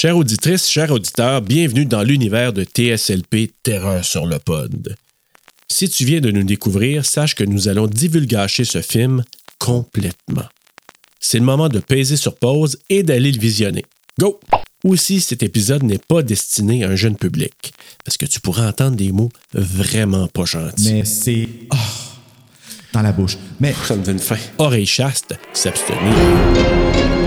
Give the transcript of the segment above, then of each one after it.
Chère auditrice, chers auditeurs, bienvenue dans l'univers de TSLP Terreur sur le pod. Si tu viens de nous découvrir, sache que nous allons divulgacher ce film complètement. C'est le moment de peser sur pause et d'aller le visionner. Go! Aussi, cet épisode n'est pas destiné à un jeune public, parce que tu pourras entendre des mots vraiment pas gentils. Mais c'est. oh, dans la bouche. Mais Ça me donne faim. Oreille chaste, s'abstenir.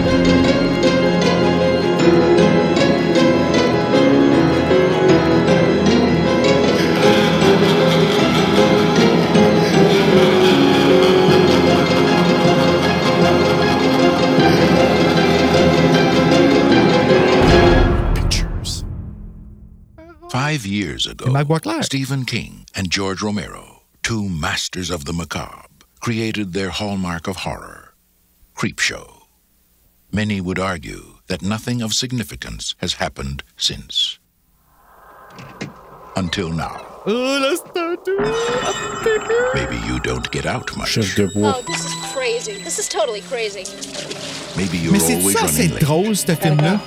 Five years ago, Stephen King and George Romero, two masters of the macabre, created their hallmark of horror, Creepshow. Many would argue that nothing of significance has happened since. Until now. Oh, là, c'est un. Maybe you don't get out much. Chef. Oh, this is crazy. This is totally crazy. Maybe you're Mais c'est always ça, c'est running late. drôle, ce film-là.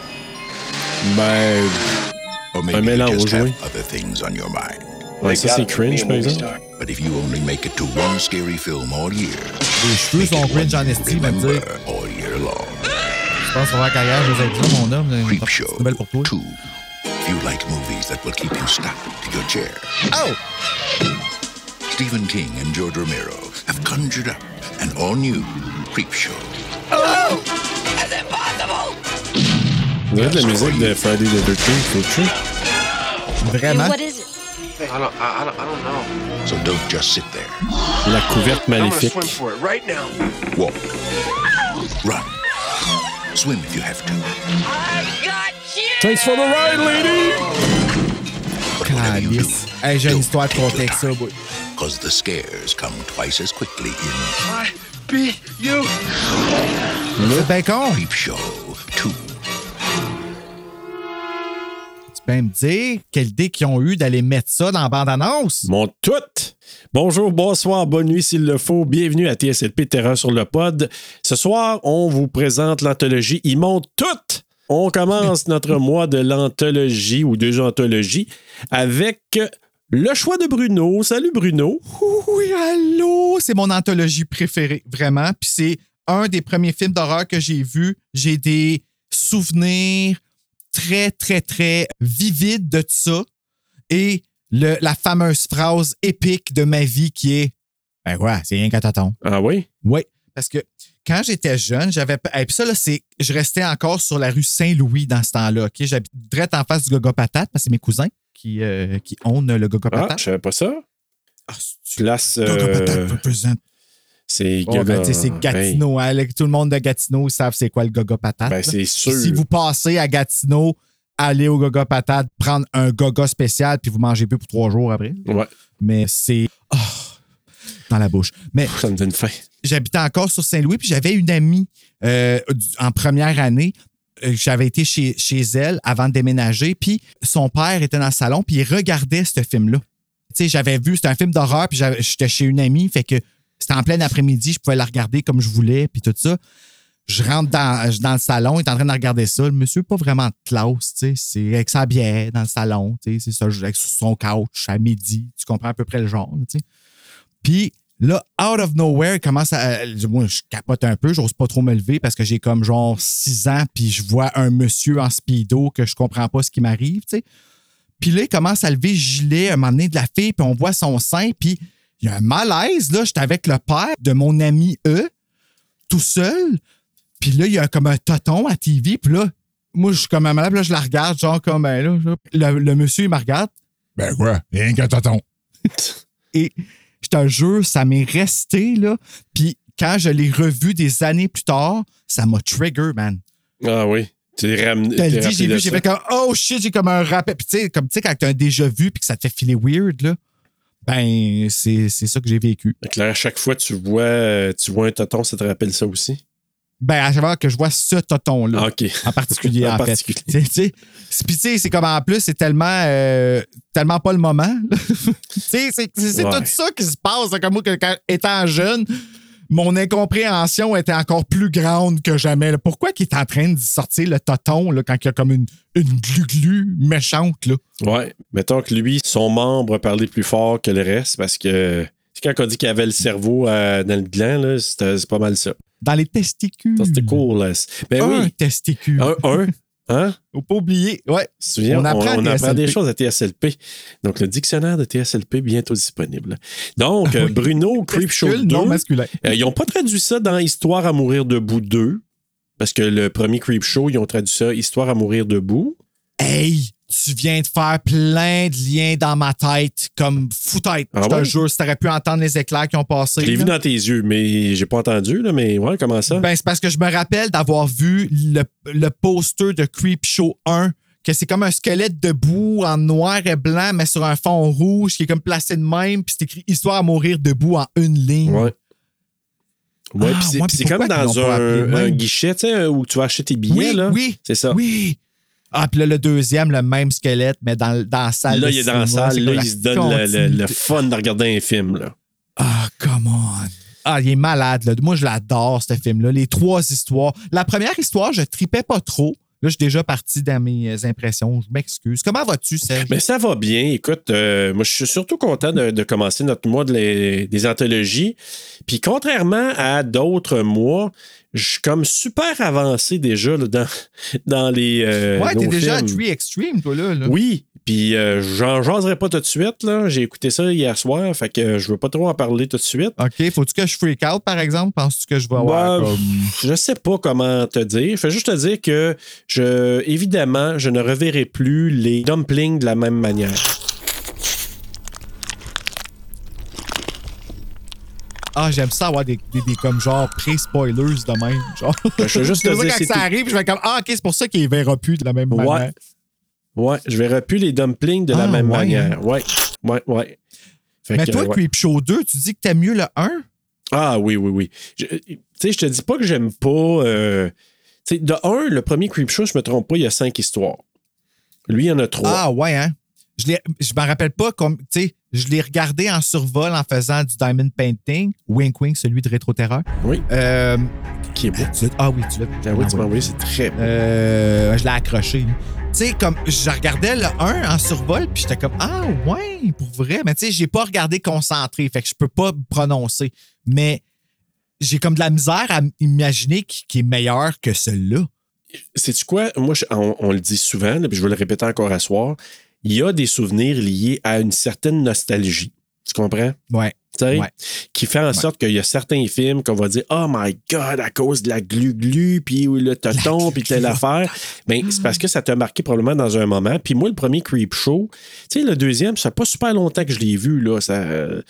Ben, Or maybe you mélange, just have oui. other things on your mind. ouais, ça c'est cringe, par exemple. But if you only make it to one scary film all year, Les cheveux make sont cringe one en you esti, va me remember dire. all year long. Je pense qu'on va la carrière, je vais dire, mon homme. une Creep petite Show nouvelle pour toi. 2. If you like movies that will keep you stuck to your chair, Oh! Stephen King and George Romero have conjured up an all-new Creep Show. On dirait de la musique de Friday the 13th, c'est true. Vraiment? What is it? I don't, I, I don't, I don't know. So don't just sit there. La couverte I'm gonna swim for it right now. Walk. Run. Swim if you have to. Thanks for the ride, lady! But whatever you do, Calice. Hey, j'ai une don't histoire de take the avec ça, boy. Cause the scares come twice as quickly in I be you. C'est bien con. Creep Show 2. Peux me dire quelle idée qu'ils ont eu d'aller mettre ça dans la bande-annonce? Mon tout! Bonjour, bonsoir, bonne nuit s'il le faut. Bienvenue à TSLP Terreur sur le pod. Ce soir, on vous présente l'anthologie Ils montent toutes! On commence notre mois de l'anthologie ou deux anthologies avec le choix de Bruno. Salut Bruno! Oui, allô! C'est mon anthologie préférée, vraiment. Puis c'est un des premiers films d'horreur que j'ai vu. J'ai des souvenirs très, très, très vivides de ça. Et le- la fameuse phrase épique de ma vie qui est Ben ouais, c'est rien qu'à tâton. Ah oui? Oui, parce que quand j'étais jeune, j'avais. Et puis ça, là, c'est. Je restais encore sur la rue Saint-Louis dans ce temps-là. OK? J'habite direct en face du Gogo Patate parce que c'est mes cousins qui, euh, qui ownent le Gogo Ah, Patate. je savais pas ça. Ah, Place. Gogo euh, Patate represent. C'est Oh, ben, Gatineau. hein, tout le monde de Gatineau savent c'est quoi le Gogo Patate. Ben, c'est sûr. Si vous passez à Gatineau, allez au Gogo Patate, prendre un Gogo spécial, puis vous mangez plus pour trois jours après. Ouais, Mais c'est. oh, dans la bouche. Mais ça me donne faim. j'habitais encore sur Saint-Louis, puis j'avais une amie euh, en première année. euh, J'avais été chez, chez elle avant de déménager, puis son père était dans le salon, puis il regardait ce film-là. Tu sais, j'avais vu, c'était un film d'horreur, puis j'étais chez une amie, fait que c'était en plein après-midi, je pouvais la regarder comme je voulais, puis tout ça. Je rentre dans, le salon, il est en train de regarder ça. Le monsieur, pas vraiment classe, tu sais, c'est avec sa bière dans le salon, tu sais, c'est ça, avec son couch à midi. Tu comprends à peu près le genre, tu sais. Puis là, out of nowhere, il commence à. euh, Moi, je capote un peu, j'ose pas trop me lever parce que j'ai comme genre 6 ans, puis je vois un monsieur en speedo que je comprends pas ce qui m'arrive, tu sais. Puis là, il commence à lever le gilet, à donné de la fille, puis on voit son sein, puis il y a un malaise, là. J'étais avec le père de mon ami E, tout seul. Puis là, il y a comme un toton à TV, puis là, moi, je suis comme un malade, puis là, je la regarde, genre comme, ben là, le, le monsieur, il me regarde. Ben quoi? Rien qu'un toton. Et je te jure, ça m'est resté, là. Puis quand je l'ai revu des années plus tard, ça m'a trigger, man. Ah oui. Tu es ramené. T'as t'es le dit, j'ai vu, j'ai fait comme, oh shit, j'ai comme un rappel. Puis tu sais, comme tu sais, quand t'as un déjà vu puis que ça te fait filer weird, là, ben, c'est ça que j'ai vécu. Là, à chaque fois que tu vois, euh, tu vois un toton, ça te rappelle ça aussi? Ben, à chaque fois que je vois ce toton-là. Ah, OK. En particulier, En en, particulier. fait. Tu sais, c'est- Puis, tu sais, c'est comme en plus, c'est tellement, euh, tellement pas le moment. tu sais, c'est Ouais. tout ça qui se passe. Comme moi, que, quand, étant jeune, mon incompréhension était encore plus grande que jamais. là. Pourquoi qu'il est en train de sortir le toton là, quand il y a comme une, une glu-glu méchante? Là? Ouais. Mettons que lui, son membre parlait plus fort que le reste parce que c'est quand on dit qu'il avait le cerveau euh, dans le gland, c'était- c'est pas mal ça. Dans les testicules. Ben un oui. testicule. Un, un. Hein? Faut pas oublier. Ouais. Souviens, On apprend on apprend des choses à TSLP. Donc, le dictionnaire de TSLP bientôt disponible. Donc, euh, Bruno Creepshow 2. Testicule non masculin. euh, ils n'ont pas traduit ça dans Histoire à mourir debout 2. Parce que le premier Creepshow, ils ont traduit ça Histoire à mourir debout. Hey, tu viens de faire plein de liens dans ma tête, comme fou-tête. Ah je te jure, si t'aurais pu entendre les éclairs qui ont passé. Je l'ai vu dans tes yeux, mais j'ai pas entendu, là, mais ouais, comment ça? Ben, c'est parce que je me rappelle d'avoir vu le, le poster de Creepshow 1, que c'est comme un squelette debout en noir et blanc, mais sur un fond rouge, qui est comme placé de même, puis c'est écrit Histoire à mourir debout en une ligne. ouais. Ouais, Ah, puis c'est ouais, puis c'est comme dans un, guichet, tu sais, où tu vas acheter tes billets, Oui, là. oui. C'est ça. Oui. Ah, puis là, le deuxième, le même squelette, mais dans, dans la salle. Là, il est dans la salle, là, il se donne le, le- le fun de regarder un film, là. Ah, come on. Ah, il est malade. Là. Moi, je l'adore, ce film-là. Les trois histoires. La première histoire, je tripais pas trop. Là, je suis déjà parti dans mes euh, impressions. Je m'excuse. Comment vas-tu, Serge? Mais ça va bien. Écoute, euh, moi, je suis surtout content de, de commencer notre mois de les- des anthologies. Puis, contrairement à d'autres mois, je suis comme super avancé déjà là, dans, dans les. euh, ouais, t'es déjà à Tree Extreme, toi, là. là. Oui, puis euh, j'en jaserai pas tout de suite. là. J'ai écouté ça hier soir, fait que euh, je veux pas trop en parler tout de suite. OK. Faut-tu que je freak out, par exemple? Penses-tu que je vais avoir Bah, comme... Je sais pas comment te dire. Je vais juste te dire que, je, évidemment, je ne reverrai plus les dumplings de la même manière. Ah, j'aime ça avoir des, des, des comme genre pré-spoilers de même. Genre. Je veux juste te dire, quand ça tout. arrive, je vais comme Ah, OK, c'est pour ça qu'il verra plus de la même Ouais. manière. Ouais, je verrai plus les dumplings de la Ah, même ouais, manière. Ouais, ouais, ouais. Fait Mais que, toi, ouais. Creepshow 2, tu dis que t'aimes mieux le 1? Ah oui, oui, oui. Tu sais, je te dis pas que j'aime pas. euh, tu sais, de un, le premier Creepshow, je me trompe pas, il y a cinq histoires. Lui, il y en a trois. Ah, ouais, hein? Je l'ai- je m'en rappelle pas comme. Tu sais, je l'ai regardé en survol en faisant du diamond painting. Wink Wink, celui de Rétro Terreur. Oui, Euh, qui est beau. tu- ah oui, tu l'as. Ah oui, Ah, tu m'as envoyé, c'est très beau. Euh, je l'ai accroché. Tu sais, comme je regardais le 1 en survol, puis j'étais comme Ah ouais, pour vrai. Mais tu sais, j'ai pas regardé concentré, fait que je peux pas prononcer. Mais j'ai comme de la misère à imaginer qui, est meilleur que celui-là. Sais-tu quoi? Moi, je- on, on le dit souvent, puis je vais le répéter encore à soir. Il y a des souvenirs liés à une certaine nostalgie. Tu comprends? Ouais. Tu sais, Ouais. Qui fait en sorte qu'il y a certains films qu'on va dire Oh my God, à cause de la glu-glu, puis le toton, puis telle affaire. Mais c'est parce que ça t'a marqué probablement dans un moment. Puis moi, le premier Creep Show, tu sais, le deuxième, ça fait pas super longtemps que je l'ai vu. Là. Ça, euh,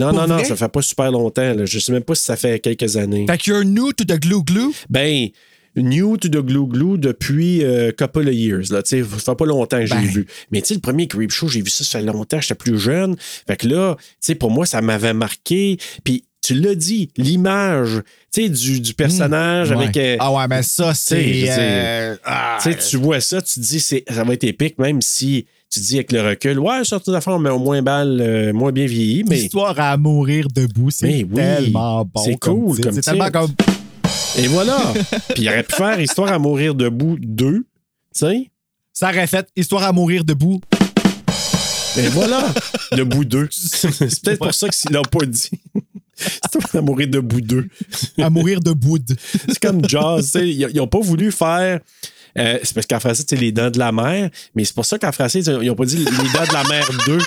non, non, non, ça fait pas super longtemps. Là. Je sais même pas si ça fait quelques années. Fait que you're new to the glue glue. Ben, new to the glue glue depuis euh, couple of years. Là, ça fait pas longtemps que j'ai Ben. vu. Mais tu sais, le premier Creep Show, j'ai vu ça, ça fait longtemps, j'étais plus jeune. Fait que là, tu sais, pour moi, ça m'avait marqué. Puis tu l'as dit, l'image, tu sais, du, du personnage avec. Ouais. euh, ah ouais, mais ça, c'est. euh, ah, tu vois ça, tu te dis, ça va être épique, même si tu dis avec le recul, ouais, certaines affaires, mais au moins balle, euh, moins bien vieilli. Mais, L'histoire à mourir debout, c'est oui, tellement bon. c'est cool comme C'est tellement comme. Et voilà. Puis il aurait pu faire Histoire à mourir debout 2, tu sais. Ça aurait fait Histoire à mourir debout. Et voilà, debout 2. C'est peut-être pour ça qu'il l'a pas dit. C'est à mourir debout 2. À mourir debout. C'est comme Jazz. tu sais, Ils n'ont pas voulu faire. euh, c'est parce qu'en français, c'est les dents de la mer. Mais c'est pour ça qu'en français, ils n'ont pas dit les dents de la mer 2.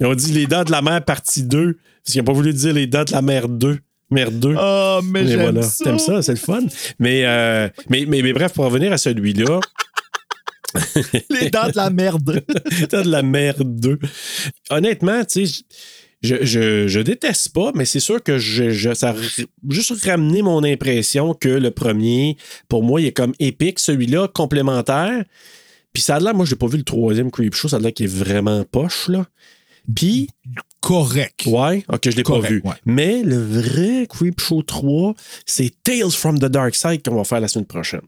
Ils ont dit les dents de la mer partie 2. Parce qu'ils n'ont pas voulu dire les dents de la mer 2. Mer 2. Oh, mais Mais j'aime voilà, ça. t'aimes ça, c'est le fun. Mais, euh, mais, mais, mais bref, pour revenir à celui-là, Les dents de la merde. T'as de la merde. Honnêtement, tu sais, je, je, je déteste pas, mais c'est sûr que je, je- ça a juste ramené mon impression que le premier, pour moi, il est comme épique, celui-là, complémentaire. Puis ça a l'air, moi, j'ai pas vu le troisième Creep Show, ça a l'air qu'il est vraiment poche, là. Puis, Correct. ouais, ok, je l'ai pas vu. ouais. Mais le vrai Creep Show 3, c'est Tales from the Dark Side qu'on va faire la semaine prochaine.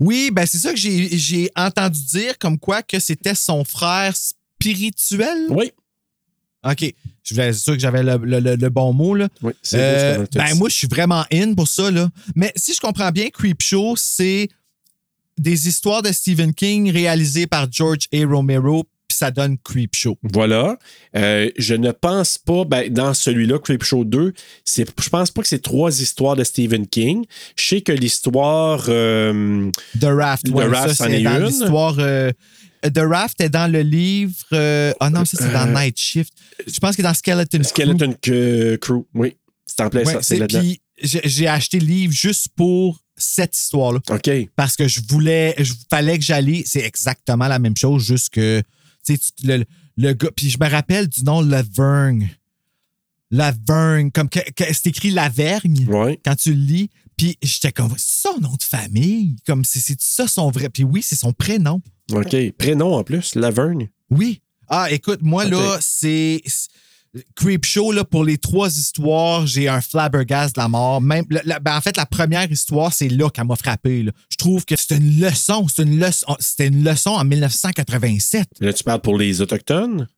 Oui, ben c'est ça que j'ai entendu dire, comme quoi que c'était son frère spirituel. Oui. OK. Je voulais être sûr que j'avais le, le- le- le bon mot, là. Oui, c'est Euh, ben, moi, je suis vraiment in pour ça, là. Mais si je comprends bien, Creepshow, c'est des histoires de Stephen King réalisées par George A. Romero, ça donne Creepshow. Voilà. Euh, je ne pense pas, ben, dans celui-là, Creepshow 2, c'est, je pense pas que c'est trois histoires de Stephen King. Je sais que l'histoire. euh, The Raft, The ouais, Raft, ça, est une. l'histoire. euh, The Raft est dans le livre. euh, Ah non, ça, c'est dans Night Shift. Je pense est dans Skeleton Crew. Skeleton Crew. Oui, c'est en plein Ouais, ça. C'est puis j'ai j'ai acheté le livre juste pour cette histoire-là. OK. Parce que je voulais, je fallait que j'allais. C'est exactement la même chose, juste que, tu sais, tu- le, le gars. Puis je me rappelle du nom Laverne. Laverne, comme que, que c'est écrit Lavergne Ouais. quand tu le lis. Puis j'étais comme, c'est son nom de famille. Comme, c'est c'est ça son vrai. Puis oui, c'est son prénom. OK. Prénom en plus, Laverne. Oui. Ah, écoute, moi, là, c'est. Creepshow, là, pour les trois histoires, j'ai un flabbergast de la mort. Même, la- la- ben, en fait, la première histoire, c'est là qu'elle m'a frappé. là. Je trouve que c'est une leçon. C'est une leçon. C'était une leçon en 1987. Là, tu parles pour les Autochtones?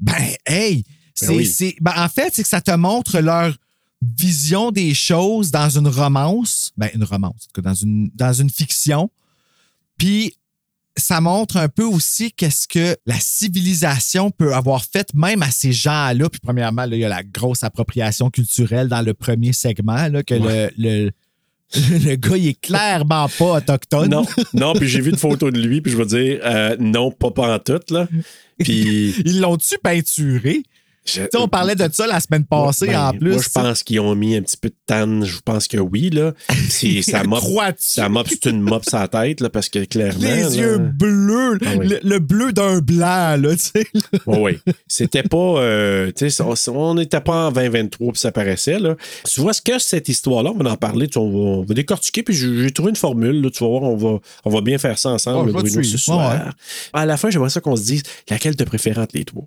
Ben, hey! Oui. c'est- ben, en fait, c'est que ça te montre leur vision des choses dans une romance. Ben, une romance, en tout cas, dans une, dans une fiction. Puis, ça montre un peu aussi qu'est-ce que la civilisation peut avoir fait même à ces gens-là. Puis, premièrement, là, il y a la grosse appropriation culturelle dans le premier segment, là, que le, le, le gars, il est clairement pas autochtone. Non, non, puis j'ai vu une photo de lui, puis je veux dire, euh, non, pas, pas en tout, là. Puis. Ils l'ont-tu peinturé? Je- Tu sais, on parlait de ça la semaine passée Ben, en plus. Moi, je pense qu'ils ont mis un petit peu de tanne. Je pense que oui, là. C'est, ça mop, Crois-tu? ça mop, c'est une mop la tête, là, parce que clairement. les là, yeux bleus, Ah oui. le, le bleu d'un blanc, là, tu sais. là. Oui, oui. C'était pas. euh, tu sais, on- n'était pas en 2023 puis ça paraissait. Là. Tu vois ce que cette histoire-là, on va en parler, tu- on va, on va décortiquer, puis j'ai trouvé une formule. là, tu vas voir, on va, on va bien faire ça ensemble, Oh, Bruno, ce soir. Ouais. À la fin, j'aimerais ça qu'on se dise laquelle te préfère entre les trois?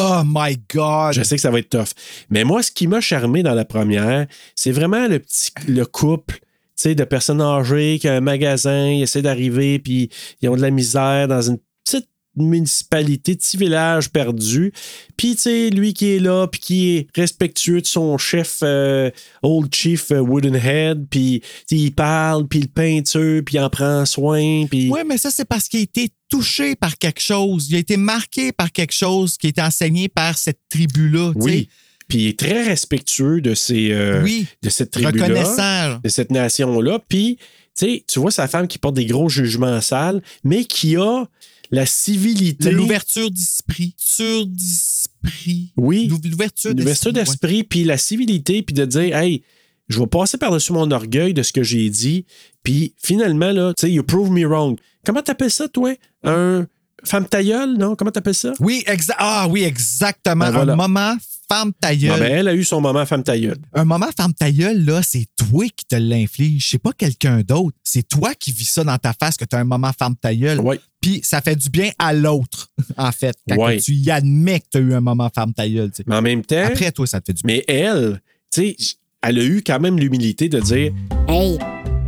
Oh my God! Je sais que ça va être tough. Mais moi, ce qui m'a charmé dans la première, c'est vraiment le petit le couple. de personnes âgées qui ont un magasin, ils essaient d'arriver, puis ils ont de la misère dans une petite municipalité, petit village perdu. Puis, tu sais, lui qui est là, puis qui est respectueux de son chef, euh, Old Chief euh, Woodenhead, puis il parle, puis il peinture, puis il en prend soin, puis... Oui, mais ça, c'est parce qu'il a été touché par quelque chose. Il a été marqué par quelque chose qui a été enseigné par cette tribu-là. Oui. Puis il est très respectueux de, ces, euh, Oui. de cette tribu-là. Reconnaissant. de cette nation-là. Puis, tu sais, tu vois sa femme qui porte des gros jugements sales, mais qui a la civilité. L'ouverture d'esprit. L'ouverture d'esprit. Oui. L'ouverture L'ouverture d'esprit. d'esprit, puis la civilité, puis de dire, hey, je vais passer par-dessus mon orgueil de ce que j'ai dit, puis finalement, là, tu sais, you prove me wrong. Comment t'appelles ça, toi? Un femme tailleule, non? Comment t'appelles ça? Oui, exa- ah, oui, exactement. Ben voilà. Un moment femme ta Ah, gueule. ben, elle a eu son moment femme tailleule. Un moment femme ta gueule, là, c'est toi qui te l'inflige. C'est pas quelqu'un d'autre. C'est toi qui vis ça dans ta face que tu as un moment femme ta gueule. Ouais. Puis ça fait du bien à l'autre, en fait. Quand Ouais. tu y admets que tu as eu un moment femme ta gueule. tu. Mais en même temps, Après, toi, ça te fait du bien. mais elle, tu sais, elle a eu quand même l'humilité de dire, Hey,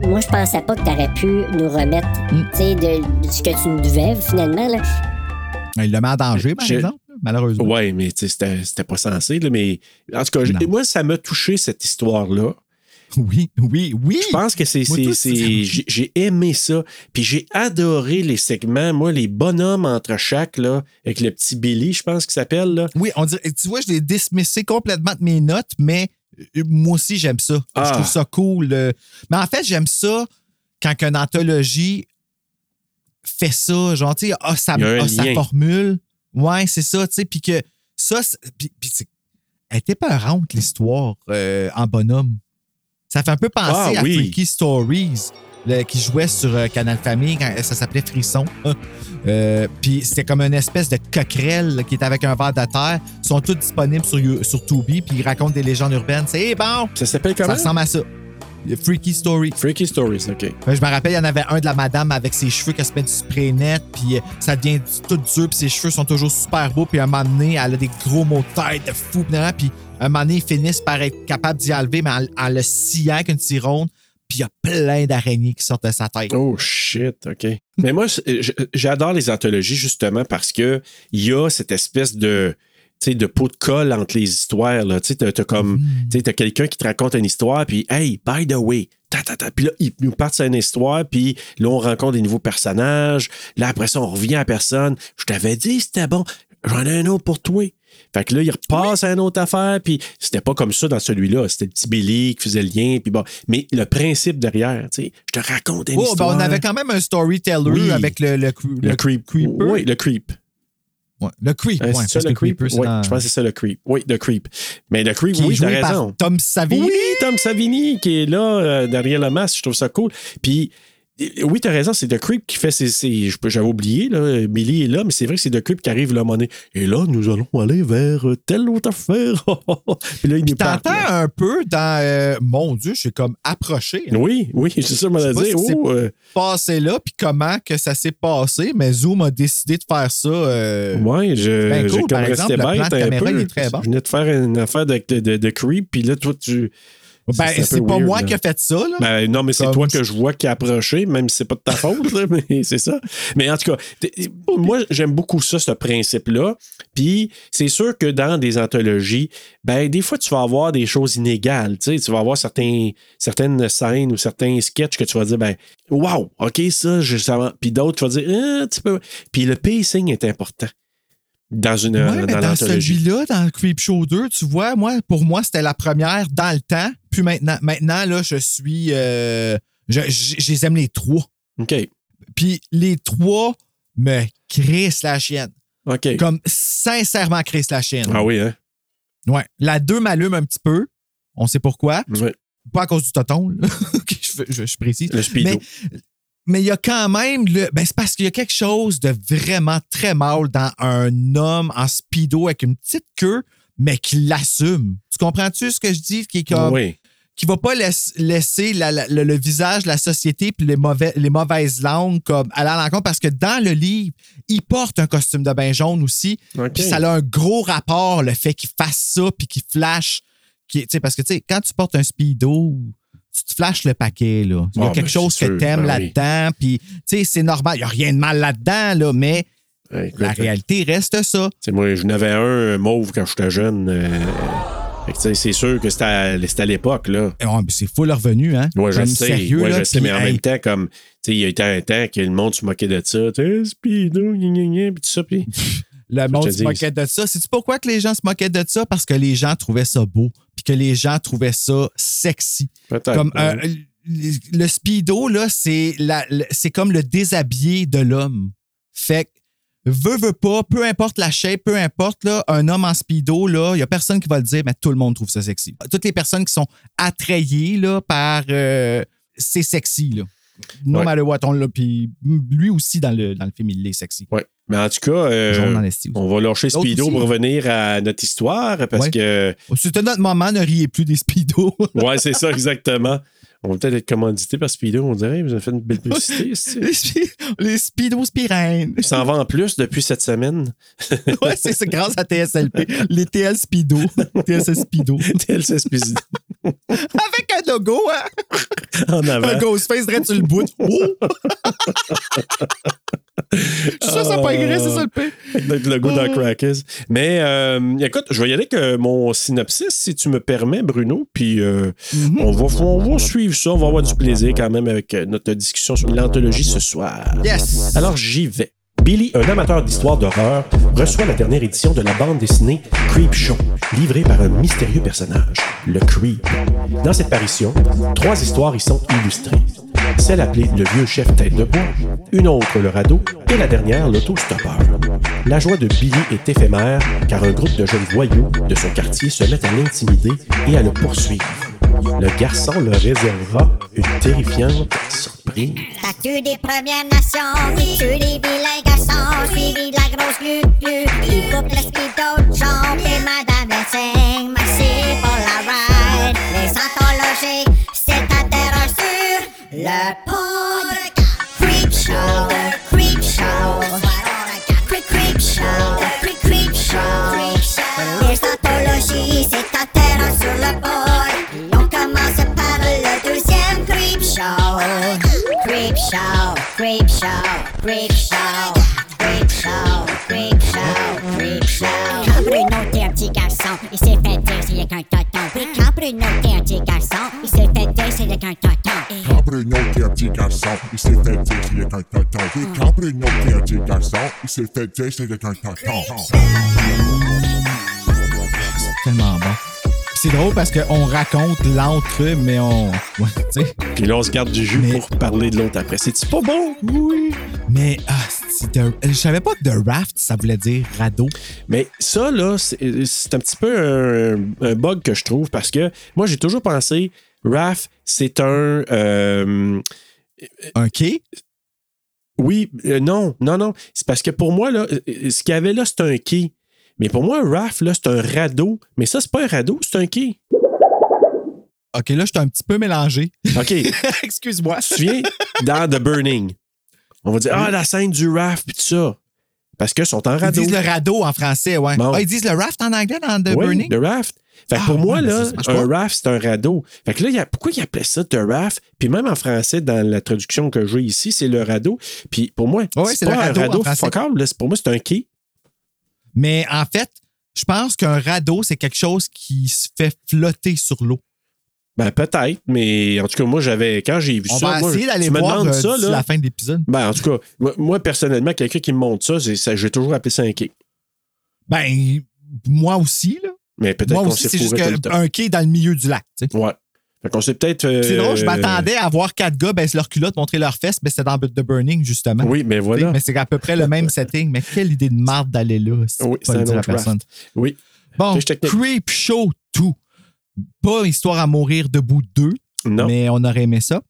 moi, je pensais pas que t'aurais pu nous remettre, tu sais, de, de ce que tu nous devais, finalement, là. Il le met en danger, par Je- exemple, malheureusement. Ouais, mais c'était c'était pas censé, là, mais en tout cas, je- moi, ça m'a touché cette histoire-là. Oui, oui, oui. Je pense que c'est. Moi, c'est- tout, c'est- J'ai j'ai aimé ça. Puis j'ai adoré les segments. Moi, les bonhommes entre chaque, là, avec le petit Billy, je pense qu'il s'appelle, là. Oui, on dirait, tu vois, je l'ai dismissé complètement de mes notes, mais euh, moi aussi, j'aime ça. Ah. Je trouve ça cool. euh. Mais en fait, j'aime ça quand une anthologie fait ça, genre, tu sais, a sa, Il y a un a sa lien. formule. Ouais, c'est ça, tu sais, puis que ça, puis, c'est- elle était peurante, l'histoire euh, en bonhomme. Ça fait un peu penser Ah, à. Freaky Stories, le- qui jouait sur euh, Canal Famille, quand ça s'appelait Frisson. Euh, puis c'était comme une espèce de coquerelle là, qui était avec un verre de terre. Ils sont tous disponibles sur, sur Tubi, puis ils racontent des légendes urbaines. C'est bon! Ça s'appelle Ça comment? ressemble à ça. Freaky Story. Freaky Stories, OK. Ouais, je me rappelle, il y en avait un de la madame avec ses cheveux qui se met du spray net, puis euh, ça devient tout dur, puis ses cheveux sont toujours super beaux, puis un moment donné, elle a des gros mots de tête de fou, puis un moment donné, ils finissent par être capables d'y enlever, mais en, en le sciant avec une tironde, puis il y a plein d'araignées qui sortent de sa tête. Oh shit, OK. Mais moi, j'adore les anthologies justement parce que il y a cette espèce de de pot de colle entre les histoires. Tu t'as comme, t'as quelqu'un qui te raconte une histoire, puis hey, by the way, ta, ta, ta. Puis là, ils nous partent sur une histoire, puis là, on rencontre des nouveaux personnages. Là, après ça, on revient à personne. Je t'avais dit, c'était bon. J'en ai un autre pour toi. Fait que là, il repasse à une autre affaire, puis c'était pas comme ça dans celui-là. C'était le petit Billy qui faisait le lien, puis bon. Mais le principe derrière, tu sais, je te raconte une Oh, ben, histoire. on avait quand même un storyteller Oui. avec le, le, le, creep. creeper. Oui, le creep. Ouais, le creep. Euh, ouais, ça le creep? Oui, dans- je pense que c'est ça le creep. Oui, le creep. Mais le creep, qui oui, t'as raison. Tom Savini. Oui, Tom Savini qui est là euh, derrière le masque, je trouve ça cool. Puis oui, t'as raison, c'est The Creep qui fait ses. J'avais oublié, là, Billy est là, mais c'est vrai que c'est The Creep qui arrive un moment donné. Et là, nous allons aller vers telle autre affaire. Puis là, il. T'entends un peu dans. euh, mon Dieu, je suis comme approché. là. Oui, oui, c'est ça, si c'est- Oh, euh, Passé là, puis comment que ça s'est passé, mais Zoom a décidé de faire ça. euh, ouais, je. Ben cool, par exemple, le plan bête de un caméra, peu. il est très bon. Je venais de faire une affaire de, de, de- de Creep, puis là, toi, tu. Ben, c'est pas weird, moi là. qui ai fait ça. Là. Ben, non, mais c'est toi que je vois qui a approché, même si c'est pas de ta faute, là, mais c'est ça. Mais en tout cas, moi, j'aime beaucoup ça, ce principe-là. Puis, c'est sûr que dans des anthologies, ben, des fois, tu vas avoir des choses inégales. Tu sais, tu vas avoir certains, certaines scènes ou certains sketchs que tu vas dire, ben, wow, OK, ça, je ça Puis d'autres, tu vas dire, ah, un petit peu. Puis le pacing est important dans une Ouais, dans dans celui-là, dans Creepshow 2, tu vois, moi, pour moi, c'était la première dans le temps. Puis maintenant, maintenant là, je suis. euh, je, je- je les aime les trois. OK. Puis les trois me crissent la chienne. OK. Comme sincèrement crissent la chienne. Ah oui, hein? Ouais. La 2 m'allume un petit peu. On sait pourquoi. Ouais. Pas à cause du toton, là. Ok, je, je, je précise. Le speedo. Mais mais il y a quand même le. Ben, c'est parce qu'il y a quelque chose de vraiment très mal dans un homme en speedo avec une petite queue, mais qui l'assume. Tu comprends-tu ce que je dis? Qui est comme. oui. Qui va pas laiss- laisser la- la- le, le visage de la société puis les, mauvais, les mauvaises langues comme aller à l'encontre parce que dans le livre, il porte un costume de bain jaune aussi. Puis ça a un gros rapport, le fait qu'il fasse ça puis qu'il flash. Qui, tu sais, parce que tu sais, quand tu portes un speedo, tu te flashes le paquet. Là. Il y a Ah, quelque ben, chose que t'aimes ben oui. là-dedans. Puis, tu sais, c'est normal. Il n'y a rien de mal là-dedans, là, mais Ouais, écoute, la réalité reste ça. Moi, je n'avais un mauve quand j'étais jeune. euh, c'est sûr que c'était à, à l'époque, là. Mais c'est full revenu, hein? Ouais, je sais. Sérieux, ouais, là, je sais, mais en hey, même temps, comme, tu sais, il y a été un temps que le monde se moquait de ça. Tu sais, Speedo, gna, gna, gna, puis tout ça, puis. Le monde se moquait de ça. Sais-tu pourquoi que les gens se moquaient de ça? Parce que les gens trouvaient ça beau, puis que les gens trouvaient ça sexy. Peut-être. Comme ouais. euh, le speedo, là, c'est la- le- c'est comme le déshabillé de l'homme. Fait que, veut, veut pas, peu importe la shape, peu importe, là, un homme en speedo, là, il y a personne qui va le dire, mais tout le monde trouve ça sexy. Toutes les personnes qui sont attrayées, là, par, euh, c'est sexy, là. No Ouais. matter what, on l'a, puis lui aussi, dans le, dans le film, il est sexy. Ouais. Mais en tout cas, euh, on va lâcher Speedo aussi. pour revenir à notre histoire parce Ouais. que. C'était notre moment, ne riez plus des speedos. Ouais, c'est ça, exactement. On va peut-être être commandité par Speedo. On dirait, vous avez fait une belle publicité. les, speedos spirènes. Va en plus depuis cette semaine. Ouais, c'est ça, grâce à TSLP. Les TL Speedo. TSL Speedo. TLC Speedo Avec un logo, hein? en Un avant. Ghostface direct sur le bout. Oh! Je suis sûr que ça n'a pas aigri, c'est ça le pire. Avec notre logo dans Crackers. Mais euh, écoute, je vais y aller avec mon synopsis, si tu me permets, Bruno. Puis euh, on, va, on va suivre ça. On va avoir du plaisir quand même avec euh, notre discussion sur l'anthologie ce soir. Yes! Alors j'y vais. Billy, un amateur d'histoire d'horreur, reçoit la dernière édition de la bande dessinée Creep Show, livrée par un mystérieux personnage, le Creep. Dans cette parution, trois histoires y sont illustrées. Celle appelée Le vieux chef tête de bois, une autre le radeau et la dernière l'autostoppeur. La joie de Billy est éphémère car un groupe de jeunes voyous de son quartier se met à l'intimider et à le poursuivre. Le garçon leur réservera une terrifiante surprise. Statue des Premières Nations qui tue les vilains garçons, suivi de la grosse glu-glu. Il coupe le speedo de jambe et Madame enseigne. Merci pour la ride. Les anthologies, c'est un terreur sur le podcast. Creep Show, Creep Show. Creep, creep Show, Creep, Creep Show. Les anthologies, c'est un terreur sur le pod. On commence par le deuxième Creep Show. Creep Show, Creep Show, Creep Show, Creep Show, Creep Show, Creep Show. Quand Bruno tonton. Il s'est fait dire c'est qu'un tonton. Puis quand Bruno était un petit garçon, il s'est fait dire c'est qu'un tonton. Quand Bruno était un petit garçon, il s'est fait dire tonton. Quand Bruno était un petit garçon, il s'est fait dire tonton. Tellement bon. C'est drôle parce qu'on raconte l'entre, mais on. Puis là, on se garde du jus Mais- pour parler de l'autre après. C'est-tu pas bon? Oui. Mais ah, de- je savais pas que The Raft, ça voulait dire radeau. Mais ça, là, c'est un petit peu un, un bug que je trouve parce que moi, j'ai toujours pensé, RAF, c'est un. euh, Un quai? oui, euh, non, non, non. C'est parce que pour moi, là, euh, ce qu'il y avait là, c'est un quai. Mais pour moi, un RAF, là, c'est un radeau. Mais ça, c'est pas un radeau, c'est un quai. OK, là, je suis un petit peu mélangé. OK. Excuse-moi. tu te souviens, dans The Burning, on va dire, ah, la scène du RAF, puis tout ça. Parce qu'ils sont en Ils radeau. disent le radeau en français, ouais. Bon. Ah, ils disent le raft en anglais dans The Oui, Burning? The Raft. Fait que Ah, pour moi, ouais, là, un raft, c'est un radeau. Fait que là, il y a- pourquoi il appelait ça The Raft? Puis même en français, dans la traduction que j'ai ici, c'est le radeau. Puis pour moi, Ouais, c'est pas le un radeau fuck all, là. Pour moi, c'est un quai. Mais en fait, je pense qu'un radeau, c'est quelque chose qui se fait flotter sur l'eau. Ben, peut-être, mais en tout cas, moi, j'avais. Quand j'ai vu On ça. va moi, essayer d'aller voir euh, ça, là. la fin de l'épisode. Ben, en tout cas, moi, moi, personnellement, quelqu'un qui me montre ça, c'est- ça j'ai toujours appelé ça un quai. Ben, moi aussi, là. Mais peut-être Moi qu'on aussi, s'est c'est juste temps. qu'un quai dans le milieu du lac, tu sais. Ouais. Fait qu'on s'est peut-être. euh, C'est drôle, je m'attendais à voir quatre gars baisser leur culotte, montrer leurs fesses, mais c'était dans The Burning, justement. Oui, mais voilà. Mais c'est à peu près le même setting. Mais quelle idée de marde d'aller là. Oui, c'est raft. personne. Oui. Bon. Creep Show 2. Pas Histoire à mourir debout 2, Non. mais on aurait aimé ça.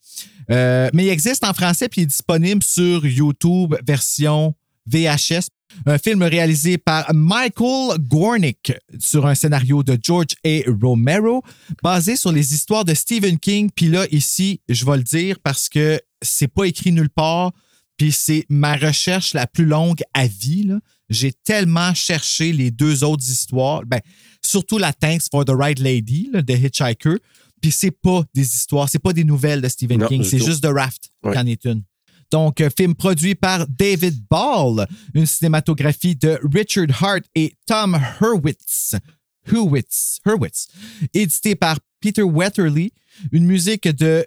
Euh, mais il existe en français puis il est disponible sur YouTube version VHS. Un film réalisé par Michael Gornick sur un scénario de George A. Romero, basé sur les histoires de Stephen King. Puis là, ici, je vais le dire parce que c'est pas écrit nulle part. Puis c'est ma recherche la plus longue à vie. là. J'ai tellement cherché les deux autres histoires. Ben, surtout la Thanks for the Right Lady là, de Hitchhiker. Puis c'est pas des histoires, c'est pas des nouvelles de Stephen Non, King, c'est tout. juste The Raft Ouais. qui en est une. Donc, euh, film produit par David Ball, une cinématographie de Richard Hart et Tom Hurwitz. Hurwitz, Hurwitz. Édité par Peter Wetherly, une musique de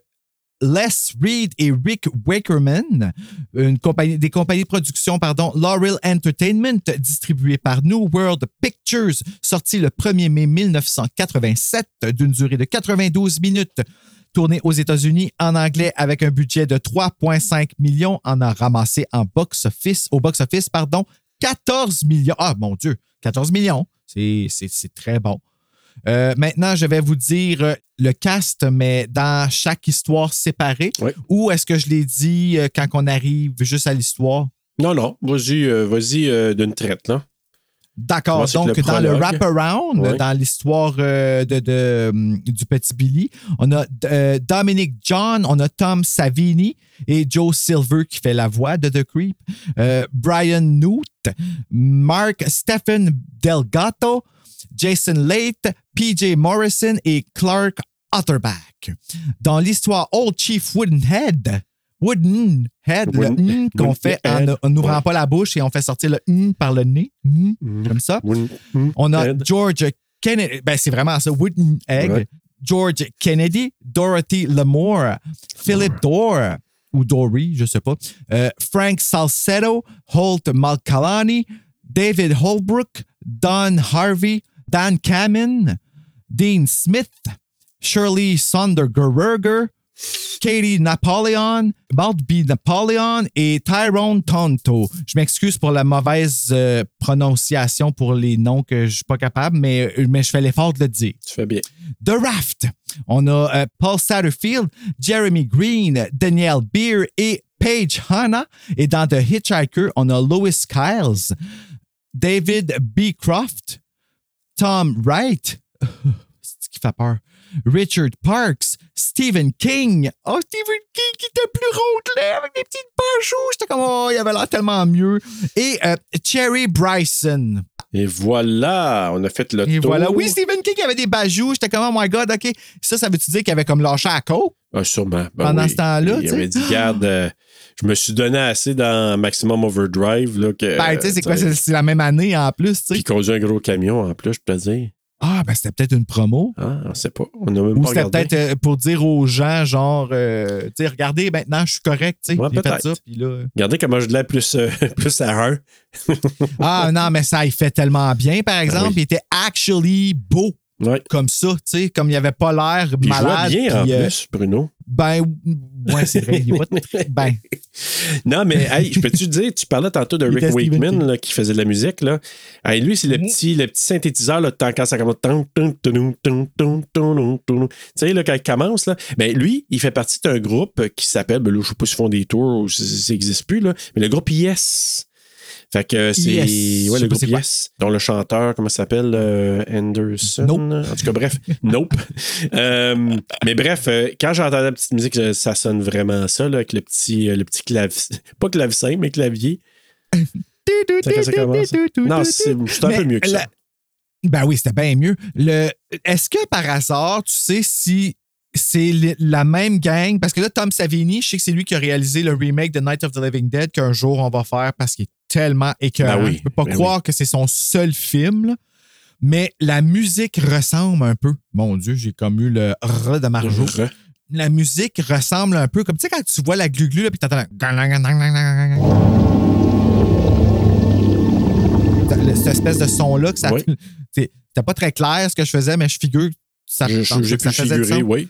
Les Reed et Rick Wakerman, une compagnie, des compagnies de production, pardon, Laurel Entertainment, distribuée par New World Pictures, sorti le 1er mai 1987, d'une durée de 92 minutes, tourné aux États-Unis en anglais avec un budget de 3,5 millions, en a ramassé en box-office, au box-office, pardon, 14 millions. Ah, mon Dieu, 14 millions. C'est, très bon. Euh, maintenant, je vais vous dire euh, le cast, mais dans chaque histoire séparée. Oui. Ou est-ce que je l'ai dit euh, quand on arrive juste à l'histoire? Non, non. Vas-y, euh, vas-y euh, d'une traite, là. D'accord. Donc, le dans le wraparound, dans l'histoire euh, de, de, hum, du petit Billy, on a euh, Dominic John, on a Tom Savini et Joe Silver qui fait la voix de The Creep, euh, Brian Newt, Mark Stephen Delgato, Jason Late, PJ Morrison et Clark Otterback. Dans l'histoire Old Chief Woodenhead, Wooden Head, le N qu'on fait en Woodenhead. en n'ouvrant Ouais. pas la bouche et on fait sortir le N par le nez, Mm, comme ça. Wooden- hmm, On a head. George Kennedy, ben c'est vraiment ça, Wooden Egg. Ouais. George Kennedy, Dorothy Lamour, Philip Dorr, ou Dory, je sais pas, euh, Frank Salcedo, Holt Malkalani, David Holbrook, Don Harvey, Dan Kamin, Dean Smith, Shirley Sondergerberger, Katie Napoleon, B. Napoleon et Tyrone Tonto. Je m'excuse pour la mauvaise euh, prononciation pour les noms que je suis pas capable, mais, euh, mais je fais l'effort de le dire. Tu fais bien. The Raft. On a euh, Paul Satterfield, Jeremy Green, Danielle Beer et Paige Hanna. Et dans The Hitchhiker, on a Louis Kyles, David B. Croft, Tom Wright, c'est ce qui fait peur, Richard Parks, Stephen King. Oh, Stephen King qui était plus rondelet avec des petites bajoux. J'étais comme, oh, il avait l'air tellement mieux. Et euh, Cherry Bryson. Et voilà, on a fait le Et tour. voilà. Oui, Stephen King avait des bajoux. J'étais comme, oh my God, OK. Ça, ça veut-tu dire qu'il avait comme lâché à coke? Ah, sûrement. Ben Pendant oui. ce temps-là, Il avait dit, garde, euh, je me suis donné assez dans Maximum Overdrive. Là, que, Ben, tu sais, c'est quoi? euh, C'est c'est la même année en plus, tu Puis sais. conduit un gros camion en plus, je peux te dire. Ah, ben c'était peut-être une promo. Ah, on sait pas. On a même Ou c'était peut-être euh, pour dire aux gens, genre, euh, tu sais, regardez, maintenant, je suis correct, tu sais. Ouais, peut-être. ça, puis là. Regardez comment je l'ai plus, euh, plus à un. Ah, non, mais ça, il fait tellement bien, par exemple. Ah oui. Il était actually beau, Ouais. comme ça, tu sais, comme il avait pas l'air Puis il malade. bien en euh, plus, Bruno. Ben, ouais, c'est vrai. Il est ben, Non, mais hey, je peux-tu dire, tu parlais tantôt de Rick Wakeman là, qui faisait de la musique. Là. Hey, lui, c'est le Mhm. petit, le petit synthétiseur là, tant- quand ça commence. Tu sais, là, quand il commence, là, ben, lui, il fait partie d'un groupe qui s'appelle, ben, là, je sais pas s'ils font des tours ou si ça n'existe plus, là, mais le groupe Yes. Fait que c'est. Yes. Ouais, le groupe. Yes, dont le chanteur, comment ça s'appelle euh, Anderson? Nope. En tout cas, bref, Nope. Euh, mais bref, euh, quand j'entends la petite musique, ça sonne vraiment ça, là, avec le petit, le petit clavier. Pas clavecin, mais clavier. Ça commence? Non, c'est un Mais peu mieux que ça. Ben oui, c'était bien mieux. Le... Est-ce que par hasard, tu sais si c'est la même gang? Parce que là, Tom Savini, je sais que c'est lui qui a réalisé le remake de Night of the Living Dead qu'un jour on va faire parce qu'il est tellement écœurant. Ben oui, Je peux pas ben croire que c'est son seul film. là. Mais la musique ressemble un peu. Mon Dieu, j'ai comme eu le R de Marjo. Re- La musique ressemble un peu comme, tu sais, quand tu vois la glu-glu, puis t'entends la- cette espèce de son-là, que ça. Oui. C'était pas très clair ce que je faisais, mais je figure que ça, Je- je- que ça faisait oui.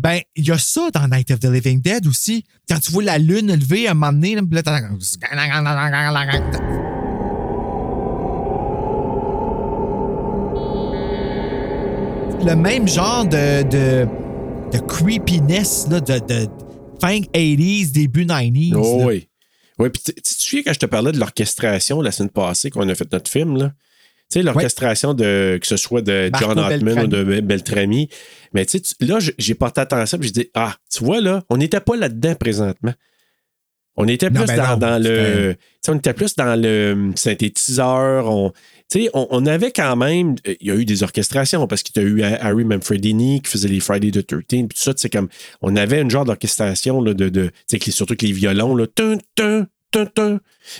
Ben, il y a ça dans Night of the Living Dead aussi. Quand tu vois la lune lever à un moment donné, là, Le même genre de, de, de creepiness là, de, de fin 80s, début 90s. Oh, oui. Oui, puis tu te souviens quand je te parlais de l'orchestration la semaine passée qu'on a fait notre film, là? Tu sais, l'orchestration de que ce soit de Marco John Hartman ou de Be- Beltrami. Mais tu sais, là, j'ai porté attention et j'ai dit Ah, tu vois, là, on n'était pas là-dedans présentement. On était Non, plus ben dans, non, dans le. on était plus dans le synthétiseur. On, tu sais, on, on avait quand même. euh, Il y a eu des orchestrations parce qu'il y a eu Harry Manfredini qui faisait les Friday the 13 puis tout ça. Comme. On avait une genre d'orchestration de. surtout que les violons, là. Tun, tun.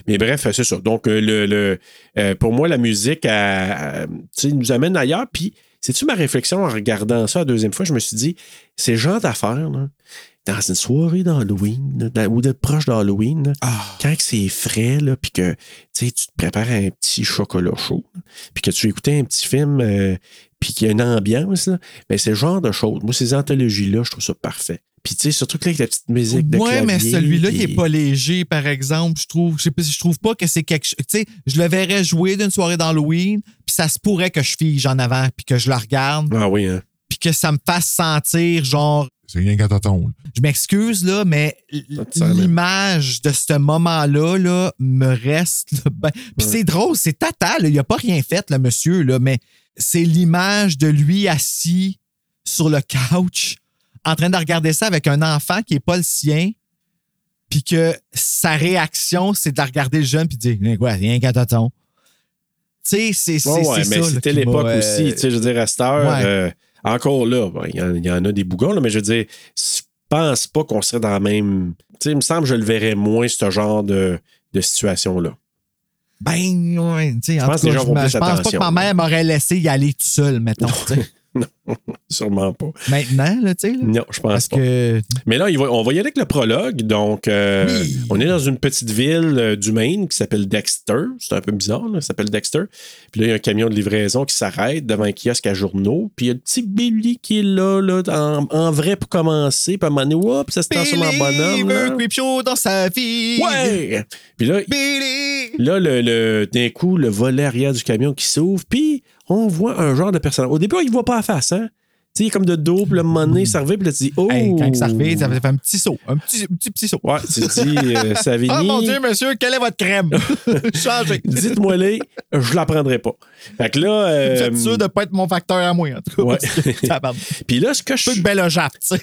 Mais bref, c'est ça. Donc, euh, le, le, euh, pour moi, la musique elle, elle, tu sais, nous amène ailleurs. Puis, c'est-tu ma réflexion en regardant ça la deuxième fois? Je me suis dit, ces genres d'affaires, dans une soirée d'Halloween, ou de proche d'Halloween, Ah. quand c'est frais, là, puis que tu te prépares un petit chocolat chaud, puis que tu écoutes un petit film, euh, puis qu'il y a une ambiance, là, ben, c'est le genre de choses. Moi, ces anthologies-là, je trouve ça parfait. Puis, tu sais, surtout que là, avec la petite musique de Ouais, mais celui-là, il est pas léger, par exemple. Je trouve, je sais pas, je trouve pas que c'est quelque chose. Tu sais, je le verrais jouer d'une soirée d'Halloween, puis ça se pourrait que je fige en avant, puis que je le regarde, Ah oui, hein. puis que ça me fasse sentir genre. C'est rien qu'à t'attendre. Je m'excuse, là, mais l'image de ce moment-là, là, me reste. là, ben- Puis c'est drôle, c'est tata, là, il a pas rien fait, le monsieur, là, mais c'est l'image de lui assis sur le couch, en train de regarder ça avec un enfant qui est pas le sien, puis que sa réaction, c'est de la regarder le jeune puis de dire quoi, rien qu'à tonton. Tu sais, c'est Ouais, ouais, ça. c'était l'époque euh, aussi. Tu sais, je veux dire, à cette heure, Ouais. euh, encore là, il y, en- il y en a des bougons, là, mais je veux dire, je pense pas qu'on serait dans la même. Tu sais, il me semble que je le verrais moins, ce genre de, de situation-là. Ben, ouais, tu sais, en pense tout que les cas, gens je plus je pense pas que ma mère m'aurait laissé y aller tout seul, mettons. sais. Sûrement pas. Maintenant, là, tu sais. Non, je pense Parce pas. que. Mais là, on va y aller avec le prologue. Donc, euh, Oui. on est dans une petite ville euh, du Maine qui s'appelle Dexter. C'est un peu bizarre, là. Ça s'appelle Dexter. Puis là, il y a un camion de livraison qui s'arrête devant un kiosque à journaux. Puis il y a le petit Billy qui est là, là en, en vrai pour commencer. Puis à un moment donné, hop, ça se transforme en bonhomme. là. show dans sa vie. Ouais! Puis là, Billy! Là, le, le- d'un coup, le volet arrière du camion qui s'ouvre, puis on voit un genre de personnage. Au début, il ne voit pas la face, hein? Tu sais, il est comme de dos, puis le moment donné, ça revient, puis là, tu dis, oh! Hey, quand ça revient, ça fait un petit saut. Un petit, petit, petit saut. Ouais, tu te dis, euh, Savigny, Oh mon Dieu, monsieur, quelle est votre crème? Changez. dites-moi les, je la prendrai pas. Fait que là, euh, sûr de ne pas être mon facteur à moi, en tout cas. Ouais. puis là, ce que je Peu de belle tu sais.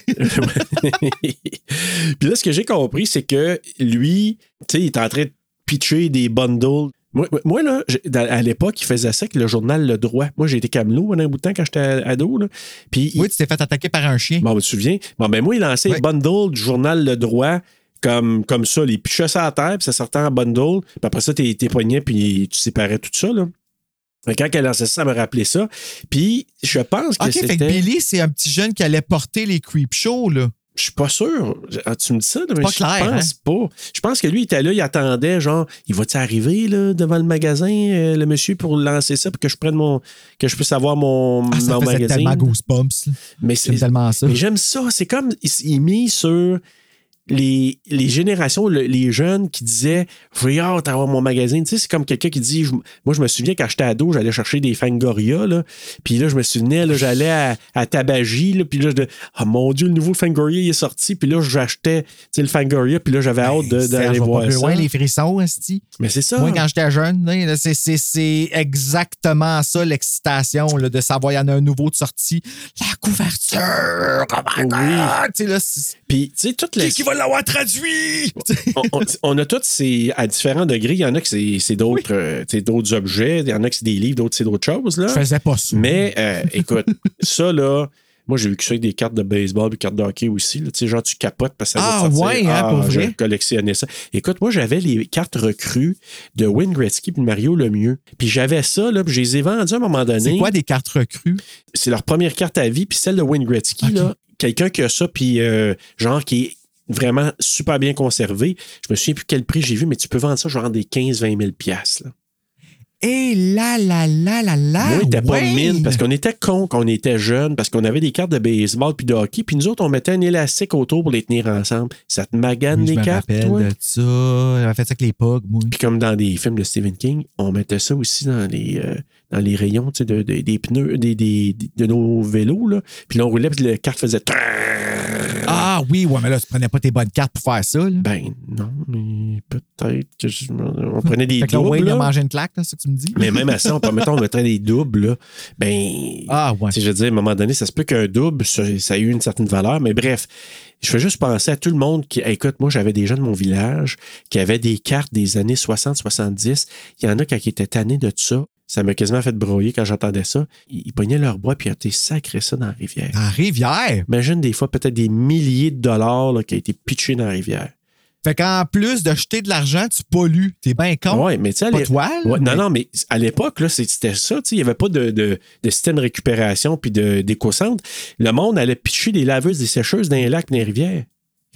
Puis là, ce que j'ai compris, c'est que lui, tu sais, il est en train de pitcher des bundles. Moi, moi, là, à l'époque, il faisait ça avec le journal Le Droit. Moi, j'ai été camelot pendant un bout de temps quand j'étais ado. Là. Puis il- Oui, tu t'es fait attaquer par un chien. Bon, je me souviens? Bon, ben moi, il lançait Ouais. les bundles du journal Le Droit comme, comme ça. Il pichait ça à terre, puis ça sortait en bundle. Puis après ça, t'es poigné, puis tu séparais tout ça. Là. Mais quand elle lancé ça, ça m'a rappelé ça. Puis je pense que OK, fait que c'était... Billy, c'est un petit jeune qui allait porter les creep shows, là. Je suis pas sûr. Ah, Tu me dis ça, mais pas je clair, pense hein? pas. Je pense que lui, il était là, il attendait, genre, il va-tu arriver là, devant le magasin, euh, le monsieur, pour lancer ça, pour que je prenne mon. que je puisse avoir mon, Ah, ça mon magazine? tellement Goosebumps. Mais c'est tellement ça. mais j'aime ça. C'est comme il, il mis sur les, les générations, le- les jeunes qui disaient J'ai hâte d'avoir mon magazine. Tu sais, c'est comme quelqu'un qui dit je- Moi, je me souviens quand j'étais ado, j'allais chercher des Fangoria. Là, puis là, je me souvenais, là, j'allais à, à Tabagie. Là, puis là, je Ah mon Dieu, le nouveau Fangoria il est sorti. Puis là, j'achetais le Fangoria. Puis là, j'avais hâte de- Ça, d'aller vais voir pas plus ça. loin, les frissons, esti. Mais c'est ça. Moi, quand j'étais jeune, c'est- c'est c'est exactement ça, l'excitation, de savoir il y en a un nouveau de sortie. La couverture! Oh my Oui. God! Tu sais, là, c'est- Puis, tu sais, toutes les. Qui qui va l'avoir traduit? on, on- on a tous ces, à différents degrés. Il y en a que c'est d'autres euh, d'autres objets, il y en a que c'est des livres, d'autres c'est d'autres choses. Là. Je faisais pas ça. Mais euh, écoute, ça là, moi j'ai vu que ça avec des cartes de baseball, des cartes de hockey aussi. Là, tu sais, genre tu capotes parce que ça Ah, sortir. ouais, hein, pour je vrai? collectionnais ça. Écoute, moi j'avais les cartes recrues de Wayne Gretzky puis de Mario Lemieux. Puis j'avais ça, là, puis je les ai vendues à un moment donné. C'est quoi des cartes recrues? C'est leur première carte à vie, puis celle de Wayne Gretzky, là, quelqu'un qui a ça, puis euh, genre qui est vraiment super bien conservé. Je me souviens plus quel prix j'ai vu, mais tu peux vendre ça genre des 15-20 000 piastres. Et là, là, là, là, là. Moi, t'es pas ouais. mine parce qu'on était cons quand on était jeunes, parce qu'on avait des cartes de baseball puis de hockey, puis nous autres, on mettait un élastique autour pour les tenir ensemble. Ça te magane Oui, je les me cartes, rappelle toi? de ça. J'avais fait ça avec les pugs, moi. Puis comme dans des films de Stephen King, on mettait ça aussi dans les, euh, dans les rayons tu sais, de, de- des pneus, des, des- de nos vélos. Là. Puis là, on roulait, puis la carte faisait... Ah oui, ouais, mais là, tu prenais pas tes bonnes cartes pour faire ça. Là. Ben non, mais peut-être que je- on prenait des fait que là, doubles. A mangé une claque, c'est ça que tu me dis? Mais même à ça, on, mettons, on mettrait des doubles. Là. Ben, Ah, ouais. Je veux dire, à un moment donné, ça se peut qu'un double, ça, ça a eu une certaine valeur, mais bref, je fais juste penser à tout le monde qui. Écoute, moi, j'avais des gens de mon village qui avaient des cartes des années 60-70. Il y en a ils étaient tannés de ça. Ça m'a quasiment fait broyer quand j'entendais ça. Ils, ils pognaient leur bois puis ils ont été sacrés ça dans la rivière. En rivière? Imagine des fois peut-être des milliers de dollars là, qui ont été pitchés dans la rivière. Fait qu'en plus de jeter de l'argent, tu pollues. T'es bien con. Oui, mais tu sais, à Pas l'é- toi, là, Ouais, mais- Non, non, mais à l'époque, c'était ça. Il n'y avait pas de, de, de système de récupération puis de- d'éco-centre. Le monde allait pitcher des laveuses, des sécheuses dans les lacs, dans les rivières.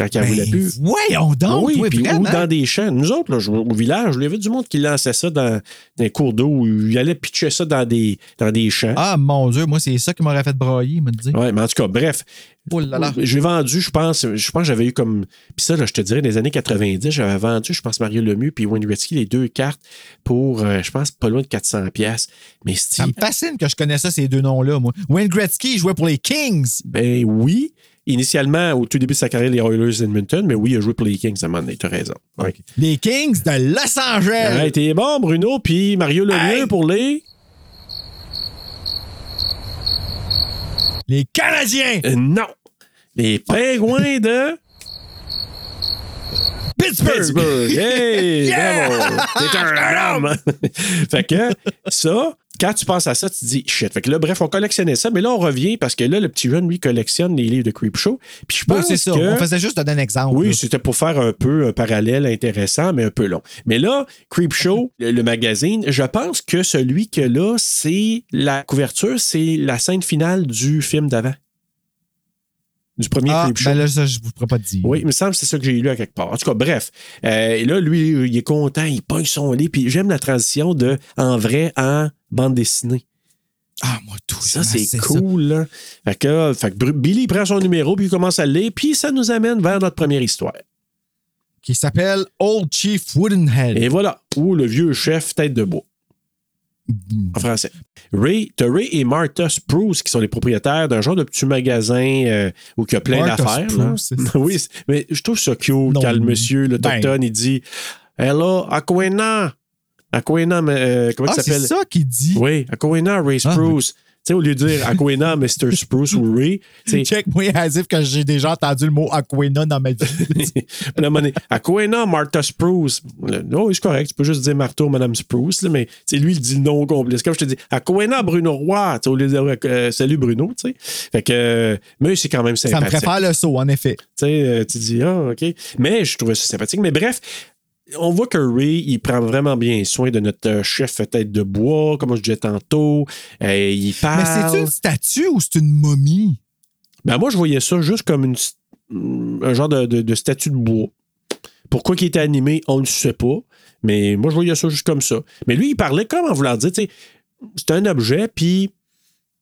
Quand il en Ben, voulait plus. Voyons donc, oui, oui, puis ou dans des champs. Nous autres, là, au village, il y avait du monde qui lançait ça dans, dans les cours d'eau il allait pitcher ça dans des, dans des champs. Ah, mon Dieu, moi, c'est ça qui m'aurait fait brailler, me dire. Ouais, mais en tout cas, bref. Oh là là. J'ai vendu, je pense, je pense que j'avais eu comme. Puis ça, là, je te dirais, des années 90, j'avais vendu, je pense, Mario Lemieux puis Wayne Gretzky, les deux cartes pour, euh, je pense, pas loin de 400 pièces. Mais Ça me fascine que je connaisse ça, ces deux noms-là, moi. Wayne Gretzky, jouait pour les Kings. ben oui. Initialement, au tout début de sa carrière, les Oilers d'Edmonton, mais oui, il a joué pour les Kings à un moment donné, t'as raison. Ouais. Les Kings de Los Angeles. Ouais, t'es bon, Bruno, puis Mario Lemieux Hey! pour les. Les Canadiens. Euh, non! Les Pingouins de. Pittsburgh. Pittsburgh! Hey! Yeah! Bravo! T'es un homme! fait que ça, quand tu penses à ça, tu te dis shit. Fait que là, bref, on collectionnait ça, mais là, on revient parce que là, le petit jeune, lui, collectionne les livres de Creepshow. Puis je Ouais, pense c'est ça. que- On faisait juste donner un exemple. Oui, c'était pour faire un peu un parallèle intéressant, mais un peu long. Mais là, Creepshow, le, le magazine, je pense que celui que là, c'est la couverture, c'est la scène finale du film d'avant. Du premier Ah, Creepshow. ben là, ça, je ne pourrais pas te dire. Oui, il me semble que c'est ça que j'ai lu à quelque part. En tout cas, bref. Euh, et là, lui, il est content, il pogne son lit, puis j'aime la transition de en vrai en bande dessinée. Ah, moi, tout. Ça, c'est cool, là. Fait que, fait que Bru- Billy prend son numéro, puis il commence à le lire, puis ça nous amène vers notre première histoire. Qui s'appelle Old Chief Woodenhead. Et voilà, où le vieux chef tête de bois. En français. Ray, t'as Ray et Martha Spruce qui sont les propriétaires d'un genre de petit magasin euh, où il y a plein d'affaires. c'est- oui, c'est- mais je trouve ça cute Non. quand le monsieur, le Ben. docteur, il dit Hello, Aquena. Aquena, mais, euh, comment Ah, il c'est s'appelle? ça qu'il dit. Oui, Aquena Ray Ah, Spruce. Sais, au lieu de dire Aquena, Mr. Spruce ou Ray, Check, moi, as if que j'ai déjà entendu le mot Aquena dans ma vie. Aquena, Martha Spruce. Non, oui, c'est correct. Tu peux juste dire Martha ou Madame Spruce, là, mais lui, il dit le nom complet. C'est comme je te dis, Aquena Bruno Roy, au lieu de dire euh, Salut Bruno, tu sais. Fait que, euh, mais c'est quand même ça me sympathique. faire le saut, en effet. Tu euh, tu dis, ah, OK. Mais je trouvais ça sympathique. Mais bref, on voit que Ray, il prend vraiment bien soin de notre euh, chef tête de bois, comme je disais tantôt. Euh, il Mais parle. c'est une statue ou c'est une momie? Ben, moi, je voyais ça juste comme une, un genre de, de- de statue de bois. Pourquoi il était animé, on ne sait pas. Mais moi, je voyais ça juste comme ça. Mais lui, il parlait comme en voulant dire, tu sais, c'est un objet, puis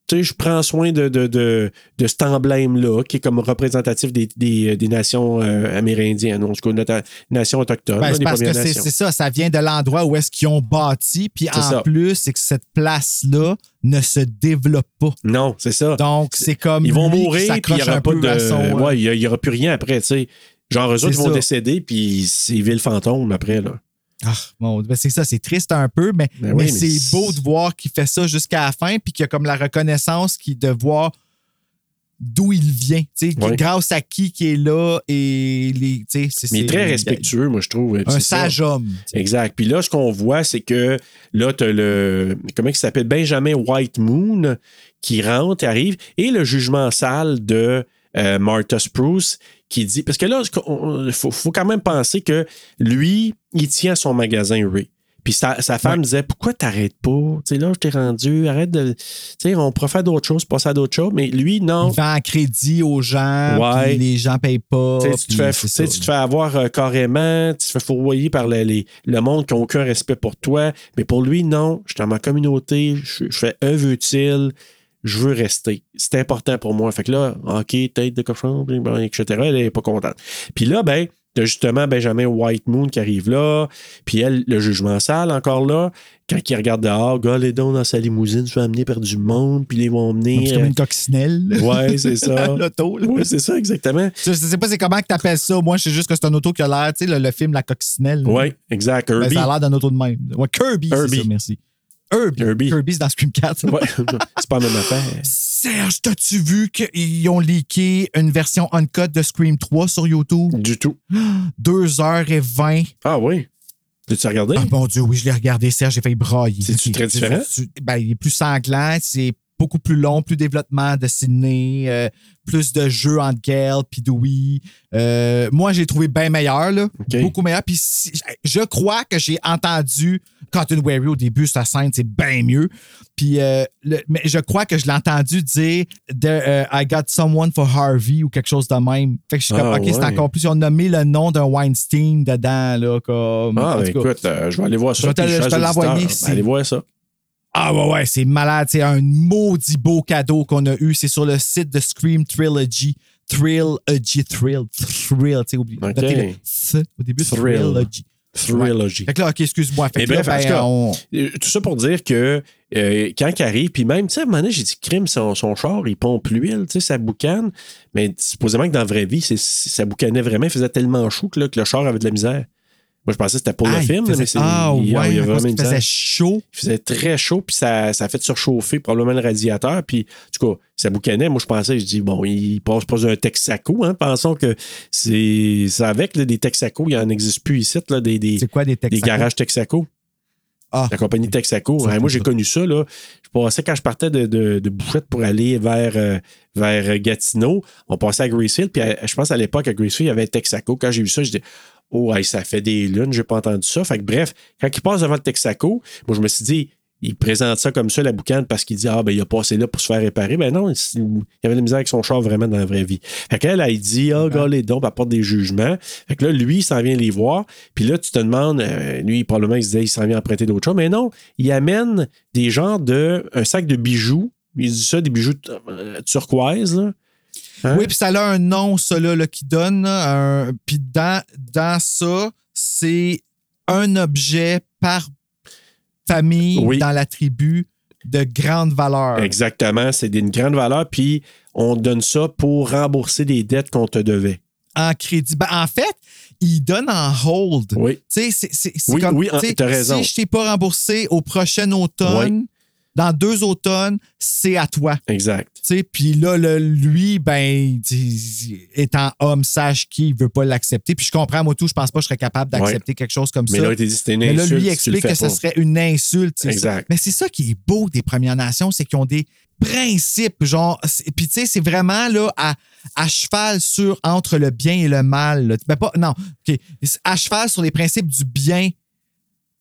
tu sais, je prends soin de, de, de, de cet emblème-là, qui est comme représentatif des, des, des nations euh, amérindiennes, en tout cas, notre- nations autochtones. Ben, là, parce que c'est ça, ça vient de l'endroit où est-ce qu'ils ont bâti, puis en ça. plus, c'est que cette place-là ne se développe pas. Non, c'est ça. Donc, c'est comme ils vont mourir, puis il n'y aura pas de. son, euh, ouais, il n'y aura plus rien après, tu sais. Genre, eux autres, ils vont décéder, puis c'est ville fantôme après, là. Ah, mon ben, c'est ça, c'est triste un peu, mais, Ben mais oui, mais c'est beau de voir qu'il fait ça jusqu'à la fin, puis qu'il y a comme la reconnaissance qui de voir d'où il vient, tu sais, Ouais. grâce à qui qui est là et les, Mais très respectueux, moi, je trouve. Un ça. sage homme. Exact. Puis là, ce qu'on voit, c'est que là, tu as le. Comment il s'appelle? Benjamin White Moon qui rentre, arrive, et le jugement sale de euh, Martha Spruce qui dit. Parce que là, il faut, faut quand même penser que lui, il tient son magasin Ray. Puis sa, sa femme disait Pourquoi t'arrêtes pas? Tu sais, là, je t'ai rendu, arrête de. Tu sais, on pourrait faire d'autres choses, passer à d'autres choses. Mais lui, non. Il vend en crédit aux gens, Ouais. puis les gens payent pas. Tu te fais, c'est tu sais, ça. tu te fais avoir euh, carrément, tu te fais fourvoyer par les- le monde qui n'a aucun respect pour toi. Mais pour lui, non. Je suis dans ma communauté, je, je fais œuvre utile, je veux rester. C'est important pour moi. Fait que là, OK, tête de cochon, etc. Elle n'est pas contente. Puis là, ben, t'as justement Benjamin White Moon qui arrive là. Puis elle, le jugement sale, encore là. Quand il regarde dehors, gars, les dons dans sa limousine, je vais amener par du monde, puis ils vont venir. C'est comme une coccinelle. Ouais, c'est ça. L'auto. Oui, c'est ça, exactement. Je sais pas c'est comment que t'appelles ça. Moi, je sais juste que c'est un auto qui a l'air, tu sais, le, le film La Coccinelle. Oui, exact. Ben, Herbie. ça a l'air d'un auto de même. Ouais, Kirby, ça, merci. Herbie. Herbie. Kirby, c'est dans Scream 4. Ouais, c'est pas la même affaire. Serge, t'as-tu vu qu'ils ont leaké une version uncut de Scream 3 sur YouTube? Du tout. 2h20. Ah oui? L'as-tu regardé? Ah mon Dieu, oui, je l'ai regardé, Serge, j'ai failli brailler. C'est-tu très différent? Ben, il est plus sanglant, c'est beaucoup plus long, plus développement de ciné, euh, plus de jeux entre Gale puis Dewey. Euh, moi, j'ai trouvé bien meilleur, là. Beaucoup meilleur. Puis si- je crois que j'ai entendu Cotton Wary au début, sa scène, c'est bien mieux. Puis, euh, le- mais je crois que je l'ai entendu dire There, euh, I got someone for Harvey ou quelque chose de même. Fait que je suis comme, Ah, OK, c'est encore plus. Ils ont nommé le nom d'un Weinstein dedans, là. Comme, Ah, en ben cas. écoute, je vais aller voir ça. Je vais te- l'envoyer, Ben, allez voir ça. Ah ouais, ouais, c'est malade. C'est un maudit beau cadeau qu'on a eu. C'est sur le site de Scream Trilogy. Trilogy, Thrill, Thrill, tu sais, le th au début. Trilogy. Trilogy. Fait que là, OK, excuse-moi. Fait Mais que là, bref, ben, tout cas, on- Euh, Tout ça pour dire que euh, quand il arrive, puis même, tu sais, à un moment donné, j'ai dit, crime, son, son char, il pompe l'huile, tu sais, ça boucane. Mais supposément que dans la vraie vie, ça boucanait vraiment, il faisait tellement chaud que, là, que le char avait de la misère. Moi, je pensais que c'était pour le il film, mais c'est. Ah, il, ouais, il y a à cause vraiment qu'il une faisait chaud. Il faisait très chaud, puis ça, ça a fait surchauffer probablement le radiateur. Puis, en tout cas, ça boucanait. Moi, je pensais, je dis, bon, il passe pas un Texaco. Hein, pensons que c'est, c'est avec là, des Texaco, il n'en existe plus ici, là, des, des, C'est quoi des garages Texaco. Ah. La compagnie Texaco. Ouais, moi, j'ai connu ça. Là. Je passais quand je partais de, de, de Bouchette pour aller vers, euh, vers Gatineau. On passait à Gracefield. Puis à- je pense à l'époque, à Gracefield, il y avait Texaco. Quand j'ai vu ça, je dis Oh, hey, ça fait des lunes, j'ai pas entendu ça. Fait que bref, quand il passe devant le Texaco, moi, je me suis dit il présente ça comme ça, la boucane, parce qu'il dit Ah, ben, il a passé là pour se faire réparer. Ben non, il avait de la misère avec son char vraiment dans la vraie vie. Fait qu'elle, elle dit Ah, gars, les dons, apporte des jugements. Fait que là, lui, il s'en vient les voir. Puis là, tu te demandes, euh, lui, probablement, il se disait, il s'en vient emprunter d'autres choses. Mais non, il amène des genres de. un sac de bijoux. Il dit ça, des bijoux euh, turquoises, là. Hein? Oui, puis ça a un nom, ça, là, là, qui donne. un- Puis dans, dans ça, c'est un objet par famille Oui. dans la tribu de grande valeur. Exactement, c'est d'une grande valeur. Puis on donne ça pour rembourser des dettes qu'on te devait. En crédit. Ben, en fait, il donne en hold. Oui. Tu sais, c'est- Oui, comme. oui, raison. Si je t'ai pas remboursé au prochain automne, dans deux automnes, c'est à toi. Exact. Puis là, le- lui, ben, étant homme, sage qui veut pas l'accepter. Puis je comprends, moi tout, je pense pas que je serais capable d'accepter quelque chose comme Mais ça. là, dit une Mais là, insulte. lui, explique que ce serait une insulte. Exact. Mais c'est ça qui est beau des Premières Nations, c'est qu'ils ont des principes, genre. c'est- Puis tu sais, c'est vraiment là à, à cheval sur entre le bien et le mal. là. Ben pas, non, OK. À cheval sur les principes du bien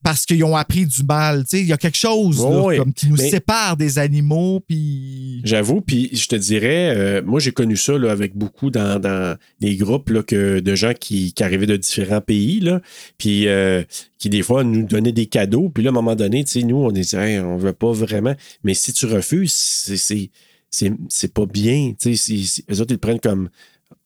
parce qu'ils ont appris du mal. Il y a quelque chose là, comme qui nous mais- sépare des animaux, puis... J'avoue, puis je te dirais, euh, moi j'ai connu ça là, avec beaucoup dans, dans des groupes là, que, de gens qui, qui arrivaient de différents pays, là, puis euh, qui des fois nous donnaient des cadeaux, puis là à un moment donné, nous on disait, Hey, on veut pas vraiment, mais si tu refuses, c'est- c'est c'est c'est pas bien, eux autres ils le prennent comme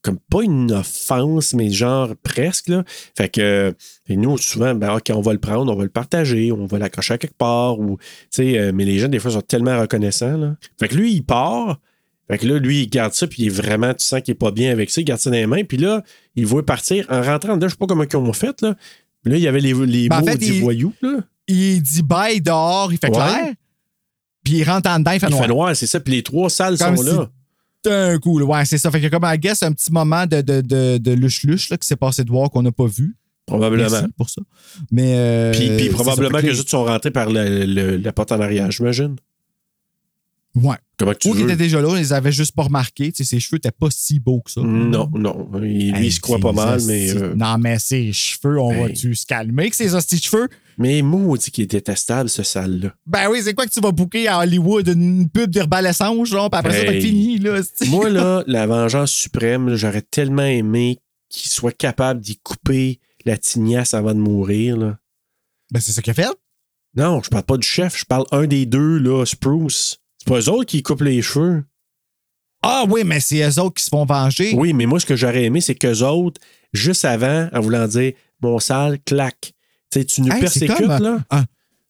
comme pas une offense, mais genre presque. Là. Fait que et nous, souvent, ben, OK, on va le prendre, on va le partager, on va l'accrocher à quelque part. Ou, euh, mais les gens, des fois, sont tellement reconnaissants. Là. Fait que lui, il part. Fait que là, lui, il garde ça, puis il est vraiment, tu sens qu'il est pas bien avec ça, il garde ça dans les mains. Puis là, il veut partir. En rentrant dedans, je sais pas comment ils ont fait. Là, là il y avait les, les Ben, en mots fait, du il- voyou. Là. Il dit bye dehors, il fait Ouais. clair. Puis il rentre en dedans, il fait Il noir. fait noir, c'est ça. Puis les trois salles Comme sont si- là. D'un coup, là. ouais, c'est ça. Fait que comme, I guess, un petit moment de, de, de, de luche-luche là, qui s'est passé de voir qu'on n'a pas vu. Probablement. Merci pour ça. Mais. euh, Puis, puis c'est ça. probablement que que les autres sont rentrés par le- la porte en arrière, j'imagine. Ouais. Comment que tu Ou qui veux? était déjà là, on les avait juste pas remarqués. Tu sais, ses cheveux n'étaient pas si beaux que ça. Non, non. Il, lui, Hey, il se croit pas mal, mais. euh, Non, mais ses cheveux, on Hey. va-tu se calmer avec ses hosties de cheveux? Mais maudit qui est détestable, ce salle-là. Ben oui, c'est quoi que tu vas booker à Hollywood? Une pub d'Herbal Essence, genre, puis après ça, t'as fini, là. Moi, là, la vengeance suprême, j'aurais tellement aimé qu'il soit capable d'y couper la tignasse avant de mourir. Là. Ben c'est ça qu'il a fait. Non, je parle pas du chef, je parle un des deux, là, Spruce. C'est pas eux autres qui coupent les cheveux. Ah oui, mais c'est eux autres qui se font venger. Oui, mais moi, ce que j'aurais aimé, c'est qu'eux autres, juste avant, en voulant dire mon sale, claque. Tu sais, tu nous Hey, persécutes, comme là. un-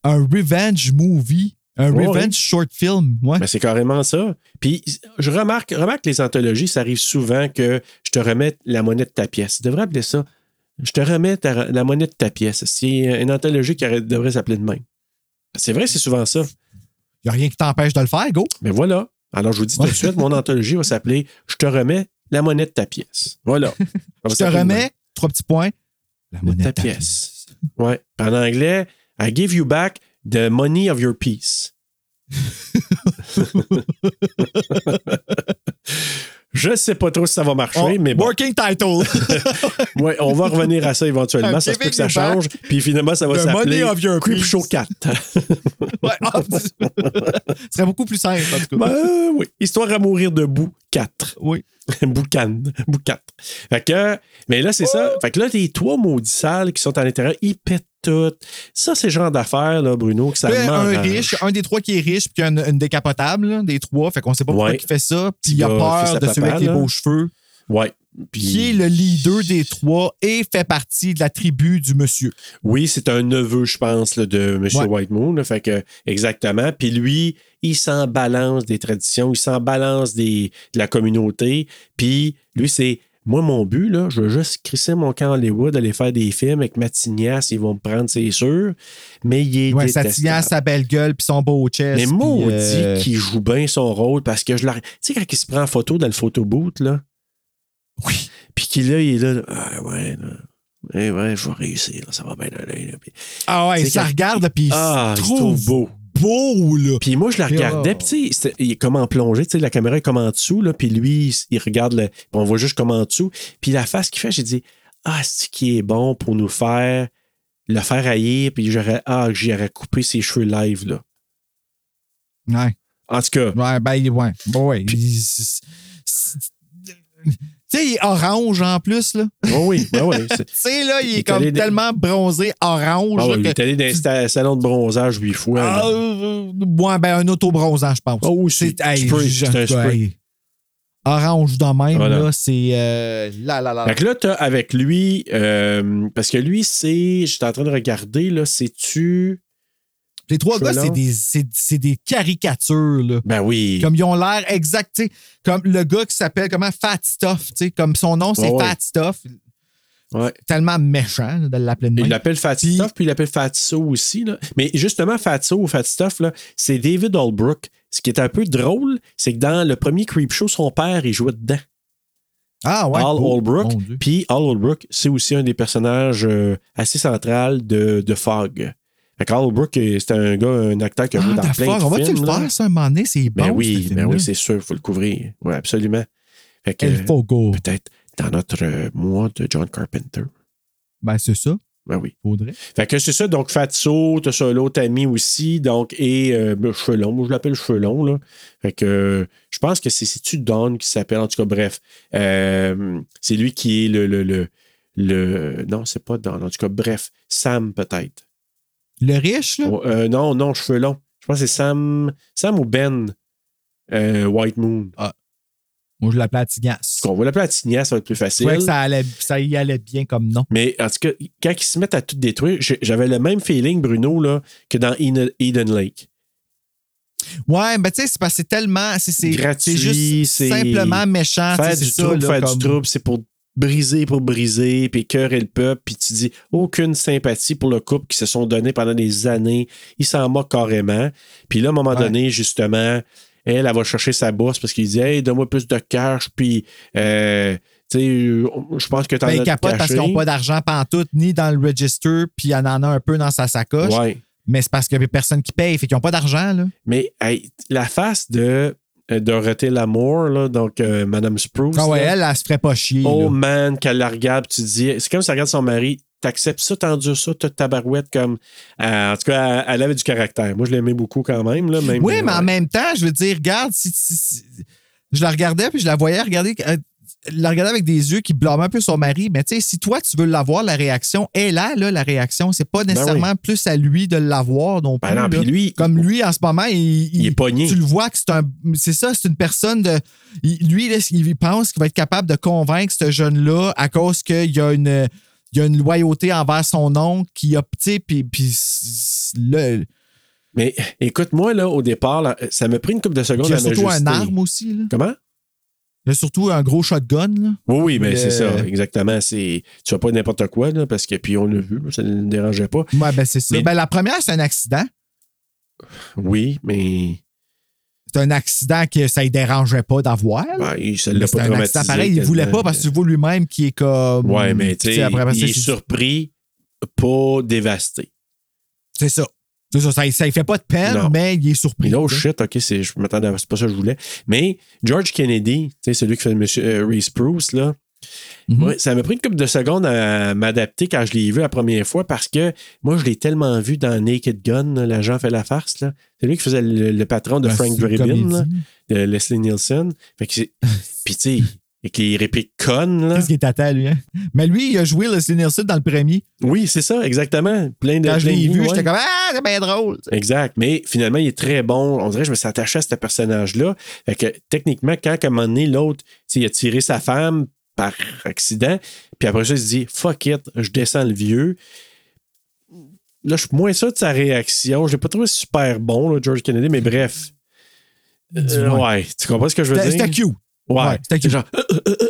un revenge movie. Un Ouais, revenge ouais. short film. Ouais. Ben, c'est carrément ça. Puis, je remarque, remarque les anthologies, ça arrive souvent que je te remette la monnaie de ta pièce. Tu devrais appeler ça. Je te remets ta- la monnaie de ta pièce. C'est une anthologie qui devrait s'appeler de même. C'est vrai, c'est souvent ça. Il n'y a rien qui t'empêche de le faire, go. Mais voilà. Alors, je vous dis tout de suite, mon anthologie va s'appeler Je te remets la monnaie de ta pièce. Voilà. Je te remets, trois petits points, la monnaie de ta pièce. Ouais. En anglais, I give you back the money of your piece. Je sais pas trop si ça va marcher, Oh, mais bon. Working title. Ouais, on va revenir à ça éventuellement. Ça se peut que ça change. Puis finalement, ça va s'appeler of your Creep. Show 4. ouais, ah, ce serait beaucoup plus simple, en tout cas. ben oui. Histoire à mourir debout 4. oui. Boucan. Boucan. Fait que, mais là, c'est ça. Fait que là, les trois maudits salles qui sont à l'intérieur, ils pètent tout. Ça, c'est le genre d'affaires, là, Bruno, que ça Là, un riche, un des trois qui est riche, puis une, une décapotable, là, des trois. Fait qu'on sait pas pourquoi Ouais. il fait ça. Puis il a peur de celui avec les beaux cheveux, Ouais. Qui est le leader des trois et fait partie de la tribu du monsieur. Oui, c'est un neveu, je pense, là, de M. Ouais. White Moon. là. fait que, exactement. Puis lui, il s'en balance des traditions, il s'en balance des, de la communauté. Puis lui, c'est. Moi, mon but, là, je veux juste crisser mon camp Hollywood, aller faire des films avec ma tignasse, ils vont me prendre, c'est sûr. Mais il est Ouais, tignasse, sa belle gueule, puis son beau chest. Mais maudit euh, qu'il joue bien son rôle parce que je. Tu sais, quand il se prend en photo dans le photo booth, là. Oui. Puis qu'il là, il est là. Ah ouais, là. Ouais, ouais, je vais réussir, là, ça va bien aller. là. Puis- Ah ouais, quand- regarde, puis il Ah, se il se trouve beau. beau, là. Puis moi, je la regardais, Oh. puis tu sais, il est comme en plongée, tu sais, la caméra est comme en dessous, là, puis lui, il, il regarde, le, on voit juste comme en dessous. Puis la face qu'il fait, j'ai dit, ah, c'est qui est bon pour nous faire, le faire haïr, puis j'aurais, ah, j'aurais coupé ses cheveux live, là. Ouais. En tout cas, Ouais, ben, ouais. Bon, Tu sais, il est orange en plus, là. oh oui, ben oui. Tu sais, là, il est, Il est comme tellement bronzé orange. Ah là, ouais, il est allé dans un salon de bronzage huit fois. Ah, euh, ouais, ben, un auto-bronzant, je pense. Oui, c'est- hey, un spray. Orange de même, Voilà. là, c'est. euh, là, là, là. Fait que là, t'as avec lui, euh, parce que lui, c'est, j'étais en train de regarder, là, c'est-tu. Les trois gars, c'est des, c'est, c'est des caricatures, là. Ben oui. Comme ils ont l'air exact, comme le gars qui s'appelle comment Fat Stuff, comme son nom c'est Ouais, ouais. Fat Stuff, Ouais. tellement méchant là, de l'appeler de Il même. l'appelle Fat Puis- Stuff, puis il l'appelle Fatso aussi. Là. Mais justement, Fatso ou Fat Stuff, là, c'est David Holbrook. Ce qui est un peu drôle, c'est que dans le premier Creepshow, son père, il jouait dedans. Ah ouais. Al Oh, Holbrook. mon Dieu. Puis Al Holbrook, c'est aussi un des personnages euh, assez central de, de Fog. Fait qu'Al Holbrook, euh, c'était un gars, un acteur qui a joué Ah, dans the plein fuck, de on va-tu films. le là. faire ça un moment donné? C'est bon. Ben oui, ce ben film-là. oui, c'est sûr, il faut le couvrir. Oui, absolument. Fait que, El Fogo. peut-être dans notre euh, mois de John Carpenter. Ben, c'est ça. Ben oui. Faudrait. Fait que c'est ça, donc Fatso, t'as ça, l'autre ami aussi, donc, et euh, ben, cheveux longs, moi je l'appelle cheveux longs, là. Fait que euh, je pense que c'est, c'est-tu Don qui s'appelle, en tout cas, bref. Euh, c'est lui qui est le, le, le, le- Non, c'est pas Don, en tout cas, bref. Sam, peut-être. Le riche, là? Oh, euh, non, non, cheveux longs. Je pense que c'est Sam. Sam ou Ben euh, White Moon. Moi, je l'appelais Tignasse. On va l'appeler à Tignasse, ça va être plus Je facile. que ça, allait, ça y allait bien comme nom. Mais en tout cas, quand ils se mettent à tout détruire, j'avais le même feeling, Bruno, là, que dans Eden Lake. Ouais, ben tu sais, c'est parce que c'est tellement. C'est, c'est, Gratuit, c'est juste simplement méchant. faire Ah, c'est du trouble, faire comme- du trouble, c'est pour briser pour briser, puis cœur et le peuple, puis tu dis aucune sympathie pour le couple qui se sont donnés pendant des années. Ils s'en moquent carrément. Puis là, à un moment Ouais. donné, justement, elle, elle va chercher sa bourse parce qu'il dit Hey, donne-moi plus de cash, puis euh, tu sais, je pense que t'en Ben, as ils capotent parce qu'ils n'ont pas d'argent pantoute, ni dans le register, puis il y en a un peu dans sa sacoche. Ouais. Mais c'est parce qu'il n'y avait personne qui paye, fait qu'ils n'ont pas d'argent, là. Mais hey, la face de Dorothée Lamour, là, donc euh, Madame Spruce. Ah ouais, là, elle, elle se ferait pas chier. Oh là. man, qu'elle la regarde, tu te dis, c'est comme si elle regarde son mari, t'acceptes ça, t'endures ça, t'as ta barouette comme. euh, en tout cas, elle, elle avait du caractère. Moi, je l'aimais beaucoup quand même. Là, même Oui, mais en même temps, je veux dire, regarde, si, si- si- je la regardais, puis je la voyais regarder, euh, la regarder avec des yeux qui blâmaient un peu son mari. Mais tu sais, si toi, tu veux l'avoir, la réaction est là, là, la réaction. C'est pas nécessairement plus à lui de l'avoir non plus. Ben non, là. puis lui, Comme lui, en ce moment, il, il est pogné. Tu le vois que c'est un. C'est ça, c'est une personne de. il- lui, là, il pense qu'il va être capable de convaincre ce jeune-là à cause qu'il y a une. Il y a une loyauté envers son oncle qui a. Sais, puis. puis là, Mais écoute, moi, là, au départ, là, ça m'a pris une couple de secondes il y a à surtout un arme aussi. Là. Comment? A surtout un gros shotgun. Là. Oui, oui, mais c'est ça, exactement. C'est, tu fais pas n'importe quoi, là, parce que, puis on l'a vu, là, ça ne dérangeait pas. Ouais, ben c'est ça. Mais- Ben, la première, c'est un accident. Oui, mais C'est un accident que ça ne dérangeait pas d'avoir. là. ben, il se l'a c'est pas un accident pareil. Il voulait quasiment. pas parce que tu vois lui-même qui est comme. Ouais, mais tu sais, il est surpris, pas dévasté. C'est ça. C'est ça. Ça, fait pas de peine, Non. mais il est surpris. Là, oh shit, OK, c'est, je m'attendais à c'est pas ça que je voulais. Mais George Kennedy, sais, celui qui fait le monsieur euh, Reese Bruce, là, Mhm. ouais, ça m'a pris une couple de secondes à m'adapter quand je l'ai vu la première fois parce que moi, je l'ai tellement vu dans Naked Gun, l'agent fait la farce. Là. C'est lui qui faisait le, le patron de Ben, Frank c'est comédie. de Leslie Nielsen. Fait que c'est- Puis, tu sais, avec les répliques connes, là. Qu'est-ce qui est à lui, hein? Mais lui, il a joué le Nielsen dans le premier. Oui, c'est ça, exactement. Plein de Quand je l'ai vu, ouais. j'étais comme Ah, c'est bien drôle. Exact. Mais finalement, il est très bon. On dirait que je me suis attaché à ce personnage-là. Fait que techniquement, quand à un moment donné, l'autre, il a tiré sa femme par accident, puis après ça, il se dit Fuck it, je descends le vieux. Là, je suis moins ça de sa réaction. Je l'ai pas trouvé super bon, là, George Kennedy, mais bref. Euh, ouais, tu comprends ce que je veux dire? c'était cute. Ouais, Ouais, c'était genre, euh, euh, euh,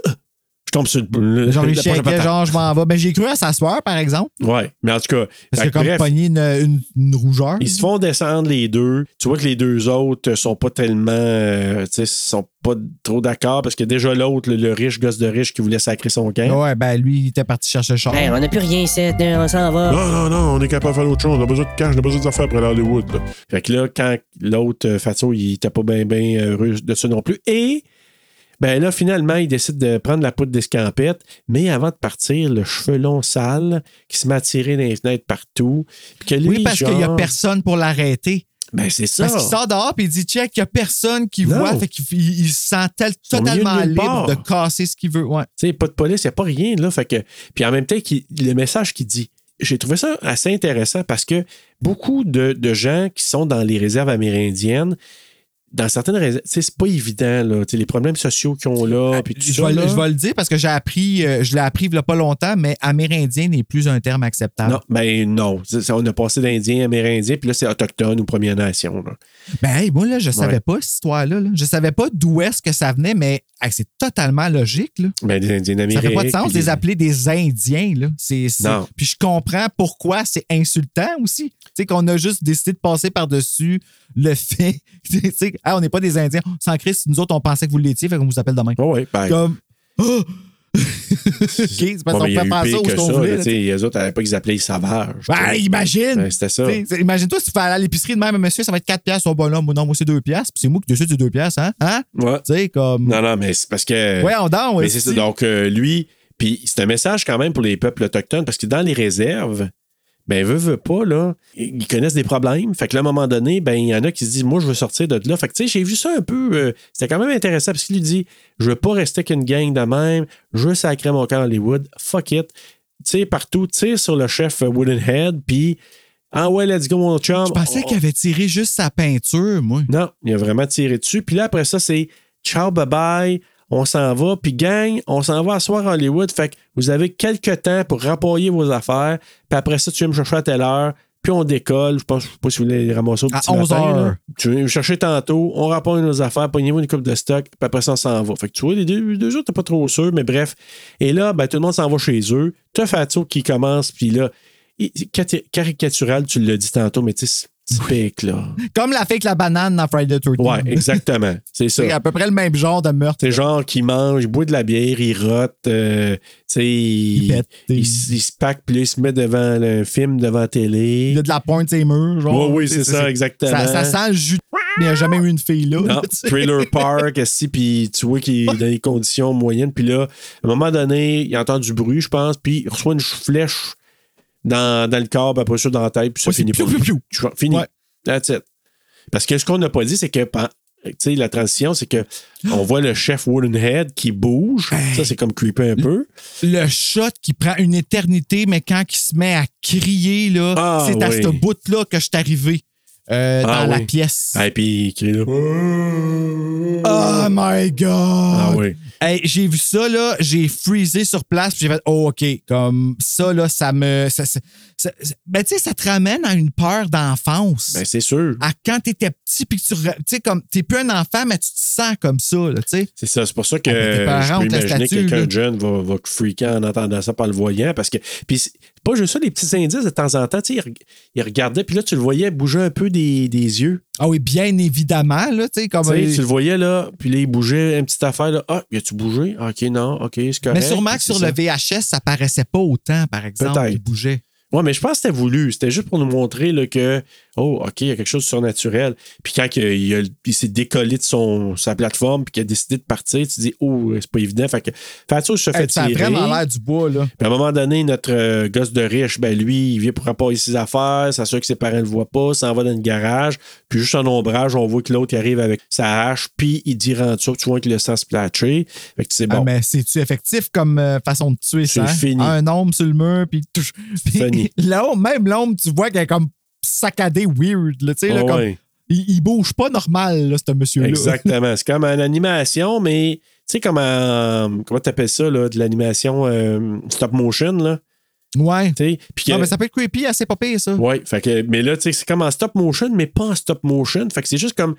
je tombe sur le. Genre, la il patate. genre, je m'en vais. Ben, j'ai cru à s'asseoir, par exemple. Ouais, mais en tout cas, Parce que comme bref, pogné une, une, une rougeur. Ils se font descendre les deux. Tu vois que les deux autres sont pas tellement. euh, tu sais, sont pas trop d'accord parce que déjà l'autre, le, le riche gosse de riche qui voulait sacrer son camp. Ouais, ben lui, il était parti chercher le char. Hey, on n'a plus rien, c'est, on s'en va. Non, non, non, on est capable de faire autre chose. On a besoin de cash, on a besoin d'affaires pour aller à Hollywood. là. Fait que là, quand l'autre, Fatso, il était pas bien ben heureux de ça non plus. Et. Ben là, finalement, il décide de prendre la poudre d'escampette, mais avant de partir, le cheveu long sale qui se met à tirer dans les fenêtres partout. Puis que lui, oui, parce qu'il n'y a personne pour l'arrêter. Ben c'est ça. Parce qu'il sort dehors et il dit check, il n'y a personne qui Non. voit. Fait qu'il il, il se sent tel- de totalement nulle libre de casser ce qu'il veut. Ouais. Tu sais, pas de police, il n'y a pas rien, là. Fait que, puis en même temps, le message qu'il dit, j'ai trouvé ça assez intéressant parce que beaucoup de, de gens qui sont dans les réserves amérindiennes, dans certaines sais, c'est pas évident, là. Les problèmes sociaux qu'ils ont là, puis tout Je ça. vais, le- là. je vais le dire parce que j'ai appris, euh, je l'ai appris il y a pas longtemps, mais amérindien n'est plus un terme acceptable. Non, ben non. On a passé d'Indien, Amérindien, puis là, c'est Autochtone ou Première Nation. Là. Ben, hey, moi, là, je savais Ouais. pas cette histoire-là. là. Je savais pas d'où est-ce que ça venait, mais hey, c'est totalement logique. Là. Ben, des Indiens Ça d'Amérique. fait pas de sens de les appeler des Indiens. Là. Non. Puis je comprends pourquoi c'est insultant aussi. Tu sais, qu'on a juste décidé de passer par-dessus le fait. Tu sais, ah, on n'est pas des Indiens. Sans Christ, nous autres, on pensait que vous l'étiez, fait qu'on vous appelle demain. Oh, ouais, ben, Comme. OK, c'est parce qu'on peut eu penser au qu'on voulait. Les autres, à l'époque, ils appelaient les sauvages. Ben, imagine! Ben, c'était ça. Imagine-toi si tu fais aller à l'épicerie de même, monsieur, ça va être 4 piastres. Oh, bon, non, moi, non, moi, c'est 2 piastres. Puis c'est moi qui décide c'est 2 piastres, hein? Hein? Ouais. Tu sais, comme. Non, non, mais c'est parce que. Ouais, on donne, Mais c'est ça. Donc, euh, lui, puis c'est un message quand même pour les peuples autochtones parce que dans les réserves, ben, veut, veut pas, là, ils connaissent des problèmes. Fait que là, à un moment donné, ben, il y en a qui se disent, moi, je veux sortir de là. Fait que, tu sais, j'ai vu ça un peu. euh, C'était quand même intéressant parce qu'il lui dit, je veux pas rester qu'une gang de même. Je veux sacrer mon camp à Hollywood. Fuck it. Tu sais, partout, tire sur le chef euh, Woodenhead, puis. Ah ouais, let's go, mon chum. Je pensais qu'il avait tiré juste sa peinture, moi. Non, il a vraiment tiré dessus. Puis là, après ça, c'est ciao, bye bye, on s'en va. Puis gang, on s'en va à soir à Hollywood. Fait que vous avez quelques temps pour rapporter vos affaires. Puis après ça, tu viens me chercher à telle heure. Puis on décolle. Je pense je sais pas si vous voulez les ramasser au À petit 11 matin, là. heures. Tu viens me chercher tantôt. On rapporte nos affaires. Pognez-vous une coupe de stock. Puis après ça, on s'en va. Fait que tu vois, les deux, les deux jours, t'es pas trop sûr. Mais bref. Et là, ben, tout le monde s'en va chez eux. T'as Fato qui commence. Puis là, il- caricatural, tu l'as dit tantôt, mais tu sais, typique, là. Comme la fake la banane dans Friday the 13 Ouais, exactement. C'est ça. C'est à peu près le même genre de meurtre. C'est genre qui mange, il boit de la bière, il rote, euh, il, se pack, puis il se met devant un film devant la télé. Il a de la pointe ses murs, genre. Oui, oui, c'est ça, exactement. Ça, ça sent le jus il n'y a jamais eu une fille là. Non. Trailer Park, aussi, puis tu vois qu'il est dans des conditions moyennes. Puis là, à un moment donné, il entend du bruit, je pense, puis il reçoit une flèche dans, dans le corps, puis après ça, dans la tête, puis ça Ouais, finit piou, piou, Tu vois, Fini. Ouais. That's it. Parce que ce qu'on n'a pas dit, c'est que la transition, c'est que on voit le chef Woodenhead qui bouge. Ça, c'est comme creepy un peu. Le shot qui prend une éternité, mais quand il se met à crier, là, Ah, c'est à oui. ce bout-là que je suis arrivé euh, Ah, dans la pièce. Et puis il crie là. Oh my God! Ah oui. Hey, j'ai vu ça, là, j'ai freezé sur place, puis j'ai fait, oh, OK, comme ça, là, ça me. Ça, ça- ça- ça- ben, tu sais, ça te ramène à une peur d'enfance. Ben, c'est sûr. à quand t'étais petit, puis que tu. Tu sais, comme, t'es plus un enfant, mais tu te sens comme ça, là, tu sais. C'est ça. C'est pour ça que parents, je peux imaginer que quelqu'un de jeune va, va freaker en entendant ça par le voyant. Parce que. Puis pas juste ça, les petits indices de temps en temps. Il, il regardait, puis là, tu le voyais bouger un peu des, des yeux. Ah oui, bien évidemment, là, tu sais, comme. Tu le voyais là, puis là, il bougeait une petite affaire. Là. Ah, as-tu bougé? Ah, OK, non, OK, c'est correct. mais sûrement que sur ça. le VHS, ça paraissait pas autant, par exemple, qu'il bougeait. Ouais, mais je pense que c'était voulu. C'était juste pour nous montrer là, que, oh, OK, il y a quelque chose de surnaturel. Puis quand il, il a- il s'est décollé de son, sa plateforme, puis qu'il a décidé de partir, tu dis, oh, c'est pas évident. Fait que, fait ça, je te fais Hey, ça a tirer. vraiment l'air du bois, là. Puis à un moment donné, notre euh, gosse de riche, ben lui, il vient pour rapporter ses affaires, s'assure que ses parents ne le voient pas, s'en va dans le garage. Puis juste en ombrage, on voit que l'autre arrive avec sa hache, puis il dit rentre ça, tu vois que le sang se platché. Fait que c'est Ah, bon. mais c'est-tu effectif comme euh, façon de tuer C'est ça? hein? fini. Un homme sur le mur, puis il touche. Puis Fini. Là, même l'homme, tu vois qu'elle est comme saccadée weird, là, sais, là, comme- ouais. il, il bouge pas normal, là, ce monsieur-là. Exactement. C'est comme en animation, mais tu sais, comme en. Comment t'appelles ça, là, de l'animation euh, stop motion, là? Ouais. Puis Non, que- mais ça peut être creepy, assez pas pire, ça. Ouais, fait que, mais là, tu sais, c'est comme en stop motion, mais pas en stop motion. Fait que c'est juste comme.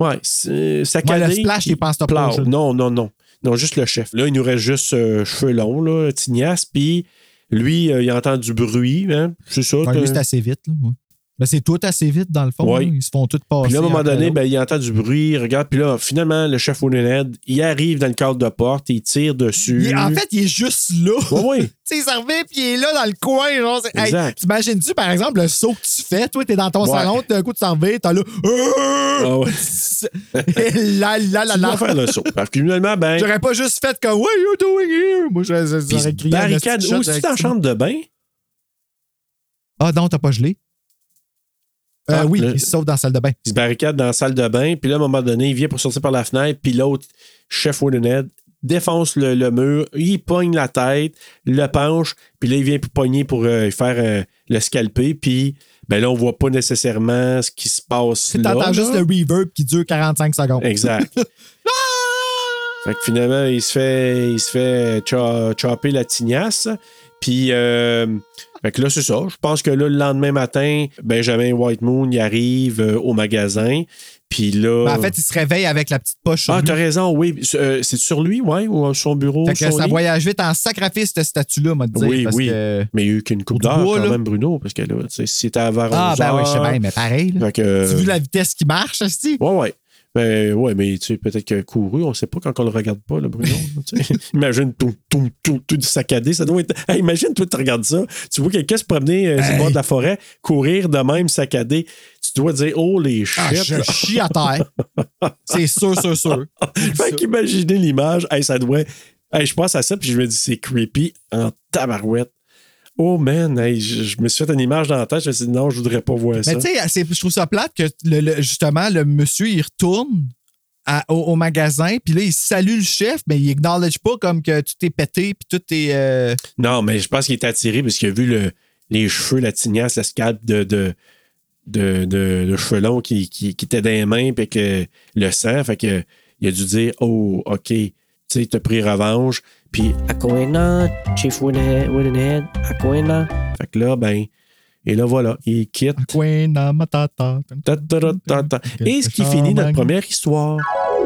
Ouais, c'est- saccadé. Ouais, le splash, il est pas en stop motion. Non, non, non. Non, juste le chef. Là, il nous reste juste euh, cheveux longs, là, tignasse, puis lui, euh, il entend du bruit, hein. C'est ça. Ouais, lui, c'est assez vite, là. ouais. Ben, c'est tout assez vite, dans le fond. Là. Ils se font tous passer. Puis là, à un moment donné, ben, il entend du bruit, il regarde, puis là, finalement, le chef Woodenhead, il arrive dans le cadre de porte, il tire dessus. Il- en fait, il est juste là. Ouais. tu sais, il s'en puis il est là dans le coin. Genre, c'est- hey. T'imagines-tu, par exemple, le saut que tu fais? Toi, t'es dans ton Ouais. salon, d'un coup, tu s'en reviens, t'as là. Ah ouais. Et là, là, là, Tu là. faire le saut. Parce que finalement, ben. J'aurais pas juste fait comme What are you doing here? Moi, j'aurais crié. un barricade. Où la directement. chambre de bain? Ah non, t'as pas gelé. Euh, Ah, oui, il se sauve dans la salle de bain. Il se barricade dans la salle de bain, puis là, à un moment donné, il vient pour sortir par la fenêtre, puis l'autre, chef Woodenhead, défonce le, le mur, il pogne la tête, le penche, puis là, il vient pour pogner pour euh, faire euh, le scalper, puis ben là, on voit pas nécessairement ce qui se passe là. T'entends juste le reverb qui dure 45 secondes. Exact. fait que finalement, il se fait, il se fait cho- chopper la tignasse. Puis, euh, fait que là, c'est ça. Je pense que là, le lendemain matin, Benjamin White Moon, il arrive euh, au magasin. Puis là. Ben, en fait, il se réveille avec la petite poche sur ah, t'as raison, oui. Euh, c'est sur lui, ouais, ou sur son bureau. Fait que son ça lit? voyage vite en sacrifice, cette statue-là, m'a dit. Oui, parce oui. que- Mais il y a eu qu'une coupe d'heure quand là. même, Bruno, parce que là, tu sais, si c'était avant Ah, 11 ben oui, je sais bien, mais pareil. là. fait que, Tu as vu la vitesse qui marche, Asti? Ouais, ouais. Ben ouais, mais tu sais, peut-être qu'il a couru, on sait pas quand on le regarde pas, le Bruno. imagine tout, tout, tout, tout saccadé. Ça doit être. Hey, imagine, toi, tu regardes ça. Tu vois quelqu'un se promener euh, sur le Hey. bord de la forêt, courir de même, saccadé. Tu dois dire, oh les shit. Ah, je chie à terre. C'est sûr, sûr, sûr. fait qu'imaginer l'image, hey, ça doit. Hey, je pense à ça, puis je me dis, c'est creepy en tabarouette. Oh man, hey, je, je me suis fait une image dans la tête, je me suis dit, non, je voudrais pas voir ça. Mais tu sais, je trouve ça plate que le- le- justement, le monsieur, il retourne à- au, au magasin, puis là, il salue le chef, mais il acknowledge pas comme que tout est pété, puis tout est. euh, Non, mais je pense qu'il est attiré parce qu'il a vu le, les cheveux, la tignasse, la scalpe de, de, de, de, de cheveux longs qui, qui, qui était dans les mains, puis que le sang, fait que il a dû dire Oh, OK, tu sais, t'as pris revanche. Puis, Aquina, Chief Woodenhead, Aquina. fait que là, ben, et là, voilà, il quitte. Et ce qui finit notre première histoire.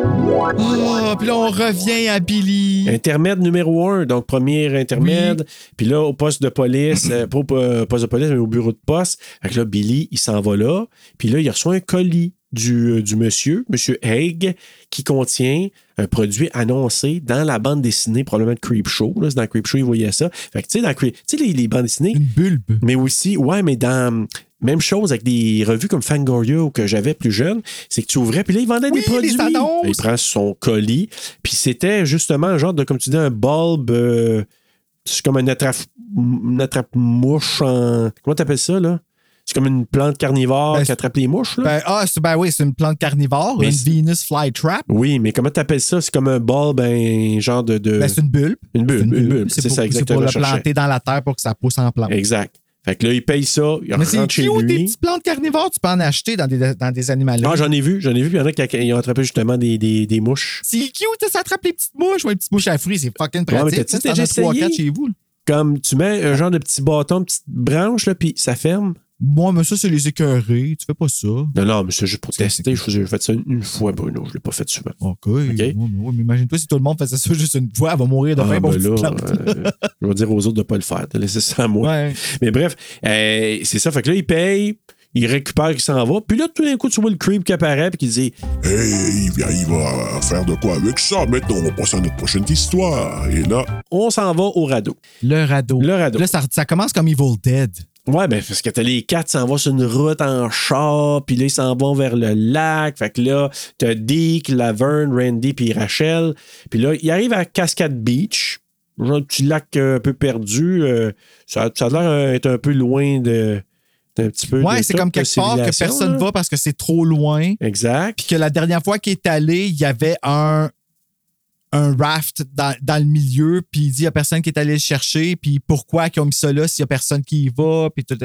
Ah, puis là, on revient à Billy. Intermède numéro un, donc premier intermède. Puis là, au poste de police, euh, pas au euh, poste de police, mais au bureau de poste. Fait que là, Billy, il s'en va là. Puis là, il reçoit un colis du, euh, du monsieur, monsieur Haig, qui contient un produit annoncé dans la bande dessinée, probablement de Creepshow. Là, c'est dans Creepshow, il voyait ça. Fait que tu sais, dans Creep- tu sais, les, les bandes dessinées. Une bulbe. Mais aussi, ouais, mais dans. Même chose avec des revues comme Fangoria que j'avais plus jeune, c'est que tu ouvrais, puis là, il vendait Oui, des produits. Il prend son colis, puis c'était justement un genre de, comme tu dis, un bulbe, euh, c'est comme un attrape-mouche en. Comment t'appelles ça, là? C'est comme une plante carnivore Ben, qui attrape les mouches, là? Ben, ah, c'est- ben oui, c'est une plante carnivore, Mais une c'est- Venus flytrap. oui, mais comment t'appelles ça? C'est comme un bulbe, un genre de. de- Ben, c'est une bulbe. une bulbe, C'est une bulbe. C'est C'est pour, ça, c'est exactement. pour le planter dans la terre pour que ça pousse en plante. Exact. Fait que là, il paye ça, il Mais c'est chez cute, des lui. petites plantes carnivores, tu peux en acheter dans des, dans des animaleries. Ah, j'en ai vu, j'en ai vu. Puis il y en a qui ont attrapé justement des, des, des mouches. c'est cute, ça attrape les petites mouches. Ouais, les petites mouches à fruits, c'est fucking mais pratique. t'as-tu ça, T'en déjà as trois, essayé? quatre chez vous. là. Comme tu mets un genre de petit bâton, petite branche, là, puis ça ferme. Moi, mais ça, c'est les écœurés. Tu fais pas ça. Non, non, mais c'est juste pour tester. J'ai fait ça une fois, Bruno. Je l'ai pas fait souvent. OK. Ouais, mais, imagine-toi, si tout le monde faisait ça juste une fois, elle va mourir de faim. Ah, pour ben euh, je vais dire aux autres de pas le faire, de laisser ça à moi. Ouais. Mais bref, euh, c'est ça. Fait que là, il paye, il récupère, il s'en va. Puis là, tout d'un coup, tu vois le creep qui apparaît puis qui dit Hey, il va, il va faire de quoi avec ça? Maintenant, on va passer à notre prochaine histoire. Et là, On s'en va au radeau. Le radeau. Le radeau. Là, ça, ça commence comme Evil Dead. Ouais, ben, parce que t'as les quatre s'en vont sur une route en char, puis là, ils s'en vont vers le lac. Fait que là, t'as Dick, Laverne, Randy, puis Rachel. Puis là, ils arrivent à Cascade Beach, genre un petit lac un peu perdu. euh, ça, ça a l'air d'être un peu loin de. d'un petit peu Ouais, c'est comme quelque part que personne là. va parce que c'est trop loin. Exact. Puis que la dernière fois qu'il est allé, il y avait un, un raft dans, dans le milieu, puis il dit il n'y a personne qui est allé le chercher, puis pourquoi ils ont mis ça là s'il n'y a personne qui y va, puis tout.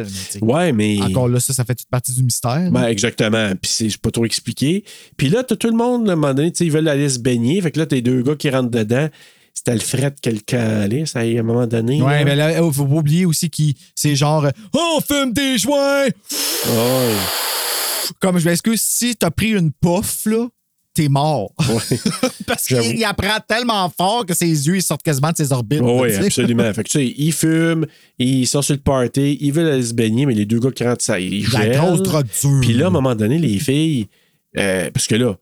Ouais, mais. Encore là, ça, ça fait toute partie du mystère. Ben, exactement. Puis c'est pas trop expliqué. Puis là, t'as tout le monde, à un moment donné, tu sais, ils veulent aller se baigner. Fait que là, t'as les deux gars qui rentrent dedans. C'est Alfred quelqu'un allait, ça, à un moment donné. Ouais, là. mais là, il faut pas oublier aussi que c'est genre Oh, on fume des joints! Comme je m'excuse, si t'as pris une puff, là, t'es mort. Parce qu'il apprend tellement fort que ses yeux ils sortent quasiment de ses orbites. oui, tu sais. absolument. Fait que, tu sais, ils fument, ils sont sur le party, ils veulent aller se baigner, mais les deux gars qui rentrent, ça, ils La gèlent. grosse drogue dure. Puis là, à un moment donné, les filles, euh, parce que là,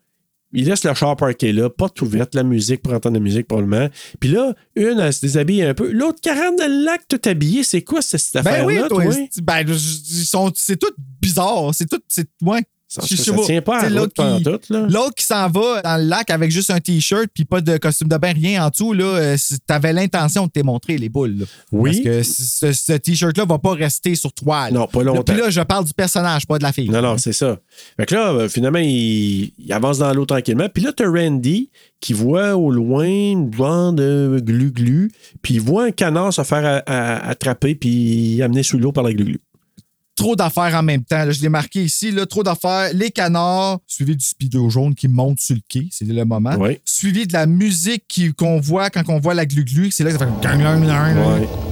ils laissent le char parké là, porte ouverte, la musique pour entendre la musique probablement. Puis là, une, elle se déshabille un peu. L'autre, qui rentre dans le lac, tout habillé. C'est quoi cette, cette Ben oui, affaire-là, toi, toi? c'est- ben, c'est tout bizarre. C'est tout. C'est, ouais. Ça, Je ça, sais ça tient pas à l'autre qui- là. L'autre qui s'en va dans le lac avec juste un t-shirt puis pas de costume de bain, rien en dessous, là, euh, t'avais l'intention de te montrer les boules. là. Oui. Parce que ce, ce t-shirt-là va pas rester sur toi. là. Non, pas longtemps. Puis là, je parle du personnage, pas de la fille. Non, non, c'est ça. Fait que là, euh, finalement, il, il avance dans l'eau tranquillement. Puis là, t'as Randy qui voit au loin une genre de glu-glu. Puis il voit un canard se faire attraper puis amener sous l'eau par la glu-glu. Trop d'affaires en même temps. là. je l'ai marqué ici. Là, trop d'affaires. Les canards, suivi du speedo jaune qui monte sur le quai. C'est le moment. Suivi de la musique qui- qu'on voit quand on voit la glu-glu. C'est là que ça fait.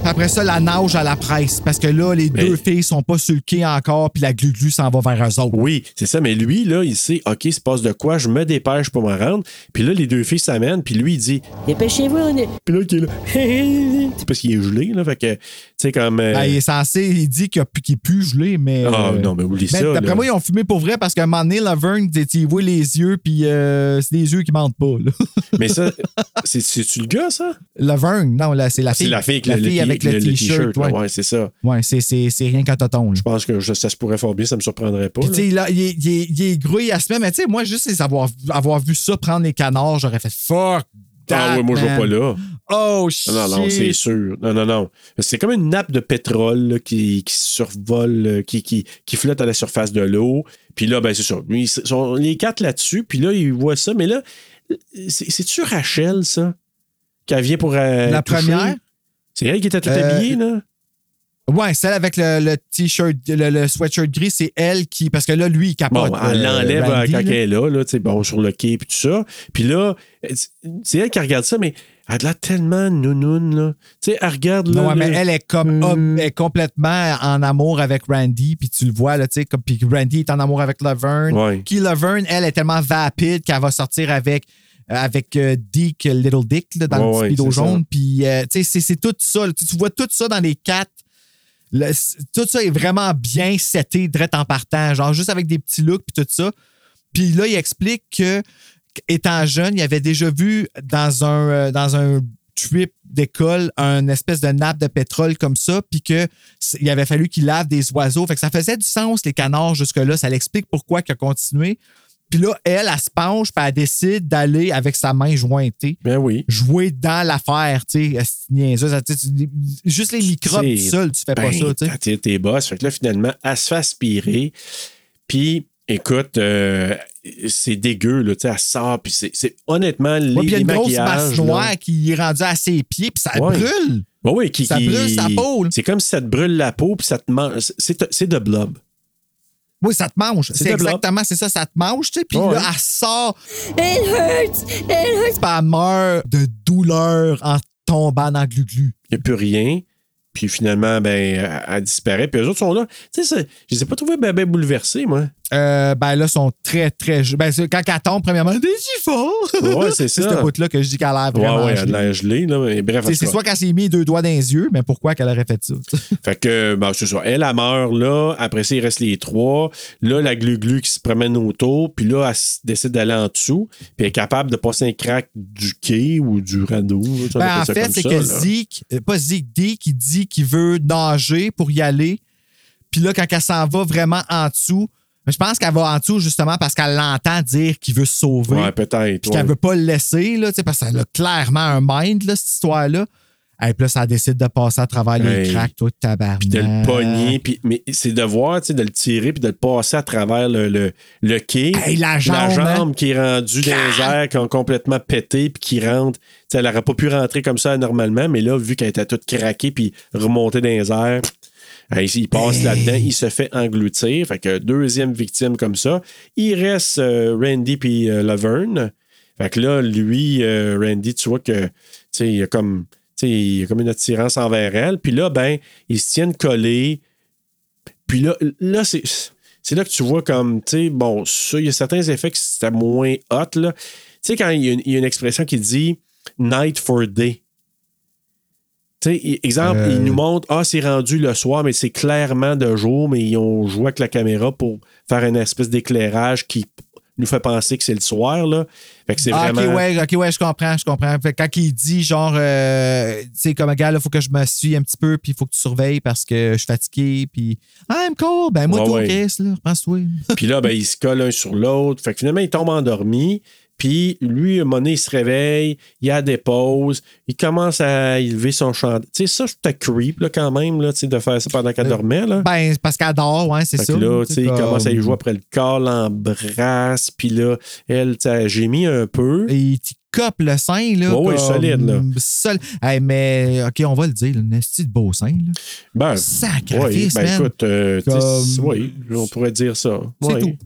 Puis après ça, la nage à la presse. Parce que là, les Mais- deux filles sont pas sur le quai encore, puis la glu-glu s'en va vers eux autres. Oui, c'est ça. Mais lui, là, il sait, OK, il se passe de quoi, je me dépêche pour me rendre. Puis là, les deux filles s'amènent, puis lui, il dit, Dépêchez-vous, on est. puis là, qui est là, c'est parce qu'il est gelé, là. Fait que, tu sais, comme. euh, Ben, il est censé, il dit qu'il a pu- qu'il est plus gelé, mais. Ah, euh, non, mais oublie mais ça. D'après moi, ils ont fumé pour vrai parce qu'à un moment donné, Laverne, tu tu vois les yeux, puis euh, c'est des yeux qui mentent pas. Là. Mais ça, c'est- c'est-tu le gars, ça? Laverne, non, là, c'est la fille. C'est la fille avec la le, fille le- avec le- t-shirt. ouais. Ouais, c'est ça. Ouais, c'est, c'est, c'est rien qu'un toton. Je pense que je- ça se pourrait fort bien, ça me surprendrait pas. Puis, là. tu sais, là, il est, il est, il à se mettre, mais tu sais, moi, juste avoir, avoir vu ça prendre les canards, j'aurais fait fuck. Ah ouais, moi, je vais pas là. Oh, shit. Non, non, non, c'est sûr. Non, non, non. C'est comme une nappe de pétrole là, qui, qui survole, euh, qui, qui, qui flotte à la surface de l'eau. Puis là, ben, c'est ça. Ils sont les quatre là-dessus. Puis là, ils voient ça. Mais là, c'est- c'est-tu Rachel, ça? Qui vient pour. euh, La toucher? première? C'est elle qui était toute Euh, habillée, là? Ouais, celle avec le, le t-shirt, le, le sweatshirt gris, c'est elle qui. Parce que là, lui, il capote. Bon, elle l'enlève quand là. elle est là, là tu sais, bon, sur le quai et tout ça. Puis là, c'est elle qui regarde ça, mais elle a l'air tellement nounoune, là. Tu sais, elle regarde, là. Non, ouais, mais elle est comme Hmm. elle est complètement en amour avec Randy, puis tu le vois, là, tu sais, comme, puis Randy est en amour avec Laverne. Ouais. Qui Laverne, elle, est tellement vapide qu'elle va sortir avec, avec euh, Dick, Little Dick, là, dans Ouais, le speedo c'est jaune. Puis, euh, tu sais, c'est- c'est tout ça. là. Tu, tu vois tout ça dans les quatre. Le- tout ça est vraiment bien seté, direct en partant, genre juste avec des petits looks, puis tout ça. Puis là, il explique que, étant jeune, il avait déjà vu dans un, euh, dans un trip d'école un espèce de nappe de pétrole comme ça, puis que il avait fallu qu'il lave des oiseaux. Fait que ça faisait du sens, les canards, jusque-là. Ça l'explique pourquoi il a continué. Puis là, elle, elle se penche, puis elle décide d'aller avec sa main jointée Ben oui. jouer dans l'affaire, tu sais, juste les microbes C'est- tout seul, tu fais pas ben, ça, tu sais. tes bosses. Fait que là, finalement, elle se fait aspirer. Puis, écoute, euh, c'est dégueu, là, tu sais, elle sort. Puis, c'est, c'est- honnêtement, les, Ouais, puis il y a les une grosse masse là- noire qui est rendue à ses pieds, puis ça Ouais. brûle. Ouais, ouais, qui, Ça qui- brûle sa peau. C'est comme si ça te brûle la peau, puis ça te mange. C'est, c'est de blob. Oui, ça te mange. C'est exactement, c'est ça, ça te mange, tu sais. Puis Ouais. là, elle sort, It hurts! It hurts! puis elle meurt de douleur en tombant dans le glu-glu. Il n'y a plus rien. Puis finalement, ben, elle, disparaît. Puis eux autres sont là. Tu sais, ça- je les ai pas trouvés ben, ben bouleversés, moi. Euh, ben là, sont très, très. Ben, c'est- quand elle tombe, premièrement, des chiffons. Ouais, c'est ça. ce bout-là que je dis qu'elle a l'air Ouais, vraiment. ouais, elle a l'air gelée, là. Mais bref, C'est c'est soit qu'elle s'est mis deux doigts dans les yeux, mais pourquoi qu'elle aurait fait ça? Fait que, ben, c'est ça. Elle, elle meurt là. Après ça, il reste les trois. Là, la glu-glu qui se promène autour. Puis là, elle décide d'aller en dessous. Puis elle est capable de passer un crack du quai ou du radeau. Ben, en fait, c'est que. Zeke, euh, pas Zeke, D, qui dit qu'il veut nager pour y aller. Puis là, quand elle s'en va vraiment en dessous, mais je pense qu'elle va en dessous justement parce qu'elle l'entend dire qu'il veut se sauver. Ouais, peut-être. puis ouais. qu'elle veut pas le laisser, là, parce qu'elle a clairement un mind, là, cette histoire-là. Et puis là, ça décide de passer à travers les Hey. cracks, toi, tabarnak. Puis de le pogner. Puis, mais c'est de voir, tu sais, de le tirer puis de le passer à travers le, le, le quai. Hey, la jambe, La jambe hein? qui est rendue dans les airs, qui ont complètement pété puis qui rentre. Tu sais, elle n'aurait pas pu rentrer comme ça normalement, mais là, vu qu'elle était toute craquée puis remontée dans les airs, il passe là-dedans, il se fait engloutir. Fait que deuxième victime comme ça. Il reste euh, Randy puis euh, Laverne. Fait que là, lui, euh, Randy, tu vois que, il y a comme, il y a comme une attirance envers elle. Puis là, ben, ils se tiennent collés. Puis là, là c'est, c'est là que tu vois comme, tu sais, bon, ça, il y a certains effets que c'était moins hot, là. Tu sais, quand il y, a une, il y a une expression qui dit night for day. Sais, exemple, Euh. ils nous montrent, ah, c'est rendu le soir, mais c'est clairement de jour, mais ils ont joué avec la caméra pour faire une espèce d'éclairage qui nous fait penser que c'est le soir, là. Fait que c'est Ah, vraiment. ok, ouais, ok, ouais, je comprends, je comprends. Fait que quand il dit, genre, euh, tu sais, comme un gars, il faut que je me suis un petit peu, puis il faut que tu surveilles parce que je suis fatigué, puis I'm cold. Ben, moi, Ouais, tout, ouais. Chris, là, pense-toi. Puis là, ben, ils se collent l'un sur l'autre. Fait que finalement, il tombe endormi. Puis lui, à un moment donné, il se réveille, il a des pauses, il commence à élever son chant. Tu sais, ça, c'était creep là, quand même, là, tu sais, de faire ça pendant qu'elle dormait. Là. Ben, c'est parce qu'elle dort, ouais, c'est ça. là, tu sais, il comme- commence à y jouer après le corps, l'embrasse, puis là, elle, j'ai mis un peu. Et il cope le sein, là. Ouais, comme solide, là. sol- Hey, mais, OK, on va le dire, un de beau sein, là. Ben, Sacrifice, oui, ben écoute, euh, Comme- oui, on pourrait dire ça. C'est Ouais. tout.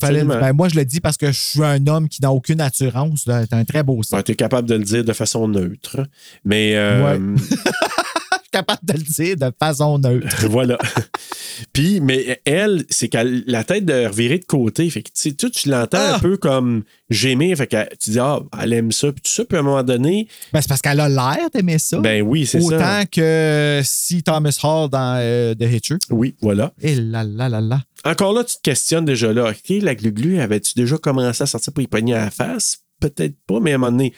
Fallait- ben, moi, je le dis parce que je suis un homme qui n'a aucune assurance. C'est un très beau sein. tu es capable de le dire de façon neutre. Mais, euh, Ouais. Je suis capable de le dire de façon neutre. voilà. Puis, mais elle, c'est qu'elle la tête de revirer de côté. Fait que, tu sais, tu, l'entends Ah! un peu comme gémir. Fait que tu dis, ah, elle aime ça. Puis tout ça. Puis à un moment donné, Ben, c'est parce qu'elle a l'air d'aimer ça. ben oui, c'est Autant ça. que si Thomas Hall dans euh, The Hitcher. Oui, voilà. Et là là là là. Encore là, tu te questionnes déjà là. OK, la glu-glu, avais-tu déjà commencé à sortir pour y pogner à la face? Peut-être pas, mais à un moment donné,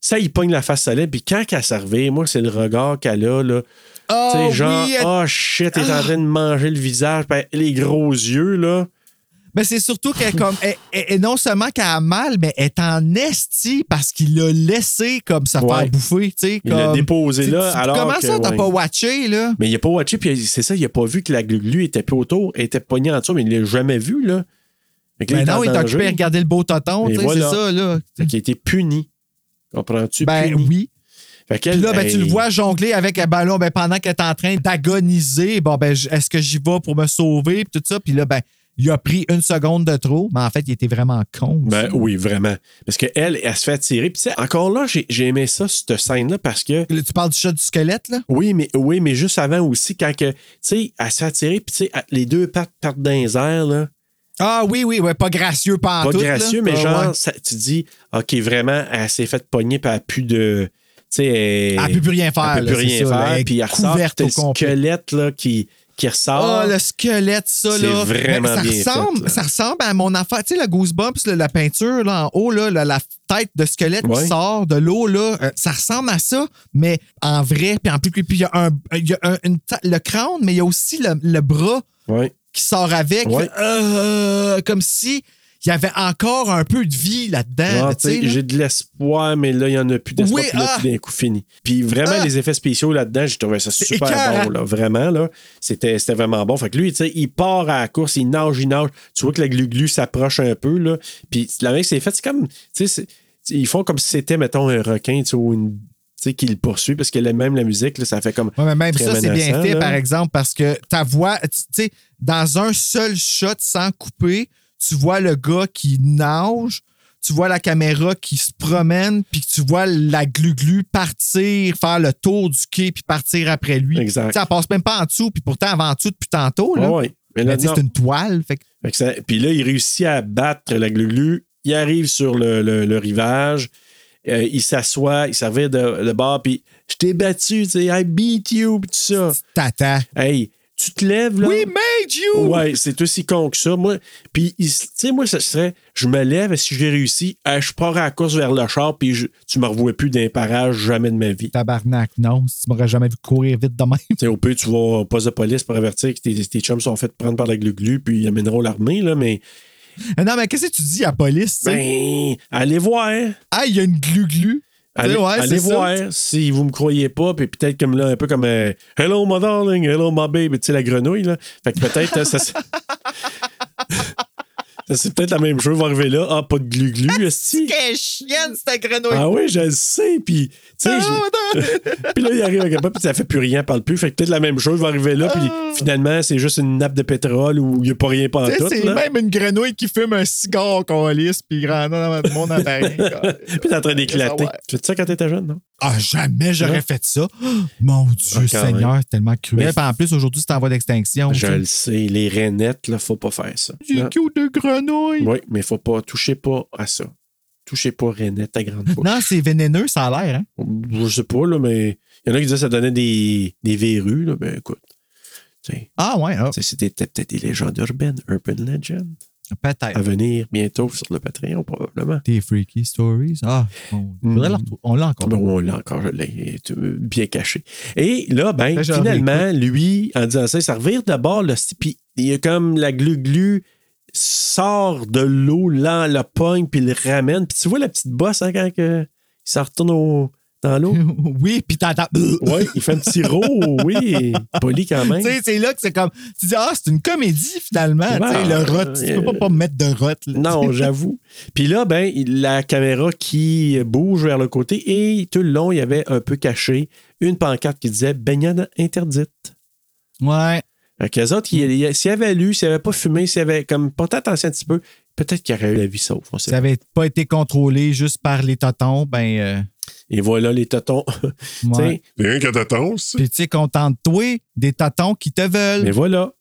ça, il pogne la face solide. Puis quand elle servait, moi, c'est le regard qu'elle a, là. tu Oh, sais, genre, oui, elle- oh shit, elle est en train de manger le visage, puis les gros yeux, là. Ben, c'est surtout qu'elle comme. elle- non seulement qu'elle a mal, mais elle est en esti parce qu'il l'a laissé comme Ouais. faire bouffer. tu sais, Il l'a déposé là, tu- alors Comment que, ça, t'as ouais. pas watché, là? Mais il a pas watché, puis c'est ça, il a pas vu que la glu-glu était plus autour, elle était pognée en dessous, mais il l'a jamais vu, là. Ben non, en il est occupé à regarder le beau tonton, Et tu sais, voilà. c'est ça, là. Fait qu'il a été puni. Comprends-tu? Ben Puni. oui. Fait Puis là, ben, tu le vois jongler avec un ballon ben, pendant qu'elle est en train d'agoniser. Bon, ben, est-ce que j'y vais pour me sauver? Puis tout ça. Puis là, ben, il a pris une seconde de trop, mais en fait, il était vraiment con. Ben oui, vraiment. Parce qu'elle, elle, elle se fait attirer. Puis encore là, j'ai aimé ça, cette scène-là, parce que. Là, Tu parles du chat du squelette, là? Oui, mais, oui, mais juste avant aussi, quand que, tu sais, elle se fait attirer, puis tu sais, elle- les deux pattes partent dans les airs, là. Ah oui, oui, ouais, pas gracieux, pas Pas gracieux, mais Ah, genre, ça- tu dis, OK, vraiment, elle s'est faite pogner, puis elle a plus de. Tu sais, elle. Elle peut plus rien faire, Elle peut là, plus rien ça, là. faire, puis elle ressort, couverte t'as au squelette, là, qui, qui ressort. Oh, le squelette, ça, C'est là. vraiment ça bien ressemble, fait, là. Ça ressemble à mon affaire. Tu sais, le Goosebumps, la peinture, là, en haut, là, la, la tête de squelette Ouais. qui sort de l'eau, là, euh, ça ressemble à ça, mais en vrai, puis en plus, puis il y a, un, il y a un- une le crâne, mais il y a aussi le, le bras Ouais. qui sort avec, Ouais. euh, comme si il y avait encore un peu de vie là-dedans. Ah, là, j'ai de l'espoir, mais là, il n'y en a plus d'espoir. Oui, puis là, ah! tout d'un coup, fini. Puis vraiment, Ah! les effets spéciaux là-dedans, j'ai trouvé ça super bon. Là, vraiment, là. C'était, vraiment bon. Fait que lui, il part à la course, il nage, il nage. Tu vois que la glu-glu s'approche un peu, là. Puis la même, c'est fait, c'est comme, tu sais, c'est- ils font comme si c'était, mettons, un requin, ou une. Tu sais, qui le poursuit parce que même la musique, là, ça fait comme. Ouais, mais même très ça, c'est bien fait, là. par exemple, parce que ta voix, tu sais, dans un seul shot sans couper, tu vois le gars qui nage, tu vois la caméra qui se promène, puis tu vois la glu-glu partir, faire le tour du quai, puis partir après lui. Exact. Elle passe même pas en dessous, puis pourtant, en dessous depuis tantôt. Là. Ouais. Mais là, c'est une toile. Fait que- Fait que ça- puis là, il réussit à battre la glu-glu. Il arrive sur le, le- le rivage. Euh, il s'assoit, il servait de, de bord, puis je t'ai battu, tu sais, I beat you, puis tout ça. Tata. Hey, tu te lèves, là. We made you! Ouais, c'est aussi con que ça. Moi, puis, tu sais, moi, ce serait, je me lève et si j'ai réussi, je pars à la course vers le char, puis je- tu me revois plus d'un parage jamais de ma vie. Tabarnak, non. Tu m'aurais jamais vu courir vite de même. Tu sais, au peu, tu vas au poste de police pour avertir que tes, tes chums sont faits prendre par la glu-glu, puis ils amèneront l'armée, là, mais. Non, mais qu'est-ce que tu dis à la police? Ben, allez voir. Ah, il y a une glu-glu. Allez, ouais, ça. voir si vous me croyez pas, puis peut-être comme là, un peu comme euh, Hello my darling, hello my baby, tu sais, la grenouille, là. Fait que peut-être euh, ça. c'est- peut-être la même chose, va arriver là. Ah, pas de glu-glu, esti. Quelle chienne, cette grenouille! Ah oui, je le sais, puis tu sais, Ah, je- puis là, il arrive avec un peu, puis ça fait plus rien, parle plus. Fait que peut-être la même chose va arriver là, puis finalement, c'est juste une nappe de pétrole où il n'y a pas rien pas tout. c'est même une grenouille qui fume un cigare qu'on lisse puis rentre dans mon appareil. Puis t'es en train d'éclater. Tu fais ça quand t'étais jeune, non? ah, jamais j'aurais fait ça. Mon Dieu, Ah, Seigneur, tellement cruel. En plus, aujourd'hui, c'est en voie d'extinction. Je le sais, les rainettes, là, faut pas faire ça. J'ai de grenouille. Oui, mais faut pas, touchez pas à ça. Touchez pas rainette à grande bouche. Non, c'est vénéneux, ça a l'air. Hein? Je sais pas, là, mais il y en a qui disaient que ça donnait des, des verrues, là. Ben écoute, Ah, ouais, ah, c'était peut-être des légendes urbaines, urban legend, peut-être. à venir bientôt sur le Patreon, probablement. Des freaky stories. Ah, Mm. la on l'a encore. Bon, on l'a encore, je l'ai bien caché. Et là, ben, finalement, lui, en disant ça, ça revire de bord, là, puis il y a comme la glu-glu sort de l'eau, là, le pogne, puis le ramène. Puis tu vois la petite bosse hein, quand que, il s'en retourne au- dans l'eau? oui, puis t'entends. Oui, il fait un petit row, oui, poli quand même. Tu sais, c'est là que c'est comme. Tu dis, ah, c'est une comédie finalement. tu sais, le rot. Tu peux pas, pas mettre de rot. là. Non, j'avoue. Puis là, ben, la caméra qui bouge vers le côté et tout le long, il y avait un peu caché une pancarte qui disait baignade interdite. Ouais. Qu'eux autres, ils- ils- s'ils avaient lu, s'ils n'avaient pas fumé, s'ils avaient comme porté attention un petit peu, peut-être qu'il y aurait eu la vie sauve. Ça avait pas été contrôlé juste par les totons, ben. euh, Et voilà les totons. Tu sais, Ouais. Rien qu'à t'attendre, ça. Puis tu sais, contente-toi des tatons qui te veulent. Mais voilà.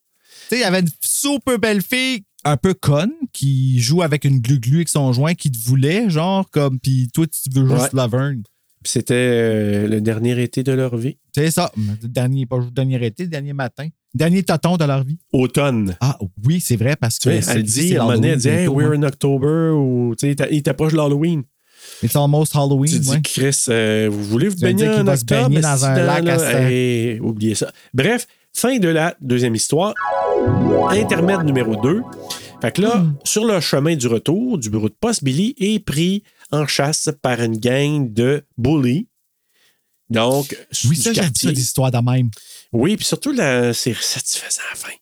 Tu sais, il y avait une super belle fille, un peu conne, qui joue avec une glu-glu avec son joint, qui te voulait, genre, comme, puis toi, tu veux juste Ouais. Laverne. Puis c'était euh, le dernier été de leur vie. C'est ça. Le dernier, pas le dernier été, le dernier matin. Dernier taton de leur vie. Automne. Ah oui, c'est vrai, parce que. c'est- elle dit, à un moment donné, elle dit, hey, we're bientôt, in October, ou, tu sais, il t'approche de l'Halloween. hein. It's almost Halloween, Tu dis, ouais. Chris, euh, vous voulez vous Tu baigner en octobre? baigner dans un lac là, à hey, oubliez ça. Bref, fin de la deuxième histoire. Intermède numéro 2. Fait que là, Hmm. sur le chemin du retour du bureau de poste, Billy est pris en chasse par une gang de bullies. Donc, Oui, ça, j'aime ça, l'histoire de même. Oui, puis surtout, c'est satisfaisant à la fin.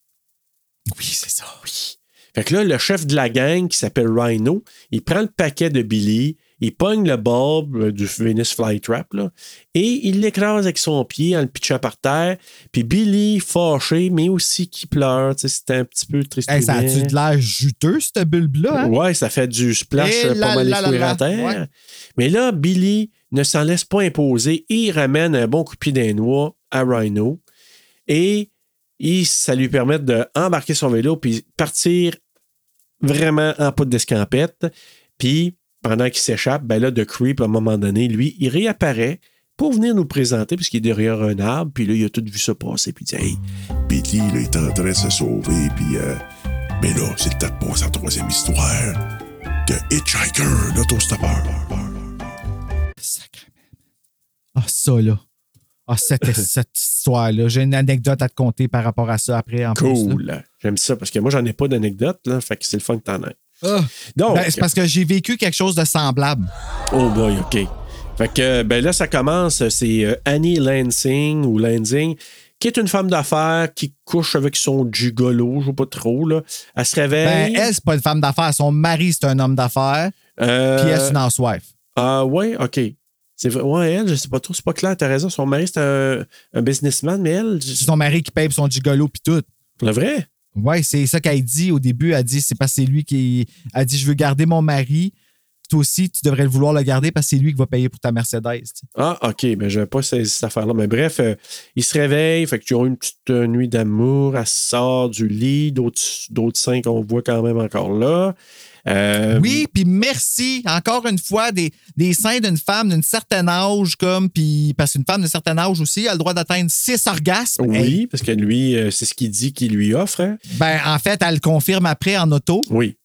Oui, c'est ça. Oui. Fait que là, le chef de la gang, qui s'appelle Rhino, il prend le paquet de Billy, il pogne le bulbe euh, du Venus Flytrap, là, et il l'écrase avec son pied en le pitchant par terre. Puis Billy, fâché, mais aussi qui pleure, tu sais, c'était un petit peu triste. Hey, ça a-tu de l'air juteux, cette bulbe-là? Hein? Ouais, ça fait du splash là pas mal à terre. Ouais. Mais là, Billy ne s'en laisse pas imposer et il ramène un bon coup de pied d'un noix à Rhino. Et ça lui permet d'embarquer son vélo puis partir vraiment en poudre d'escampette. Puis, pendant qu'il s'échappe, ben là, de Creep, à un moment donné, lui, il réapparaît pour venir nous présenter, puisqu'il est derrière un arbre, puis là, il a tout vu ça passer, puis il dit Hey, il est en train de se sauver, puis. Euh, mais là, c'est de à la troisième histoire. De Hitchhiker, l'autostoppeur. Ah, ça, là. Ah, cette, cette histoire-là. J'ai une anecdote à te conter par rapport à ça après, en cool. J'aime ça, parce que moi, j'en ai pas d'anecdote, fait que c'est le fun que t'en aies. Ah. Donc, Ben, c'est parce que j'ai vécu quelque chose de semblable. Oh boy, OK. Fait que ben là, ça commence, c'est euh, Annie Lansing ou Lansing, qui est une femme d'affaires qui couche avec son gigolo, je sais pas trop, là. Elle se Ben, réveille. elle, c'est pas une femme d'affaires. Son mari, c'est un homme d'affaires. euh, Puis elle, c'est une housewife. Ah ouais, OK. C'est vrai. Ouais, elle, je sais pas trop, c'est pas clair, t'as raison. Son mari, c'est un, un businessman, mais elle, C'est je- son mari qui paye pour son gigolo puis tout. le vrai? Ouais, c'est ça qu'elle dit au début. Elle dit c'est parce que c'est lui qui. Elle dit Je veux garder mon mari. Toi aussi, tu devrais le vouloir le garder parce que c'est lui qui va payer pour ta Mercedes. tu. Ah, OK, mais j'avais pas saisi cette affaire-là. Mais bref, euh, il se réveille, fait qu'ils ont une petite euh, nuit d'amour, elle sort du lit, d'autres d'autres seins qu'on voit quand même encore là. Euh, Oui, puis merci encore une fois des, des seins d'une femme d'un certain âge, comme, puis parce qu'une femme d'un certain âge aussi a le droit d'atteindre six orgasmes. Oui, Hey, parce que lui, euh, c'est ce qu'il dit qu'il lui offre. hein? ben, en fait, elle le confirme après en auto. Oui.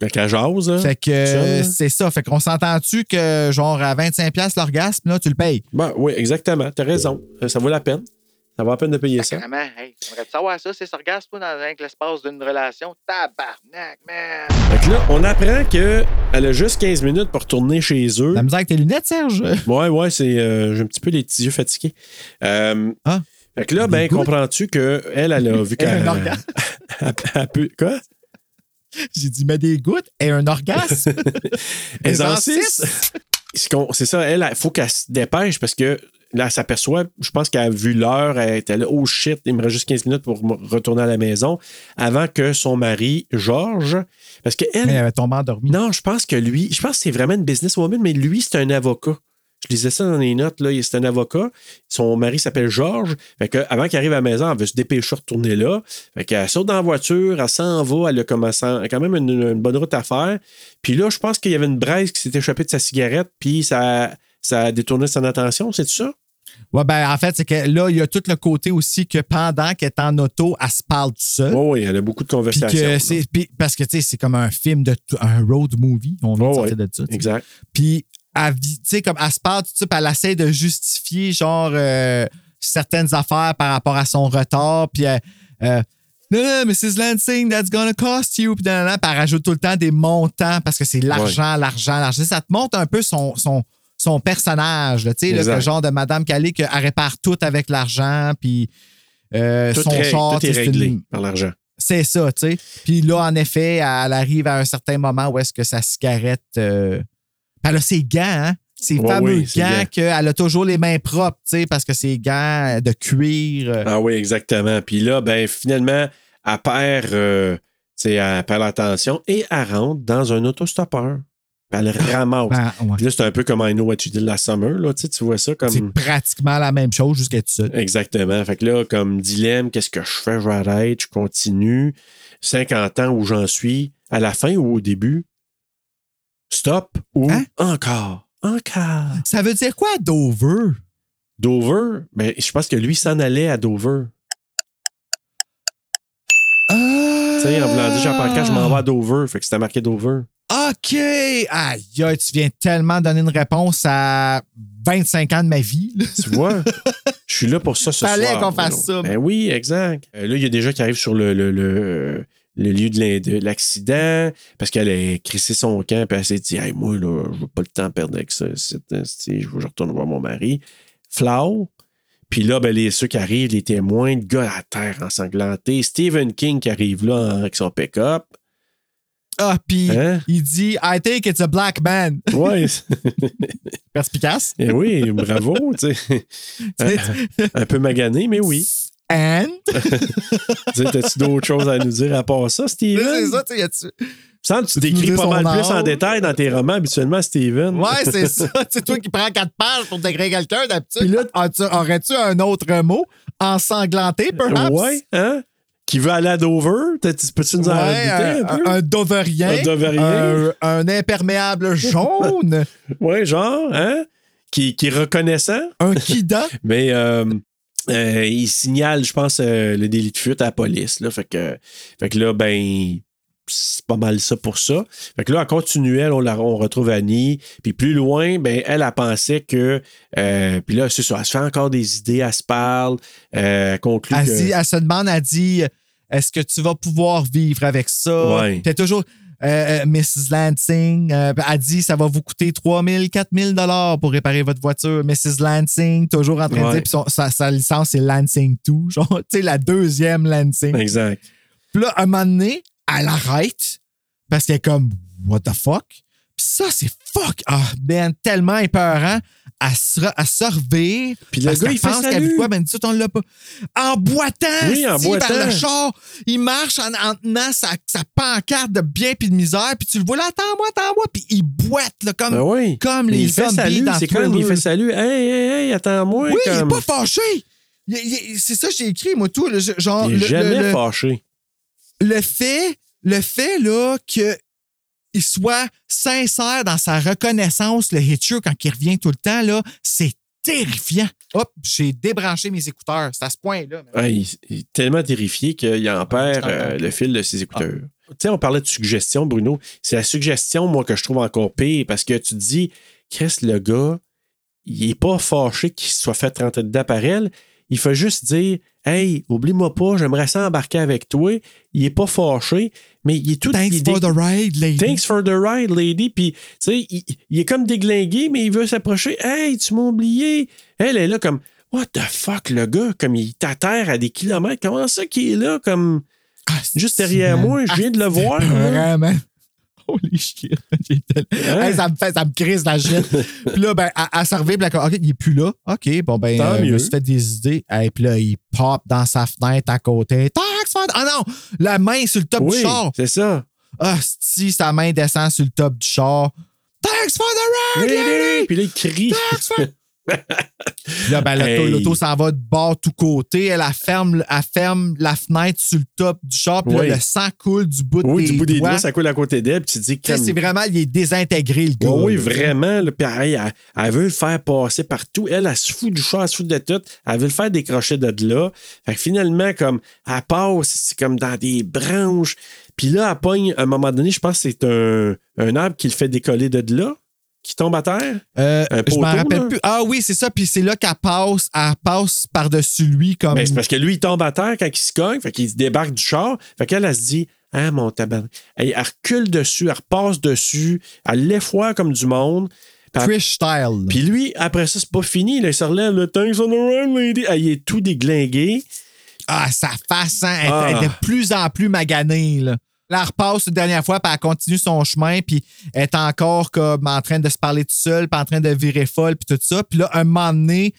Fait qu'elle jase. hein? Fait que là. c'est ça. Fait qu'on s'entend-tu que, genre, à 25$ l'orgasme, là, tu le payes? Ben, oui, exactement. T'as raison. Euh, Ça vaut la peine. Ça vaut la peine de payer ça. Sacrément, hey, j'aimerais savoir ça, ces orgasmes, toi, dans avec l'espace d'une relation. Tabarnak, man! Fait que là, on apprend qu'elle a juste 15 minutes pour retourner chez eux. La misère avec tes lunettes, Serge? Ouais, ouais, c'est. euh, J'ai un petit peu les petits yeux fatigués. Euh, Ah. Fait que là, ben, comprends-tu qu'elle, elle a vu Elle a qu'elle. un orgasme. elle- elle peut- Quoi? J'ai dit, mais des gouttes et un orgasme. Elle Mais en en six. C'est qu'on- C'est ça, elle, il faut qu'elle se dépêche parce que là, elle s'aperçoit, je pense qu'elle a vu l'heure, elle était là, oh shit, il me reste juste 15 minutes pour retourner à la maison avant que son mari, Georges, parce que elle, Mais elle avait tombé endormie. non, je pense que lui, je pense que c'est vraiment une businesswoman, mais lui, c'est un avocat. Je lisais ça dans les notes, là. C'est un avocat. Son mari s'appelle Georges. Fait que, avant qu'il arrive à la maison, elle veut se dépêcher de retourner là. Fait qu'elle saute dans la voiture, elle s'en va, elle a commencé, elle a quand même une, une bonne route à faire. Puis là, je pense qu'il y avait une braise qui s'est échappée de sa cigarette, puis ça, ça a détourné son attention, c'est ça? Ouais, ben, en fait, c'est que là, il y a tout le côté aussi que pendant qu'elle est en auto, elle se parle tout seul. Oui, oui, elle a beaucoup de conversations. puis- parce que, tu sais, c'est comme un film, de un road movie. On vient de sortir ça. Exact. Puis, elle, vit- tu sais, comme elle se parle tout ça, puis elle essaie de justifier, genre, euh, certaines affaires par rapport à son retard. Puis, elle, euh, non, non, Mrs. Lansing, that's gonna cost you. Puis, elle rajoute tout le temps des montants parce que c'est l'argent, l'argent, l'argent. Ça te montre un peu son, son, son personnage, là, tu sais, là, le genre de Madame Calais qu'elle répare tout avec l'argent. Puis, euh, son ré- char, tout est réglé une- par l'argent. c'est ça, tu sais. Puis là, en effet, elle arrive à un certain moment où est-ce que sa cigarette. Euh... Elle a ses gants, hein? Ouais, fameux oui, gants qu'elle a toujours les mains propres, tu sais, parce que c'est gants de cuir. euh, Ah oui, exactement. Puis là, ben finalement, elle perd, euh, tu sais, elle perd l'attention et elle rentre dans un autostoppeur. Elle ramasse. Ben, ouais. Puis là, c'est un peu comme I Know What You Did Last Summer, là, tu sais, tu vois ça C'est comme... pratiquement la même chose jusqu'à tout seul. Exactement. Fait que là, comme dilemme, qu'est-ce que je fais? J'arrête, je continue. 50 ans où j'en suis, à la fin ou au début? Stop ou Hein? encore? Encore. Ça veut dire quoi, Dover? Dover? Mais je pense que lui s'en allait à Dover. Ah! Tu sais, en voulant dire, jean paul je m'en vais à Dover. Fait que c'était marqué Dover. OK! Aïe, tu viens tellement donner une réponse à 25 ans de ma vie. là. Tu vois? Je suis là pour ça ce Fallait qu'on fasse ça. Ben oui, exact. Euh, là, il y a des gens qui arrivent sur le, le, le, le lieu de l'accident parce qu'elle a crissé son camp puis elle s'est dit hey, moi, là, je veux pas le temps perdre avec ça. C'est- Je veux que je retourne voir mon mari. Flau. Puis là, ben, les, ceux qui arrivent, les témoins, le gars à terre ensanglanté. Stephen King qui arrive là en- avec son pick-up. Ah, puis Hein? il dit I think it's a black man. Ouais. Perspicace. Eh oui, bravo. tu sais. un, un peu magané, mais oui. And? T'as-tu d'autres choses à nous dire à part ça, Steven? c'est ça, tu sais, décris pas mal plus en détail dans tes romans habituellement, Steven. Ouais, c'est ça. C'est toi qui prends quatre pages pour décrire quelqu'un d'habitude. Puis là- As-tu- aurais-tu un autre mot? Ensanglanté, perhaps? Ouais, hein? Qui veut aller à Dover? Peux-tu nous en Ouais, un, un, peu? un doverien. Un doverien. Un, un imperméable jaune. Ouais, genre, hein? Qui, qui est reconnaissant. un kida. Mais euh, euh, il signale, je pense, euh, le délit de fuite à la police. Là. Fait, que, fait que là, ben, c'est pas mal ça pour ça. Fait que là, en continuel, on, la, on retrouve Annie. Puis plus loin, ben, elle, elle pensait que. euh, puis là, c'est ça, elle se fait encore des idées, elle se parle, euh, elle conclut Elle, que. dit- elle se demande, elle dit Est-ce que tu vas pouvoir vivre avec ça? Ouais. T'es toujours. euh, euh, Mrs. Lansing, euh, elle dit ça va vous coûter 3 000, 4 000 dollars pour réparer votre voiture. Mrs. Lansing, toujours en train de dire, puis son- sa, sa licence c'est Lansing 2, genre, tu sais, la deuxième Lansing. Exact. Puis là, un moment donné, elle arrête parce qu'elle est comme What the fuck? Puis ça, c'est fuck! Ah, ben, tellement épeurant. Elle se, elle se revire. Puis le parce gars, il pense qu'elle vit quoi? Ben, tout, on l'a pas. En boitant! Oui, en boitant. Vers le char. Il marche en, en tenant sa, sa pancarte de bien puis de misère. Puis tu le vois là, attends-moi, attends-moi. Puis il boite, là, comme, Ben oui. comme Mais les zombies dans c'est comme il fait salut. Hey, hey, hey, attends-moi. Oui, il est comme... pas fâché. C'est ça que j'ai écrit, moi, tout. le- genre, Il jamais le- fâché. le fait, le fait là, que il soit sincère dans sa reconnaissance, le Hitcher, quand il revient tout le temps, là, c'est terrifiant. Hop, j'ai débranché mes écouteurs. C'est à ce point-là. Ouais, il, il est tellement terrifié qu'il en perd euh, le fil de ses écouteurs. Tu sais, on parlait de suggestion, Bruno. C'est la suggestion, moi, que je trouve encore pire parce que tu te dis, qu'est-ce le gars, il est pas fâché qu'il soit fait rentrer dedans par elle. Il fait juste dire, hey, oublie-moi pas, j'aimerais ça embarquer avec toi. Il est pas fâché, mais il est tout. Thanks il for the ride, lady. Thanks for the ride, lady. Puis, tu sais, il, il est comme déglingué, mais il veut s'approcher. Hey, tu m'as oublié. Elle est là comme, what the fuck, le gars, comme il est à terre à des kilomètres. Comment ça qu'il est là, comme Ah, juste derrière moi? Je viens de le voir. là. Vraiment. Holy shit. Hey, ça me fait, ça me crise la shit. puis là, ben, à, puis là, OK, il est plus là. OK, bon, ben, euh, mieux. suis fait des idées. Et puis là, il pop dans sa fenêtre à côté. Ah non! La main sur le top Oui, du char. c'est ça. Ah, si sa main descend sur le top du char. Thanks for the ride, lady! Puis là, il crie. Thanks for- Puis là, ben, l'auto, Hey. s'en va de bord tout côté. Elle, elle ferme, elle ferme la fenêtre sur le top du char. Puis Oui. là, le sang coule du bout Oui, des du bout des doigts. ça coule à côté d'elle. Puis tu te dis, comme- c'est vraiment, il est désintégré, le gars. Oui, vraiment. là. Puis elle, elle veut le faire passer partout. Elle, elle se fout du chat, elle se fout de tout. Elle veut le faire décrocher de là. Fait que finalement, comme, elle passe, c'est comme dans des branches. Puis là, elle pogne, à un moment donné, je pense que c'est un, un arbre qui le fait décoller de là, qui tombe à terre? Euh, Un je poteau, m'en rappelle là? plus. Ah oui, c'est ça. Puis c'est là qu'elle passe, elle passe par-dessus lui comme. Ben, c'est parce que lui, il tombe à terre quand il se cogne. Fait qu'il se débarque du char. Fait qu'elle, elle se dit, ah, mon tabac. Elle, elle recule dessus, elle repasse dessus, elle l'effoire comme du monde. Trish style. Puis lui, après ça, c'est pas fini. Là, il se relève, le Thanks on the run, lady. Ah, il est tout déglingué. Ah, sa face, hein, elle, Ah. elle est de plus en plus maganée, là. Là, elle repasse une dernière fois, puis elle continue son chemin, puis elle est encore comme en train de se parler tout seul, puis en train de virer folle, puis tout ça. Puis là, un moment donné,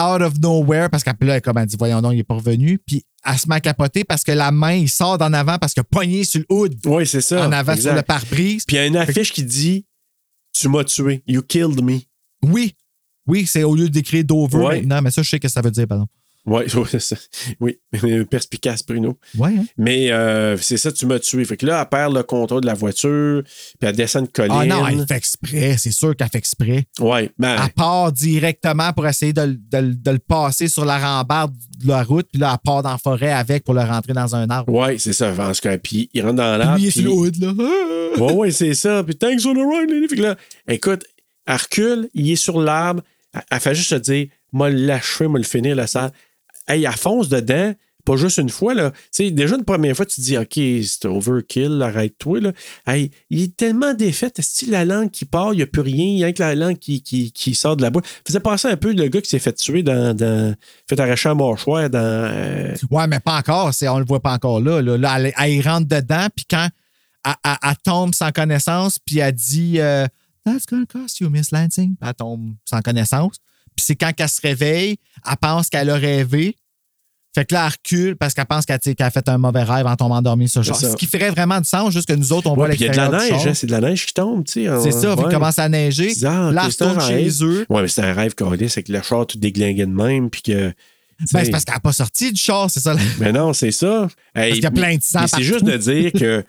out of nowhere, parce qu'après là, elle, comme elle dit, voyons donc, il est pas revenu, puis elle se met à capoter parce que la main, il sort d'en avant parce qu'il a pogné sur le hood Oui, c'est ça. en avant exact. sur le pare-brise. Puis il y a une affiche qui dit Tu m'as tué. You killed me. Oui. Oui, c'est au lieu d'écrire Dover Ouais. maintenant, mais ça, je sais que ça veut dire, pardon. Ouais, oui, perspicace, Bruno. Ouais, hein? Mais euh, c'est ça, tu m'as tué. Fait que là, elle perd le contrôle de la voiture, puis elle descend une colline. Ah non, elle fait exprès. C'est sûr qu'elle fait exprès. Ouais, ben, Elle part directement pour essayer de, le- de le- de le passer sur la rambarde de la route, puis là, elle part dans la forêt avec pour le rentrer dans un arbre. ouais, c'est ça. En tout cas, puis il rentre dans l'arbre. Puis- là. Ah! Ouais, ouais, c'est ça. Puis thanks for the ride, lady. Fait que là, écoute, elle recule, il est sur l'arbre. Elle, elle fait juste se dire, moi, le lâcher, moi, le finir, la salle. Hey, elle fonce dedans, pas juste une fois, là. Déjà une première fois, tu te dis, OK, c'est overkill, arrête-toi, là. Hey, il est tellement défait, est la langue qui part, il n'y a plus rien, il y a que la langue qui, qui, sort de la bouche. Faisait passer un peu le gars qui s'est fait tuer dans. fait arracher un mâchoire dans. euh, Ouais, mais pas encore. On le voit pas encore là. Là, elle, rentre dedans, puis quand elle, tombe sans connaissance, puis elle dit euh, That's gonna cost you, Miss Lansing. Elle tombe sans connaissance. Puis c'est quand qu'elle se réveille, elle pense qu'elle a rêvé. Fait que là, elle recule parce qu'elle pense qu'elle, a fait un mauvais rêve en tombant endormie sur le ça. Ce qui ferait vraiment du sens, juste que nous autres, on voit ouais, puis il y a de la l'extérieur neige, hein, c'est de la neige qui tombe, tu sais. C'est ça, puis il Ouais. commence à neiger. Ah, là, retourne chez eux. Ouais, mais c'est un rêve qu'on dit, c'est que le char tout déglingué de même, puis que. Ben, c'est parce qu'elle n'a pas sorti du char, c'est ça. Mais non, c'est ça. Hey, qu'il y a plein de sang C'est juste de dire que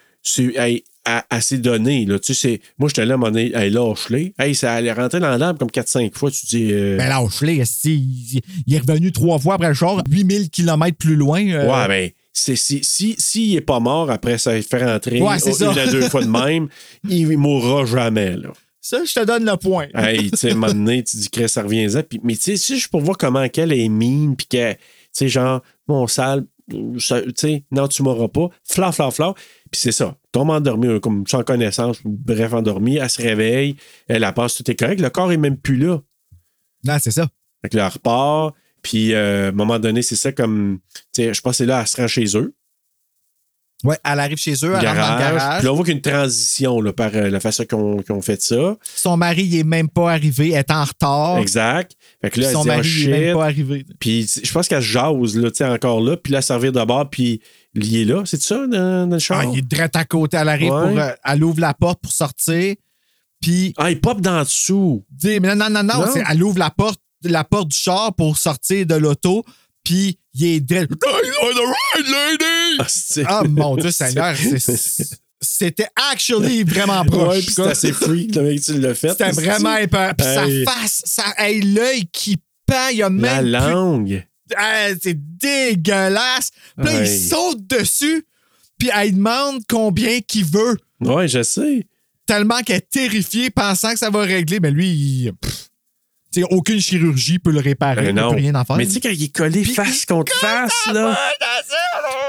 hey, à, à ses données, là, tu sais, moi, j'étais là donné, hey, lâche-les. Hey, ça allait rentrer dans l'arbre comme 4-5 fois, tu dis. euh, Ben lâche-les, il, est revenu trois fois après le char, 8000 km plus loin. euh, Ouais, ben, c'est, si, si, s'il est pas mort après ça fait rentrer Ouais, c'est une ça. à deux fois de même, il mourra jamais, là. Ça, je te donne le point. Hey, tu sais, donné, tu dis que ça revient-en. Puis, mais tu sais, si je pour voir comment qu'elle est mine, puis que, tu sais, genre, mon sale, sais, non, tu m'auras pas. Fla, fla, fla. Puis c'est ça. Tombe endormi, euh, comme sans connaissance, bref, endormi. Elle se réveille, elle, pense que tout est correct. Le corps est même plus là. Non, c'est ça. Fait que là, elle repart. Puis, euh, à un moment donné, c'est ça comme, tu sais, je pense que c'est là, elle se rend chez eux. Ouais, elle arrive chez eux, elle rentre dans le Garage. garage. Puis là, on voit qu'il y a une transition là, par euh, la façon qu'on fait ça. Son mari, il est même pas arrivé, elle est en retard. Exact. Fait que là, elle son dit, mari, oh, il est même pas arrivé. Puis je pense qu'elle se jase, là, encore là. Puis là, servir de bord, puis lié là. C'est ça, dans, dans le char? Ah, il est direct à côté. Elle arrive Ouais. pour. euh, elle ouvre la porte pour sortir. Puis. Ah, il pop dans dessous. dit, mais non, non, non, non. Non? Elle ouvre la porte, la porte du char pour sortir de l'auto. Puis il est lady! Ah, mon Dieu, Seigneur. c'est- C'était actually vraiment proche. Ouais, c'est assez freak, le mec, tu l'as fait. C'était vraiment épeurant. Puis Hey. sa face, sa, hey, l'œil qui pend, il y a même. La plus- langue. C'est dégueulasse. Puis là, il saute dessus. Puis elle demande combien qu'il veut. Ouais, je sais. Tellement qu'elle est terrifiée, pensant que ça va régler. Mais lui, il. pff, tu sais, aucune chirurgie peut le réparer. Ben il peut rien en faire. Mais tu sais, quand il est collé face contre face, là.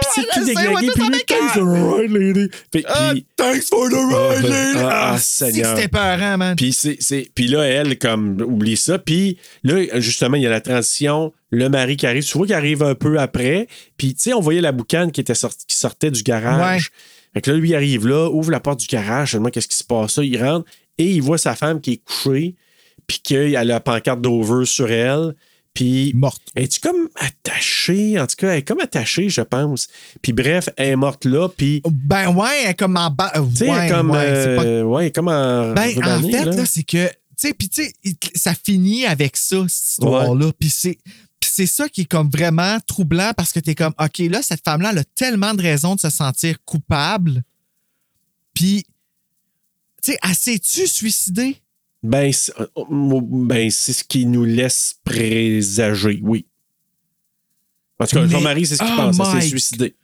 Puis c'est tout déglingué, puis lui, thanks for the ride, lady. Puis, Ah, thanks for the ride, lady. Ah, ah, Ah, Seigneur. C'était peurant, man. Puis, c'est, c'est- puis là, elle, comme, oublie ça. Puis là, justement, il y a la transition, le mari qui arrive. Tu vois qu'il arrive un peu après. Puis, tu sais, on voyait la boucane qui, était sorti- qui sortait du garage. Fait que là, lui, il arrive là, ouvre la porte du garage, seulement qu'est-ce qui se passe? Là. Il rentre et il voit sa femme qui est couchée, puis qu'elle a la pancarte d'over sur elle. Puis. Morte. Es-tu comme attachée? En tout cas, elle est comme attachée, je pense. Puis bref, elle est morte là, puis. Ben ouais, elle est comme en bas. Tu sais, elle ouais, est comme. ouais, pas- euh, ouais, elle est comme en. Ben, en fait, là. là, c'est que, tu sais, puis tu sais, ça finit avec ça, cette histoire-là. Puis c'est, puis c'est ça qui est comme vraiment troublant parce que t'es comme, OK, là, cette femme-là, elle a tellement de raisons de se sentir coupable. Puis, tu sais, elle s'est-tu suicidée? Ben, c'est euh, ben, c'est ce qui nous laisse présager, oui. En tout cas, son mari, c'est ce qu'il Oh pense. Elle s'est suicidée.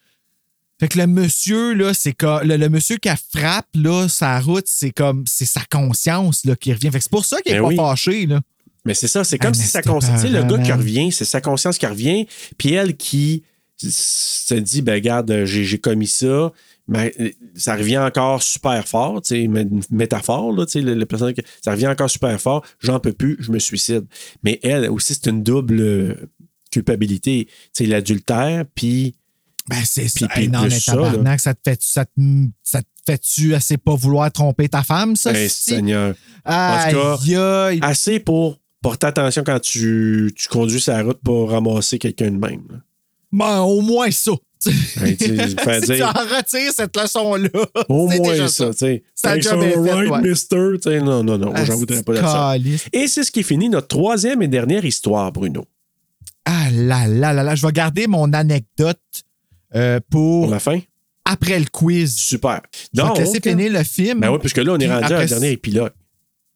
Fait que le monsieur, là, c'est comme, le, le monsieur qui frappe, là, sa route, c'est comme, c'est sa conscience, là, qui revient. Fait que c'est pour ça qu'il est Ben pas oui. fâché, là. Mais c'est ça, c'est comme Ah, si sa conscience. Tu sais, le gars qui revient, c'est sa conscience qui revient. Puis elle qui se dit, ben, regarde, j'ai j'ai commis ça. Mais euh, ça revient encore super fort, tu sais, une métaphore, là, tu sais, le, le personnage, ça revient encore super fort. J'en peux plus, je me suicide. Mais elle aussi, c'est une double euh, culpabilité. Tu sais, l'adultère, puis. Ben, c'est ça. Hey, non, mais ça, tabarnak, ça te fait, ça te, ça te fait-tu assez pas vouloir tromper ta femme, ça? Ben, si? Seigneur. En Aïe, tout cas, aïe. assez pour porter attention quand tu, tu conduis sa route pour ramasser quelqu'un de même. là. Ben, au moins ça. Ouais, faire si tu en retires cette leçon-là. Au moins déjà ça, tu sais. Thanks alright, ouais. mister. Non, non, non, j'en voudrais pas de ça. Et c'est ce qui finit notre troisième et dernière histoire, Bruno. Ah là là là là. Je vais garder mon anecdote euh, pour, Pour la fin? après le quiz. Super. Je vais Donc, te laisser finir le film. Ben oui, puisque là, on est rendu à un dernier épilogue.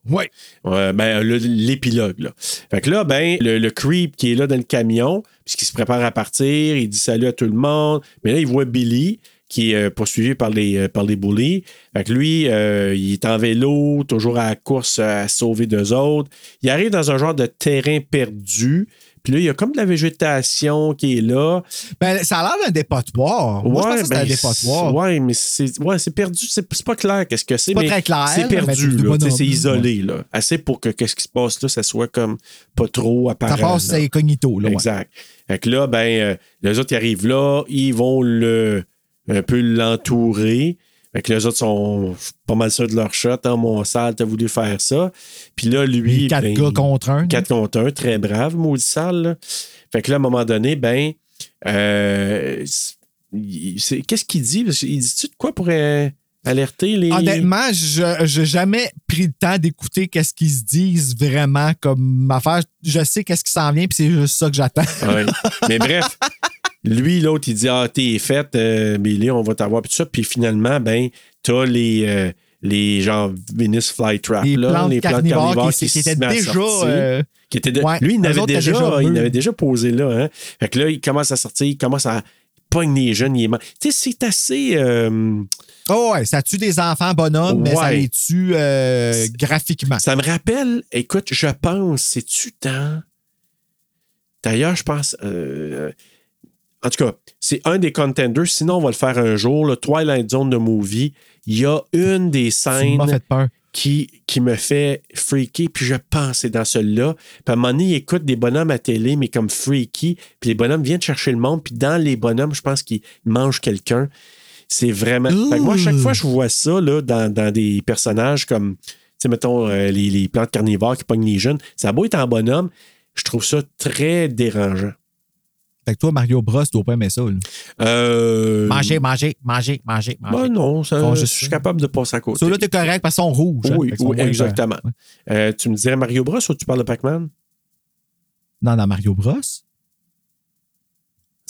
Oui. Ben, le- l'épilogue. Fait que là, ben, le, creep qui est là dans le camion, puisqu'il se prépare à partir, il dit salut à tout le monde. Mais là, il voit Billy, qui est euh, poursuivi par les, euh, par les bullies. Fait que lui, euh, il est en vélo, toujours à la course à sauver deux autres. Il arrive dans un genre de terrain perdu. Puis là, il y a comme de la végétation qui est là. Ben, ça a l'air d'un dépotoir. Moi, je pensais que c'était un ben, dépotoir. c'est- Ouais, mais c'est ouais, c'est perdu. C'est c'est pas clair qu'est-ce que c'est. pas mais très clair, C'est perdu. c'est C'est isolé. Là. Assez pour que qu'est-ce qui se passe là, ça soit comme pas trop apparent. Ça passe là. incognito. Là, ouais. Exact. Fait que là, ben, euh, les autres, ils arrivent là, ils vont le, un peu l'entourer. Fait que les autres sont pas mal sûrs de leur shot. Hein, mon sale, t'as voulu faire ça. Puis là, lui. Quatre ben, gars contre un. Quatre contre un, très brave, maudit sale. là. Fait que là, à un moment donné, ben, euh, il- qu'est-ce qu'il dit? Qu'il dit-tu de quoi pour euh, alerter les. Honnêtement, je n'ai jamais pris le temps d'écouter qu'est-ce qu'ils se disent vraiment comme affaire. Je sais qu'est-ce qui s'en vient, puis c'est juste ça que j'attends. Ouais. Mais bref, lui, l'autre, il dit Ah, t'es faite, euh, Billy, on va t'avoir, puis tout ça. Puis finalement, ben, t'as les. euh, les genre Venus Flytrap, Les là, plantes les plantes carnivores carnivores qui- qui, étaient déjà, sortir, euh, qui étaient de- ouais, lui, il étaient déjà, déjà il avait déjà posé là. Hein? Fait que là, il commence à sortir, il commence à pogner les jeunes, il est mort. Tu sais, c'est assez. euh, Oh ouais, ça tue des enfants bonhommes, mais ça les tue euh, graphiquement. Ça me rappelle, écoute, je pense, c'est-tu dans. D'ailleurs, je pense. En tout cas, c'est un des contenders. Sinon, on va le faire un jour. Le Twilight Zone de movie. Il y a une des scènes m'as fait peur. qui, qui me fait freaky, puis je pense c'est dans celui-là. Puis à un moment donné, il écoute des bonhommes à télé, mais comme freaky, puis les bonhommes viennent chercher le monde, puis dans les bonhommes, je pense qu'ils mangent quelqu'un. C'est vraiment. Fait que moi, chaque fois je vois ça là, dans, dans des personnages comme, tu sais, mettons, euh, les, les plantes carnivores qui pognent les jeunes, ça a beau être en bonhomme, je trouve ça très dérangeant. Fait que toi, Mario Bros, tu dois pas aimer ça. Euh, Manger, manger, manger, manger, manger. ben non, ça- Font je suis capable de passer à côté. Ça, là, t'es correct parce qu'ils sont rouges. hein. Oui, oui, moins exactement. Ouais. Euh, tu me dirais Mario Bros ou tu parles de Pac-Man? Non, dans Mario Bros. Tu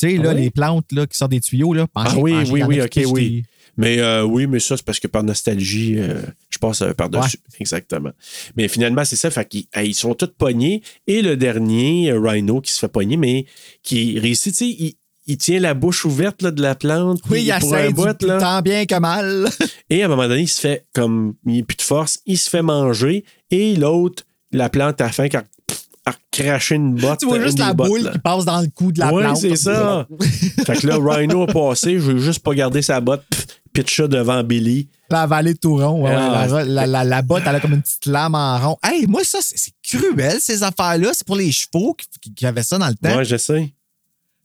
sais, Ah là, oui? les plantes là, qui sortent des tuyaux, là. Ah manger, oui, manger, oui, oui, ok, oui. Mais euh, oui, mais ça, c'est parce que par nostalgie, euh, je passe euh, par-dessus. Exactement. Mais finalement, c'est ça. Fait qu'ils ils sont tous pognés. Et le dernier, Rhino, qui se fait pogner, mais qui réussit, tu sais, il, il tient la bouche ouverte là, de la plante. Oui, il pour un bout, là. tant bien que mal. Et à un moment donné, il se fait comme. Il n'a plus de force, il se fait manger. Et l'autre, la plante, à la fin, a, a craché une botte. tu vois juste la bottes, boule là. qui passe dans le cou de la Oui, plante. c'est ça. fait que là, Rhino a passé, je veux juste pas garder sa botte, pff, pitch ça devant Billy. La vallée de Touron. ouais, Ah, la, la, la- la botte, elle a comme une petite lame en rond. Hey, moi, ça, c'est cruel, ces affaires-là. C'est pour les chevaux qui, avaient ça dans le temps. Ouais, je sais.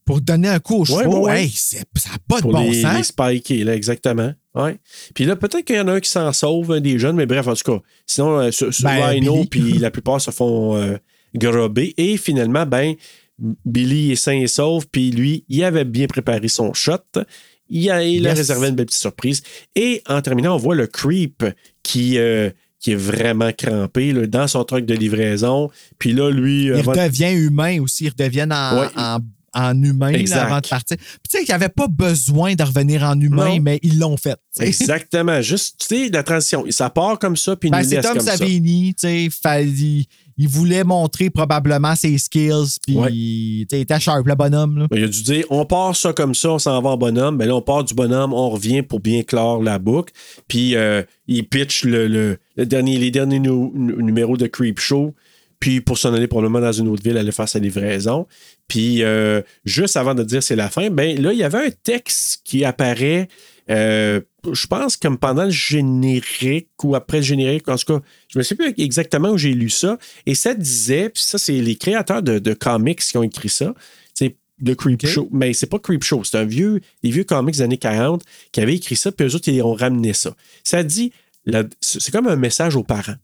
Pour donner un coup aux Ouais, chevaux. ouais. Hey, ça n'a pas de bon les, sens. les spikés, là, exactement. Ouais. Puis là, peut-être qu'il y en a un qui s'en sauve, un des jeunes, mais bref, en tout cas. Sinon, euh, sur, sur Ben, Rhino, puis la plupart se font euh. Et finalement, ben, Billy est sain et sauf, puis lui, il avait bien préparé son shot. Il a, il réservé une belle petite surprise. Et en terminant, on voit le creep qui, euh, qui est vraiment crampé là, dans son truc de livraison. Puis là, lui. Il avant- redevient humain aussi. Il redevient en, Ouais. en, en humain là, avant de partir. Puis tu sais qu'il n'y avait pas besoin de revenir en humain, Non. mais ils l'ont fait. Exactement. Juste, tu sais, la transition. Ça part comme ça, puis il Ben, nous c'est laisse Tom comme ça. Savini, tu sais, il, voulait montrer probablement ses skills, puis il était sharp, le bonhomme. Là. Il a dû dire on part ça comme ça, on s'en va en bonhomme. Ben là, on part du bonhomme, on revient pour bien clore la boucle. Puis euh, il pitch le, le- le dernier, les derniers nu- nu- numéros de Creep Show. Puis pour s'en aller probablement dans une autre ville, aller faire sa livraison. Puis euh, juste avant de dire c'est la fin, ben là, il y avait un texte qui apparaît. Euh, je pense comme pendant le générique ou après le générique, en tout cas, je me sais plus exactement où j'ai lu ça. Et ça disait, puis ça, c'est les créateurs de, de comics qui ont écrit ça. C'est de Creep Show. Mais c'est pas Creep Show, c'est un vieux, des vieux comics des années 40 qui avaient écrit ça, puis eux autres, ils ont ramené ça. Ça dit, c'est comme un message aux parents.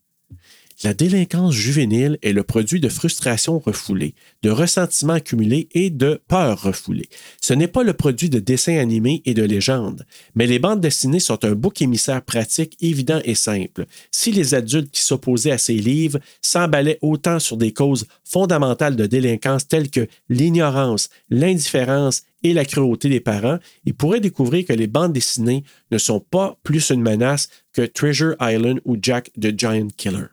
La délinquance juvénile est le produit de frustrations refoulées, de ressentiments accumulés et de peurs refoulées. Ce n'est pas le produit de dessins animés et de légendes, mais les bandes dessinées sont un bouc émissaire pratique, évident et simple. Si les adultes qui s'opposaient à ces livres s'emballaient autant sur des causes fondamentales de délinquance telles que l'ignorance, l'indifférence et la cruauté des parents, ils pourraient découvrir que les bandes dessinées ne sont pas plus une menace que Treasure Island ou Jack the Giant Killer.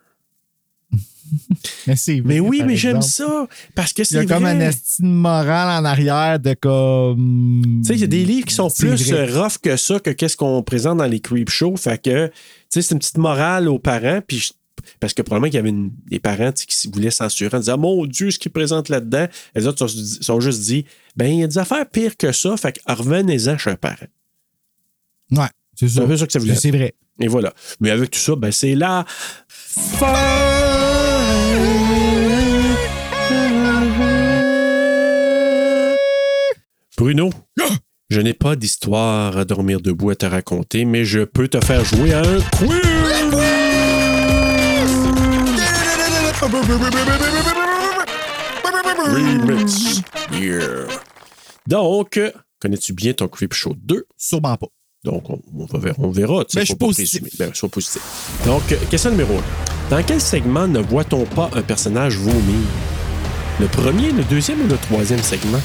Mais, c'est oui, mais j'aime ça parce que Il y a c'est comme un estime moral en arrière de comme. Tu sais, il y a des livres qui sont C'est plus vrai. euh, rough que ça, que qu'est-ce qu'on présente dans les creep shows. Fait que, tu sais, c'est une petite morale aux parents. Puis je- parce que probablement qu'il y avait une- des parents qui voulaient censurer en disant Mon Dieu, ce qu'ils présentent là-dedans. Les autres sont, sont juste dit Ben, il y a des affaires pires que ça. Fait que revenez-en chez un parent. Ouais, c'est C'est ça. que ça voulait C'est vrai. Et voilà. Mais avec tout ça, ben, c'est la Bruno, je n'ai pas d'histoire à dormir debout à te raconter, mais je peux te faire jouer à un quiz. Remix. Yeah. Donc, connais-tu bien ton Creep Show 2? Sûrement pas. Donc, on, on va ver- on verra. tu sais, Ben, je suis positif. Ben, sois positif. Donc, question numéro 1. Dans quel segment ne voit-on pas un personnage vomir? Le premier, le deuxième ou le troisième segment?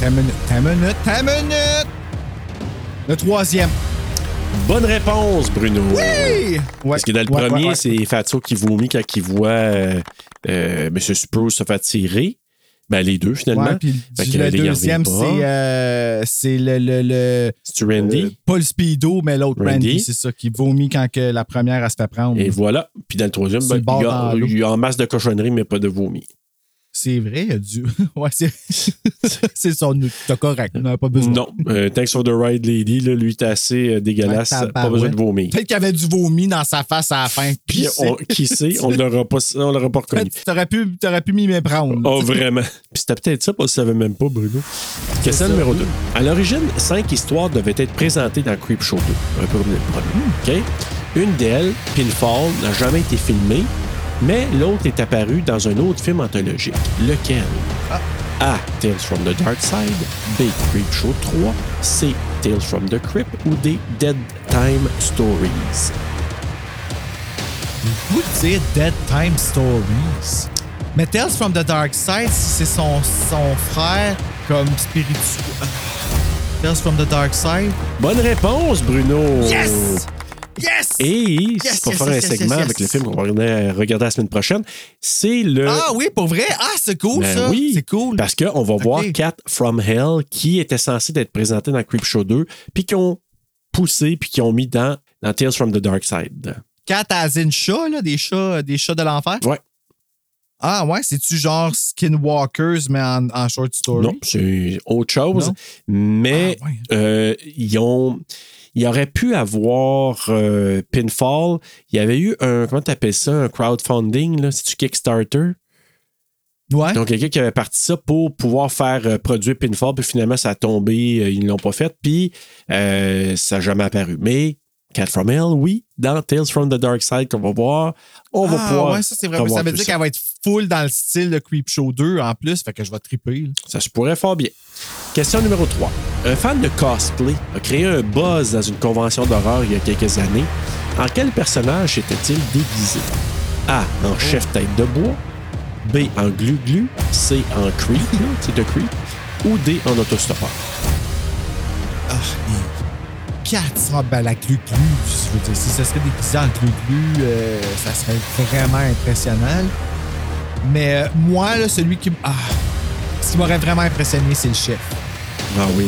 Ta minute, ta minute, ta minute! Le troisième. Bonne réponse, Bruno. Oui! Ouais, Parce que dans le ouais, premier, ouais, ouais. c'est Fatso qui vomit quand il voit euh, euh, M. Spruce se faire tirer. Ben, les deux, finalement. Ouais, puis le deuxième, c'est euh, c'est le, le, le C'est Randy? euh, pas le Speedo, mais l'autre Randy. Randy, c'est ça, qui vomit quand que la première, elle se fait prendre. Et voilà. Puis dans le troisième, ben, il, y a, il y a en masse de cochonneries, mais pas de vomi. C'est vrai, il y a du. ouais, c'est. c'est son. T'as correct, on n'a pas besoin. Non. Euh, Thanks for the ride, lady. Là, lui, t'es assez euh, dégueulasse. Ouais, pas besoin de vomir. Peut-être qu'il y avait du vomi dans sa face à la fin. Puis, on- qui sait, on ne l'aura pas, on l'aura pas reconnu. T'aurais pu, t'aurais pu m'y méprendre. Oh, vraiment. Puis c'était peut-être ça, parce que je savais même pas, Bruno. Question ça. numéro 2. À l'origine, cinq histoires devaient être présentées dans Creep Show 2. Un peu comme le premier. OK? Une d'elles, Pinfall, n'a jamais été filmée, mais l'autre est apparue dans un autre film anthologique. Lequel? A. Tales from the Dark Side. B. Creep Show 3. C. Tales from the Crypt. Ou D. Dead Time Stories? Vous dire Dead Time Stories. Mais Tales from the Dark Side, c'est son, son frère comme spirituel. Tales from the Dark Side. Bonne réponse, Bruno! Yes! Yes! Et Yes, pour yes, faire yes, un segment avec le film qu'on va regarder, regarder la semaine prochaine, c'est le. Ah oui, pour vrai? Ah, c'est cool Ben ça! oui, C'est cool. Parce qu'on va voir Cat from Hell qui était censé être présenté dans Creep Show 2, puis qui ont poussé, puis qui ont mis dans, dans Tales from the Dark Side. Cat as in chat, là, des chats, des chats de l'enfer? Ouais. Ah ouais, c'est-tu genre Skinwalkers, mais en, en short story? Non, c'est autre chose. Non? Mais Ah, ouais. euh, ils ont. Il aurait pu avoir euh, Pinfall. Il y avait eu un. Comment t'appelles ça? Un crowdfunding, là? C'est-tu Kickstarter? Ouais. Donc, quelqu'un qui avait parti ça pour pouvoir faire euh, produire Pinfall, puis finalement, ça a tombé, euh, ils ne l'ont pas fait, puis euh, ça n'a jamais apparu. Mais Cat from Hell, oui, dans Tales from the Dark Side qu'on va voir, on va ah, pouvoir. ouais, ça c'est vrai. Ça veut dire qu'elle va être full dans le style de Creep Show 2 en plus, fait que je vais triper. là. Ça se pourrait fort bien. Question numéro 3. Un fan de cosplay a créé un buzz dans une convention d'horreur il y a quelques années. En quel personnage était-il déguisé? A. En chef-tête de bois. B. En glu-glu. C. En creep, c'est de creep. Ou D. En autostoppeur. Ah, et 4, ah, ben la glu-glu, je veux dire, si ça serait déguisé en glu-glu, euh, ça serait vraiment impressionnant. Mais euh, moi, là, celui qui. Ah, ce qui m'aurait vraiment impressionné, c'est le chef. Ah oui.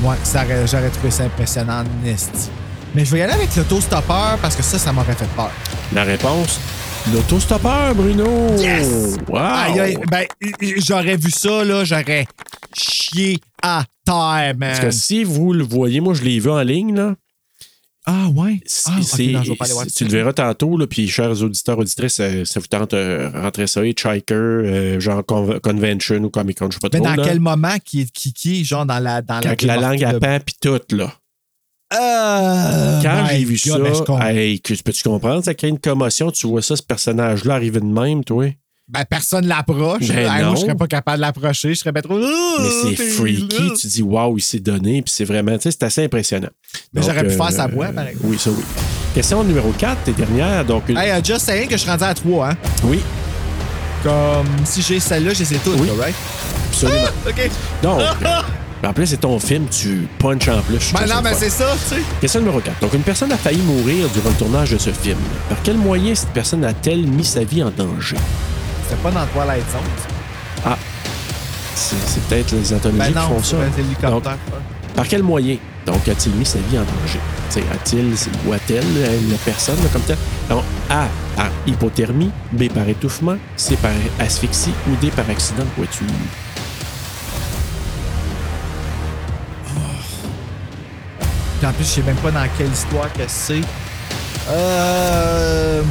Moi, j'aurais trouvé ça impressionnant, Nest. Mais je vais y aller avec l'autostoppeur parce que ça, ça m'aurait fait peur. La réponse? L'autostoppeur, Bruno! Yes! Wow! Aïe, aïe, ben, j'aurais vu ça, là, j'aurais chié à terre, man. Parce que si vous le voyez, moi je l'ai vu en ligne, là. Ah, ouais. Ah, ok, c'est- non, je vais pas aller voir tu le verras tantôt, là, puis chers auditeurs, auditrices, ça, ça vous tente de rentrer ça, Hitchhiker, euh, genre con- Convention ou Comic Con, je sais pas Mais trop. dans là. quel moment qui est qui, qui, genre dans la dans Quand la langue à pan puis tout, là. Euh, Quand j'ai vu God, ça, comprends. hey, peux-tu comprendre? Ça crée une commotion. Tu vois ça, ce personnage-là arriver de même, toi? Ben, personne l'approche. Ben Hey, moi, je serais pas capable de l'approcher. Je serais pas trop. Mais c'est t'es freaky. là. Tu dis, waouh, il s'est donné. Puis c'est vraiment, tu sais, c'est assez impressionnant. Mais Donc, j'aurais pu euh, faire sa voix, pareil. Oui, ça oui. Question numéro 4, t'es dernière. Donc, une- Hey, uh, just saying que je suis rendu à 3, hein. oui, Comme si j'ai celle-là, je les ai toutes, Oui. right? absolument. OK. Donc, en plus, c'est ton film, tu punches en plus. Ben non, ça ben c'est ça, tu sais. Question numéro 4. Donc, une personne a failli mourir durant le tournage de ce film. Par quel moyen cette personne a-t-elle mis sa vie en danger? C'était pas dans Twilight Zone. C'est c'est peut-être les anthologies Ben qui font ça. Par quel moyen, donc, a-t-il mis sa vie en danger? A-t-il ou a-t-elle euh, la personne là, comme telle? Donc, A, par hypothermie, B, par étouffement, C, par asphyxie ou D, par accident de voiture? Puis en plus, je sais même pas dans quelle histoire que c'est. Euh.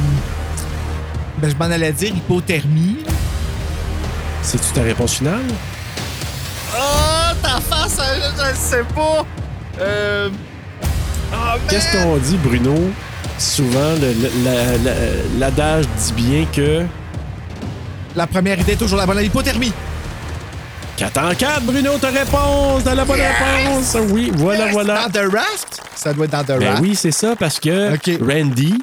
Ben, je m'en allais dire hypothermie. C'est-tu ta réponse finale? Oh, ta face, je, je le sais pas. Euh. Oh, Qu'est-ce qu'on dit, Bruno? Souvent, l'adage dit bien que. La première idée est toujours la bonne. Hypothermie. 4 en 4, Bruno, ta réponse! T'as la bonne réponse! Oui, voilà, voilà. Dans The Raft? Ça doit être dans The Ben Raft. oui, c'est ça, parce que. Randy,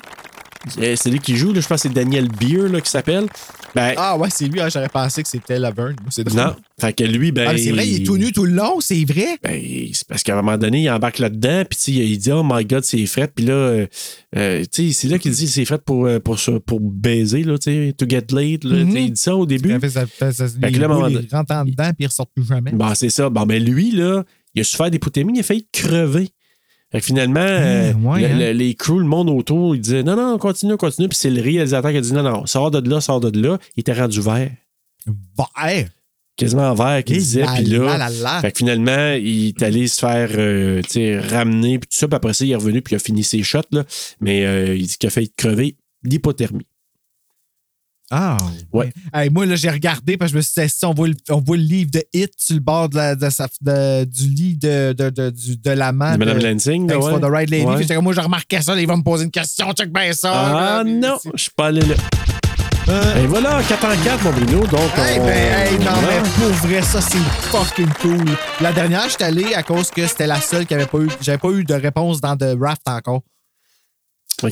c'est lui qui joue, là, je pense que c'est Daniel Beer là, qui s'appelle. Ben, Ah ouais, c'est lui. ah, J'aurais pensé que c'était Laverne. C'est non. Fait que lui, ben. Ah, c'est vrai, il est tout nu tout le long, c'est vrai? Ben, c'est parce qu'à un moment donné, il embarque là-dedans, puis il dit, oh my god, c'est fret. Puis là, euh, euh, tu sais, c'est là qu'il dit, c'est fret pour, euh, pour, pour baiser, là, tu sais, to get laid. Là, Mhm. Sais, Il dit ça au début. Fait- ça fait- ça- Fait que là, moment ils rentrent en dedans puis ils ressortent plus jamais. Bon, c'est ça. Bon, ben lui, là, il a souffert d'hypothermie, il a failli crever. Fait que finalement, euh, ouais, le- hein. le- les crews, le monde autour, ils disaient non, non, continue, continue. Puis c'est le réalisateur qui a dit non, non, sors de là, sors de là. Il était rendu vert. Ouais. Quasiment vert, qu'il Et disait. Puis là, fait que finalement, il est allé se faire euh, ramener, puis tout ça. Puis après ça, il est revenu, puis il a fini ses shots. Là. Mais euh, il dit qu'il a failli crever d'hypothermie. Ah, Ouais. Hey, moi, là, j'ai regardé parce que je me suis dit, si on voit le, on voit le livre de Hit sur le bord de la- de sa- de- du lit de, de, de, de l'amant. De Madame Lansing, ouais. for the Right Lady. Ouais. Puis j'étais comme, moi, je remarquais ça, il va me poser une question, check bien ça. Ah là. non, je suis pas allé là. Euh, Et voilà, 4 en 4, mon Bruno. Donc, Hey, on- ben, hey, non, on- mais pour vrai, ça, c'est fucking cool. La dernière, j'étais allé à cause que c'était la seule qui avait pas eu. J'avais pas eu de réponse dans The Raft encore.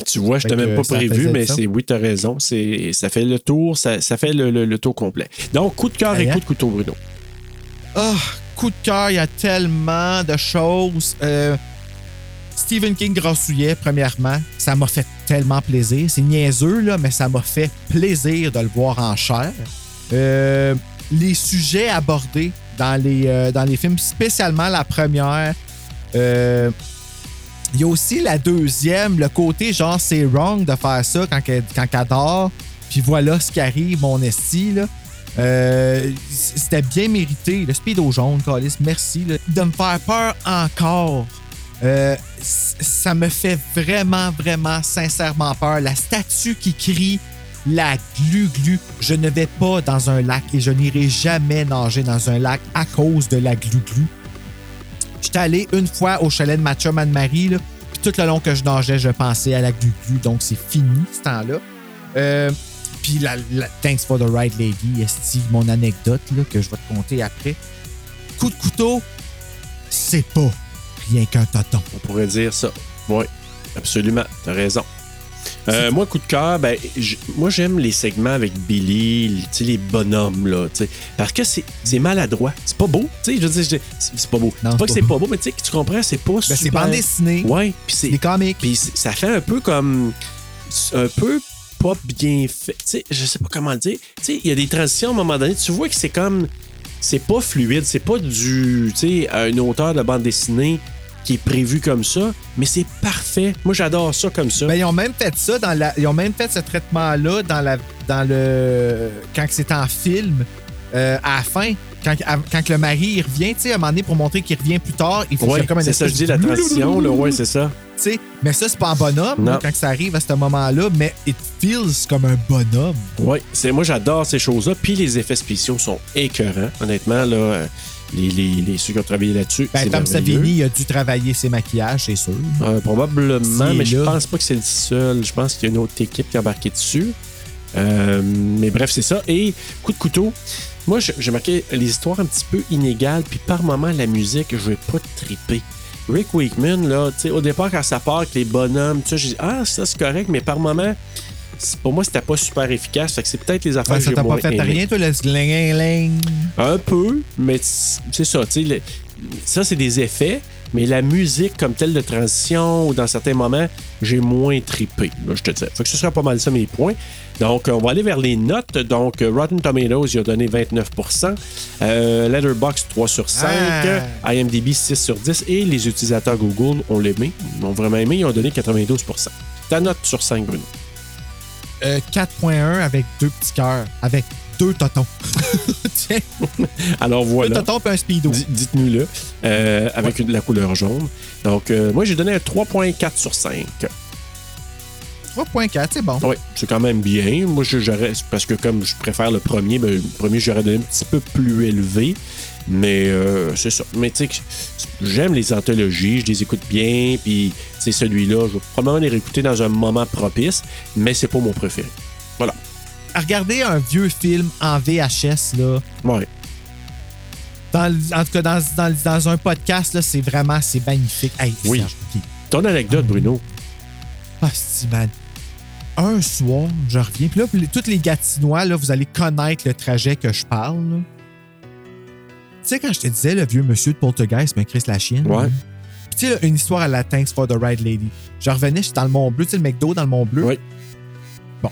Tu vois, je que même pas prévu, mais c'est oui, t'as raison. C'est, ça fait le tour, ça, ça fait le, le- le tour complet. Donc, coup de cœur et hein? coup de couteau, Bruno. Ah, coup de cœur, il y a tellement de choses. Euh, Stephen King Grassouillet, premièrement, ça m'a fait tellement plaisir. C'est niaiseux, là, mais ça m'a fait plaisir de le voir en chair. Euh, les sujets abordés dans les, euh, dans les films, spécialement la première. euh, il y a aussi la deuxième, le côté genre c'est wrong de faire ça quand elle, quand. Puis voilà ce qui arrive, mon esti. Euh, C'était bien mérité. Le speedo jaune, Calis, merci. De me faire peur encore. Euh, ça me fait vraiment, vraiment, sincèrement peur. La statue qui crie la glu-glu. Je ne vais pas dans un lac et je n'irai jamais nager dans un lac à cause de la glu-glu. J'étais allé une fois au chalet de ma chum Anne-Marie, puis tout le long que je nageais, je pensais à la glu-glu. Donc, c'est fini, ce temps-là. Euh, puis, la, thanks for the right lady, esti, mon anecdote là, que je vais te conter après. Coup de couteau, c'est pas rien qu'un toton. On pourrait dire ça. Oui, absolument. T'as raison. Euh, moi, coup de cœur, ben, moi, j'aime les segments avec Billy, les bonhommes, là, tu sais, parce que c'est c'est maladroit. C'est pas beau, tu sais, je veux dire, je- c'est c'est pas beau. C'est pas c'est que c'est pas beau, mais tu sais, tu comprends, c'est pas Ben, c'est super... bande dessinée. Ouais, puis c'est... Comics. Puis ça fait un peu comme. Un peu pas bien fait. Tu sais, je sais pas comment le dire. Tu sais, il y a des transitions à un moment donné. Tu vois que c'est comme. C'est pas fluide. C'est pas du. Tu sais, à une hauteur de bande dessinée qui est prévue comme ça. Mais c'est parfait. Moi, j'adore ça comme ça. Ben, ils ont même fait ça dans la. Ils ont même fait ce traitement-là dans la. dans le. Quand c'est en film. euh, à la fin, quand, à- quand le mari il revient, tu sais, à un moment donné, pour montrer qu'il revient plus tard, il faut ouais, comme un c'est ça, je dis la transition. Là, ouais, c'est ça. Tu sais, mais ça, c'est pas en bonhomme là, quand ça arrive à ce moment-là, mais it feels comme un bonhomme. Oui, c'est moi j'adore ces choses-là. Puis les effets spéciaux sont écœurants. Honnêtement, là, euh, les, les, les- ceux qui ont travaillé là-dessus. Ben, Tom. Savini a dû travailler ses maquillages, c'est sûr. Euh, probablement, mais je pense pas que c'est le seul. Je pense qu'il y a une autre équipe qui a embarqué dessus. Euh, mais bref, c'est ça. Et coup de couteau, moi, j'ai marqué les histoires un petit peu inégales, puis par moment, la musique, je vais pas triper. Rick Wakeman, là, tu sais, au départ, quand ça part avec les bonhommes, tu sais, j'ai dit, ah, ça c'est correct, mais par moment, pour moi, c'était pas super efficace. Fait que c'est peut-être les affaires Ouais, que ça j'ai t'a pas fait rien, toi, le sling Un peu, mais c'est ça, le- ça c'est des effets, mais la musique comme telle de transition ou dans certains moments, j'ai moins tripé, je te dis. Fait que ce sera pas mal ça mes points. Donc, on va aller vers les notes. Donc, Rotten Tomatoes, il a donné 29% euh, Letterboxd 3 sur 5, Ah. IMDb 6 sur 10 et les utilisateurs Google, on l'aimé, ont vraiment aimé, ils ont donné 92% Ta note sur 5, Bruno. Euh, 4.1 avec deux petits cœurs. Avec deux totons. Tiens, Alors deux voilà. totons puis un speedo. Di- Dites-nous-le. euh, avec la couleur jaune. Donc, euh, moi, j'ai donné un 3.4 sur 5. 3.4, c'est bon. Oui, c'est quand même bien. Moi, je- j'aurais. Parce que comme je préfère le premier, ben, le premier, j'aurais donné un petit peu plus élevé. Mais euh, c'est ça. Mais tu sais, j'aime les anthologies, je les écoute bien. Puis, c'est celui-là, je vais probablement les réécouter dans un moment propice, mais c'est pas mon préféré. Voilà. À regarder un vieux film en VHS, là, Ouais. dans, en tout cas, dans, dans- dans un podcast, là, c'est vraiment, c'est magnifique. Hey, Oui. Serge. Ton anecdote, Bruno? Ah, c'est man. Un soir, je reviens. Puis là, tous les Gatinois, là, vous allez connaître le trajet que je parle. Tu sais, quand je te disais, le vieux monsieur de Poltergeist, mais Chris la chienne. Ouais. Puis tu sais, une histoire à la Thanks for the Ride Lady. Je revenais, j'étais dans le Mont Bleu, tu sais, le McDo dans le Mont Bleu. Oui. Bon.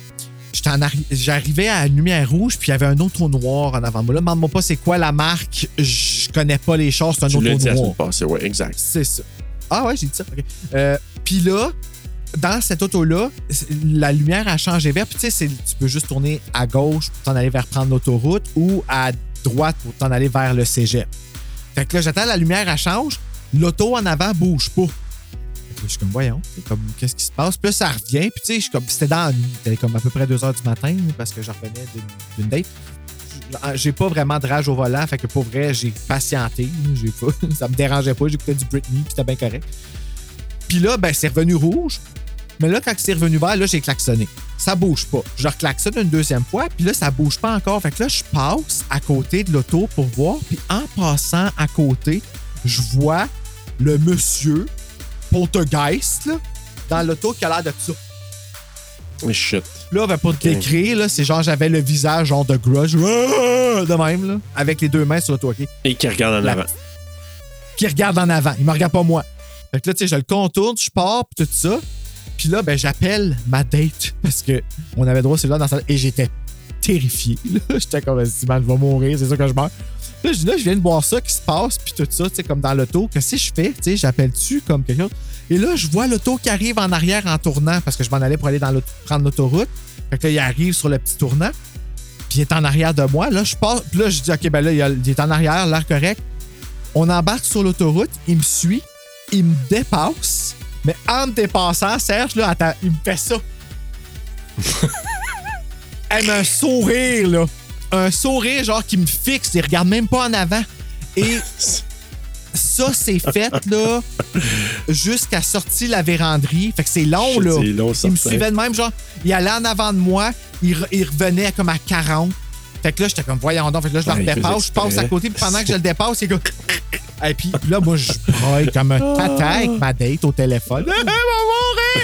J'arrivais à la lumière rouge, puis il y avait un auto noir en avant moi. Là, demande-moi pas c'est quoi la marque. Je connais pas les choses, c'est un Tu l'as auto dit la noir. semaine passée, ouais, exact. C'est ça. Ah ouais, j'ai dit ça. Euh, Puis là, dans cette auto-là, la lumière a changé vert. Puis tu sais, tu peux juste tourner à gauche pour t'en aller vers prendre l'autoroute ou à droite pour t'en aller vers le cégep. Fait que là, j'attends, la lumière, elle change. L'auto en avant bouge pas. Fait que je suis comme, voyons, comme, qu'est-ce qui se passe? Puis là, ça revient. Puis tu sais, je suis comme, c'était dans la nuit. C'était comme à peu près 2 h du matin parce que je revenais d'une- date j'ai pas vraiment de rage au volant, fait que pour vrai, j'ai patienté. J'ai pas, ça me dérangeait pas, j'écoutais du Britney, puis c'était bien correct. Puis là, ben, c'est revenu rouge. Mais là, quand c'est revenu vert, là, j'ai klaxonné. Ça bouge pas. Je reklaxonne une deuxième fois, puis là, ça bouge pas encore. Fait que là, je passe à côté de l'auto pour voir, puis en passant à côté, je vois le monsieur Poltergeist, là, dans l'auto qui a l'air de ça. Mais shit. Là, ben, pour te l'écrire, là, c'est genre j'avais le visage genre de grudge, de même, là, avec les deux mains sur le toit? Et qui regarde en La- avant. Qui regarde en avant. Il me regarde pas moi. Fait que là, tu sais, je le contourne, je pars, puis tout ça. Puis là, ben, j'appelle ma date parce que on avait droit à celui-là dans sa... Et j'étais terrifié. J'étais comme, si man, je vais mourir, c'est ça que je meurs. Là, je dis, là, je viens de voir ça qui se passe, puis tout ça, tu sais, comme dans l'auto. Que si je fais, tu sais, j'appelle-tu comme quelque chose? Et là, je vois l'auto qui arrive en arrière en tournant parce que je m'en allais pour aller dans prendre l'autoroute. Fait que là, il arrive sur le petit tournant. Puis il est en arrière de moi. Là, je passe. Puis là, je dis, OK, ben là, il est en arrière, l'air correct. On embarque sur l'autoroute, il me suit, il me dépasse. Mais en me dépassant, Serge, là, attends, il me fait ça. Elle a un sourire, là. Un sourire, genre, qui me fixe. Il regarde même pas en avant. Et ça, c'est fait, là, jusqu'à sortir la véranderie. Fait que c'est long, Shit, là. c'est long, il me suivait de même, genre, il allait en avant de moi, il, re- il revenait comme à 40. Fait que là, j'étais comme, voyons donc. Fait que là, je le dépasse, je passe à côté, puis pendant que je le dépasse, il est comme. Et puis là, moi, je braille comme un tata avec ma date au téléphone.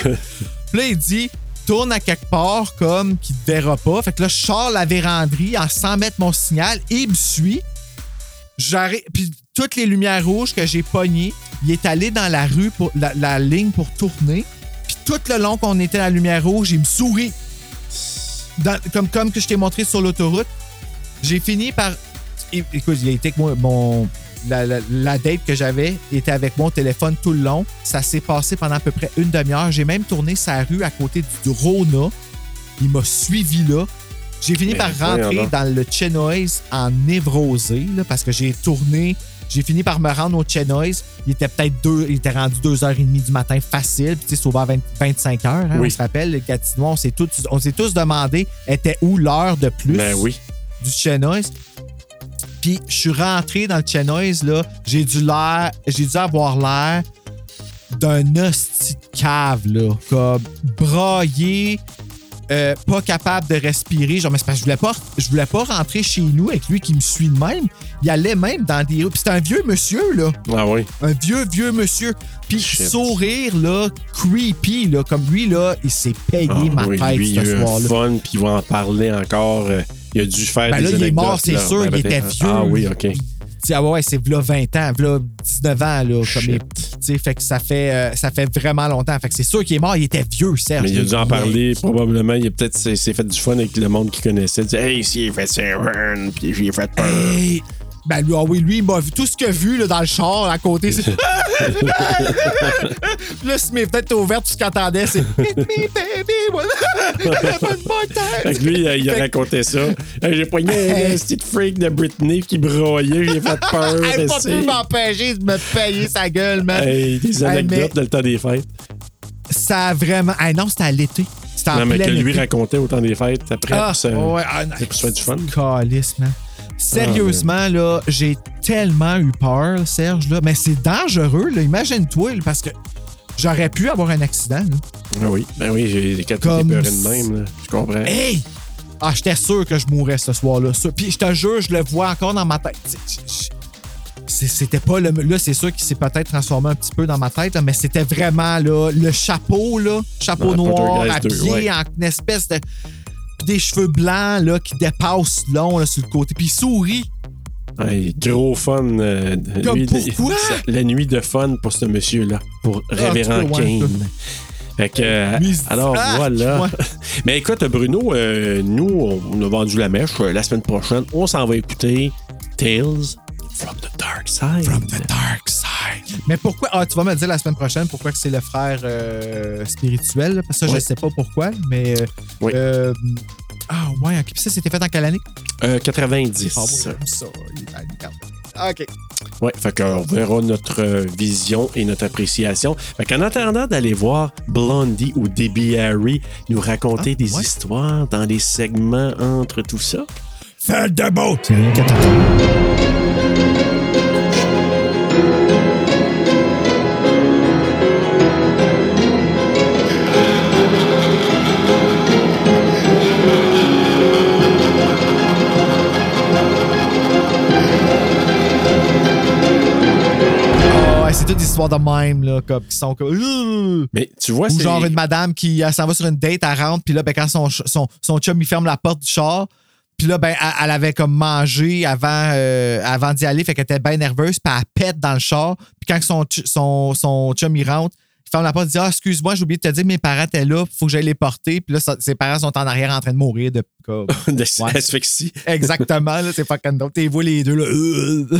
Puis là, il dit tourne à quelque part comme qu'il te verra pas. Fait que là, je sors la véranderie en sans mettre mon signal et il me suit. J'arrive. Puis toutes les lumières rouges que j'ai pognées, il est allé dans la rue, pour la, la ligne pour tourner. Puis tout le long qu'on était à la lumière rouge, il me sourit. Dans- comme, comme que je t'ai montré sur l'autoroute. J'ai fini par. Écoute, il a été avec moi. Mon, la, la- la date que j'avais était avec au téléphone tout le long. Ça s'est passé pendant à peu près une demi-heure. J'ai même tourné sa rue à côté du Rona. Il m'a suivi là. J'ai fini Mais par rentrer dans le Chenoise en névrosé là, parce que j'ai tourné. J'ai fini par me rendre au Chenoise. Il était peut-être deux, il était rendu 2h30 du matin facile. Puis tu sais, c'est ouvert 20 25 heures. hein, Oui. On se rappelle, les Gatineau, on s'est tous, on s'est tous demandé était où l'heure de plus Ben oui. du Chenoise? Puis je suis rentré dans le Chenoise, là. J'ai dû l'air. J'ai dû avoir l'air d'un hostie de cave, là. Comme braillé, euh, pas capable de respirer. Genre, mais c'est parce que je voulais pas, je voulais pas rentrer chez nous avec lui qui me suit de même. Il allait même dans des rues. Puis c'était un vieux monsieur, là. Ah oui. Un vieux, vieux monsieur. Puis sourire, là, creepy, là. Comme lui, là, il s'est payé Ah ma oui, tête lui, ce soir-là. fun, puis il va en parler encore. euh, il a dû faire Ben des là, il est mort, c'est là. sûr, Ben, il était peut-être. vieux. Ah oui, OK. Ah ouais, c'est v'là 20 ans, v'là 19 ans, là. Comme fait que ça fait, euh, ça fait vraiment longtemps. Fait que c'est sûr qu'il est mort, il était vieux, Serge. Mais il a dû en parler, probablement. Il a peut-être s'est fait du fun avec le monde qu'il connaissait. Il dit, hey, si, il fait Seven, puis j'ai fait peur. Hey! Ben lui, ah oui, lui, il m'a vu tout ce qu'il a vu là, dans le char à côté. C'est... Là, si mes fenêtres étaient ouvertes, tout ce qu'il entendait, c'est more Fait que lui, il a raconté ça. J'ai poigné un petit freak de Britney qui broyait, j'ai fait peur. Elle pas esti. pu m'empêcher de me payer sa gueule, man. Hey, des Hey, anecdotes mais dans le temps des fêtes. ça a vraiment. Ah non, c'était à l'été. C'était en Non, mais que lui été. racontait au temps des fêtes après. Ah, pour se- ouais, ah, c'est pour se faire du fun. Calice, man. Sérieusement, Ah, là, j'ai tellement eu peur, Serge, là. Mais c'est dangereux, là. Imagine-toi, parce que j'aurais pu avoir un accident, là. Ah oui, ben oui, j'ai des quatre Comme peur de même. là. Je comprends. Hey! Ah, j'étais sûr que je mourrais ce soir-là. Puis je te jure, je le vois encore dans ma tête. C'était pas le. Là, c'est sûr qu'il s'est peut-être transformé un petit peu dans ma tête, là, mais c'était vraiment là, le chapeau, là, chapeau noir, habillé 2, ouais. en une espèce de. Des cheveux blancs là, qui dépassent long là, sur le côté. Puis il sourit. Hey, gros fun. euh, Comme lui, pourquoi? la- La nuit de fun pour ce monsieur-là, pour Révérend cas, ouais, Kane. Fait que, euh, alors ah, voilà. ouais. Mais écoute, Bruno, euh, nous, on, on a vendu la mèche. Euh, La semaine prochaine, on s'en va écouter Tales from the Dark Side. From the dark side. Mais pourquoi. Ah, tu vas me dire la semaine prochaine pourquoi que c'est le frère euh, spirituel. là, Parce que ça, Ouais. je sais pas pourquoi, mais. euh, Oui. euh, ah, ouais, ok. Puis ça, c'était fait en quelle année? Euh, 90. Ah, oui, j'aime ça. OK. Ouais, fait qu'on verra notre vision et notre appréciation. Fait qu'en attendant d'aller voir Blondie ou Debbie Harry nous raconter Ah, des ouais. histoires dans les segments entre tout ça, Faites de beau! C'est rien qu'à. Ah ouais, c'est toutes des histoires de même, là, comme, qui sont comme. Ouh! mais tu vois, Ou c'est. genre une madame qui s'en va sur une date, elle rentre, puis là, ben, quand son, son, son chum il ferme la porte du char, puis là, ben, elle, elle avait comme mangé avant, euh, avant d'y aller, fait qu'elle était bien nerveuse, puis elle pète dans le char, puis quand son, son, son chum il rentre, il ferme la porte, il dit Ah, excuse-moi, j'ai oublié de te dire, mes parents étaient là, faut que j'aille les porter, puis là, ses parents sont en arrière en train de mourir de. Comme, de Ouais. asphyxie. Exactement, là, c'est fucking dope. T'es vois les deux, là.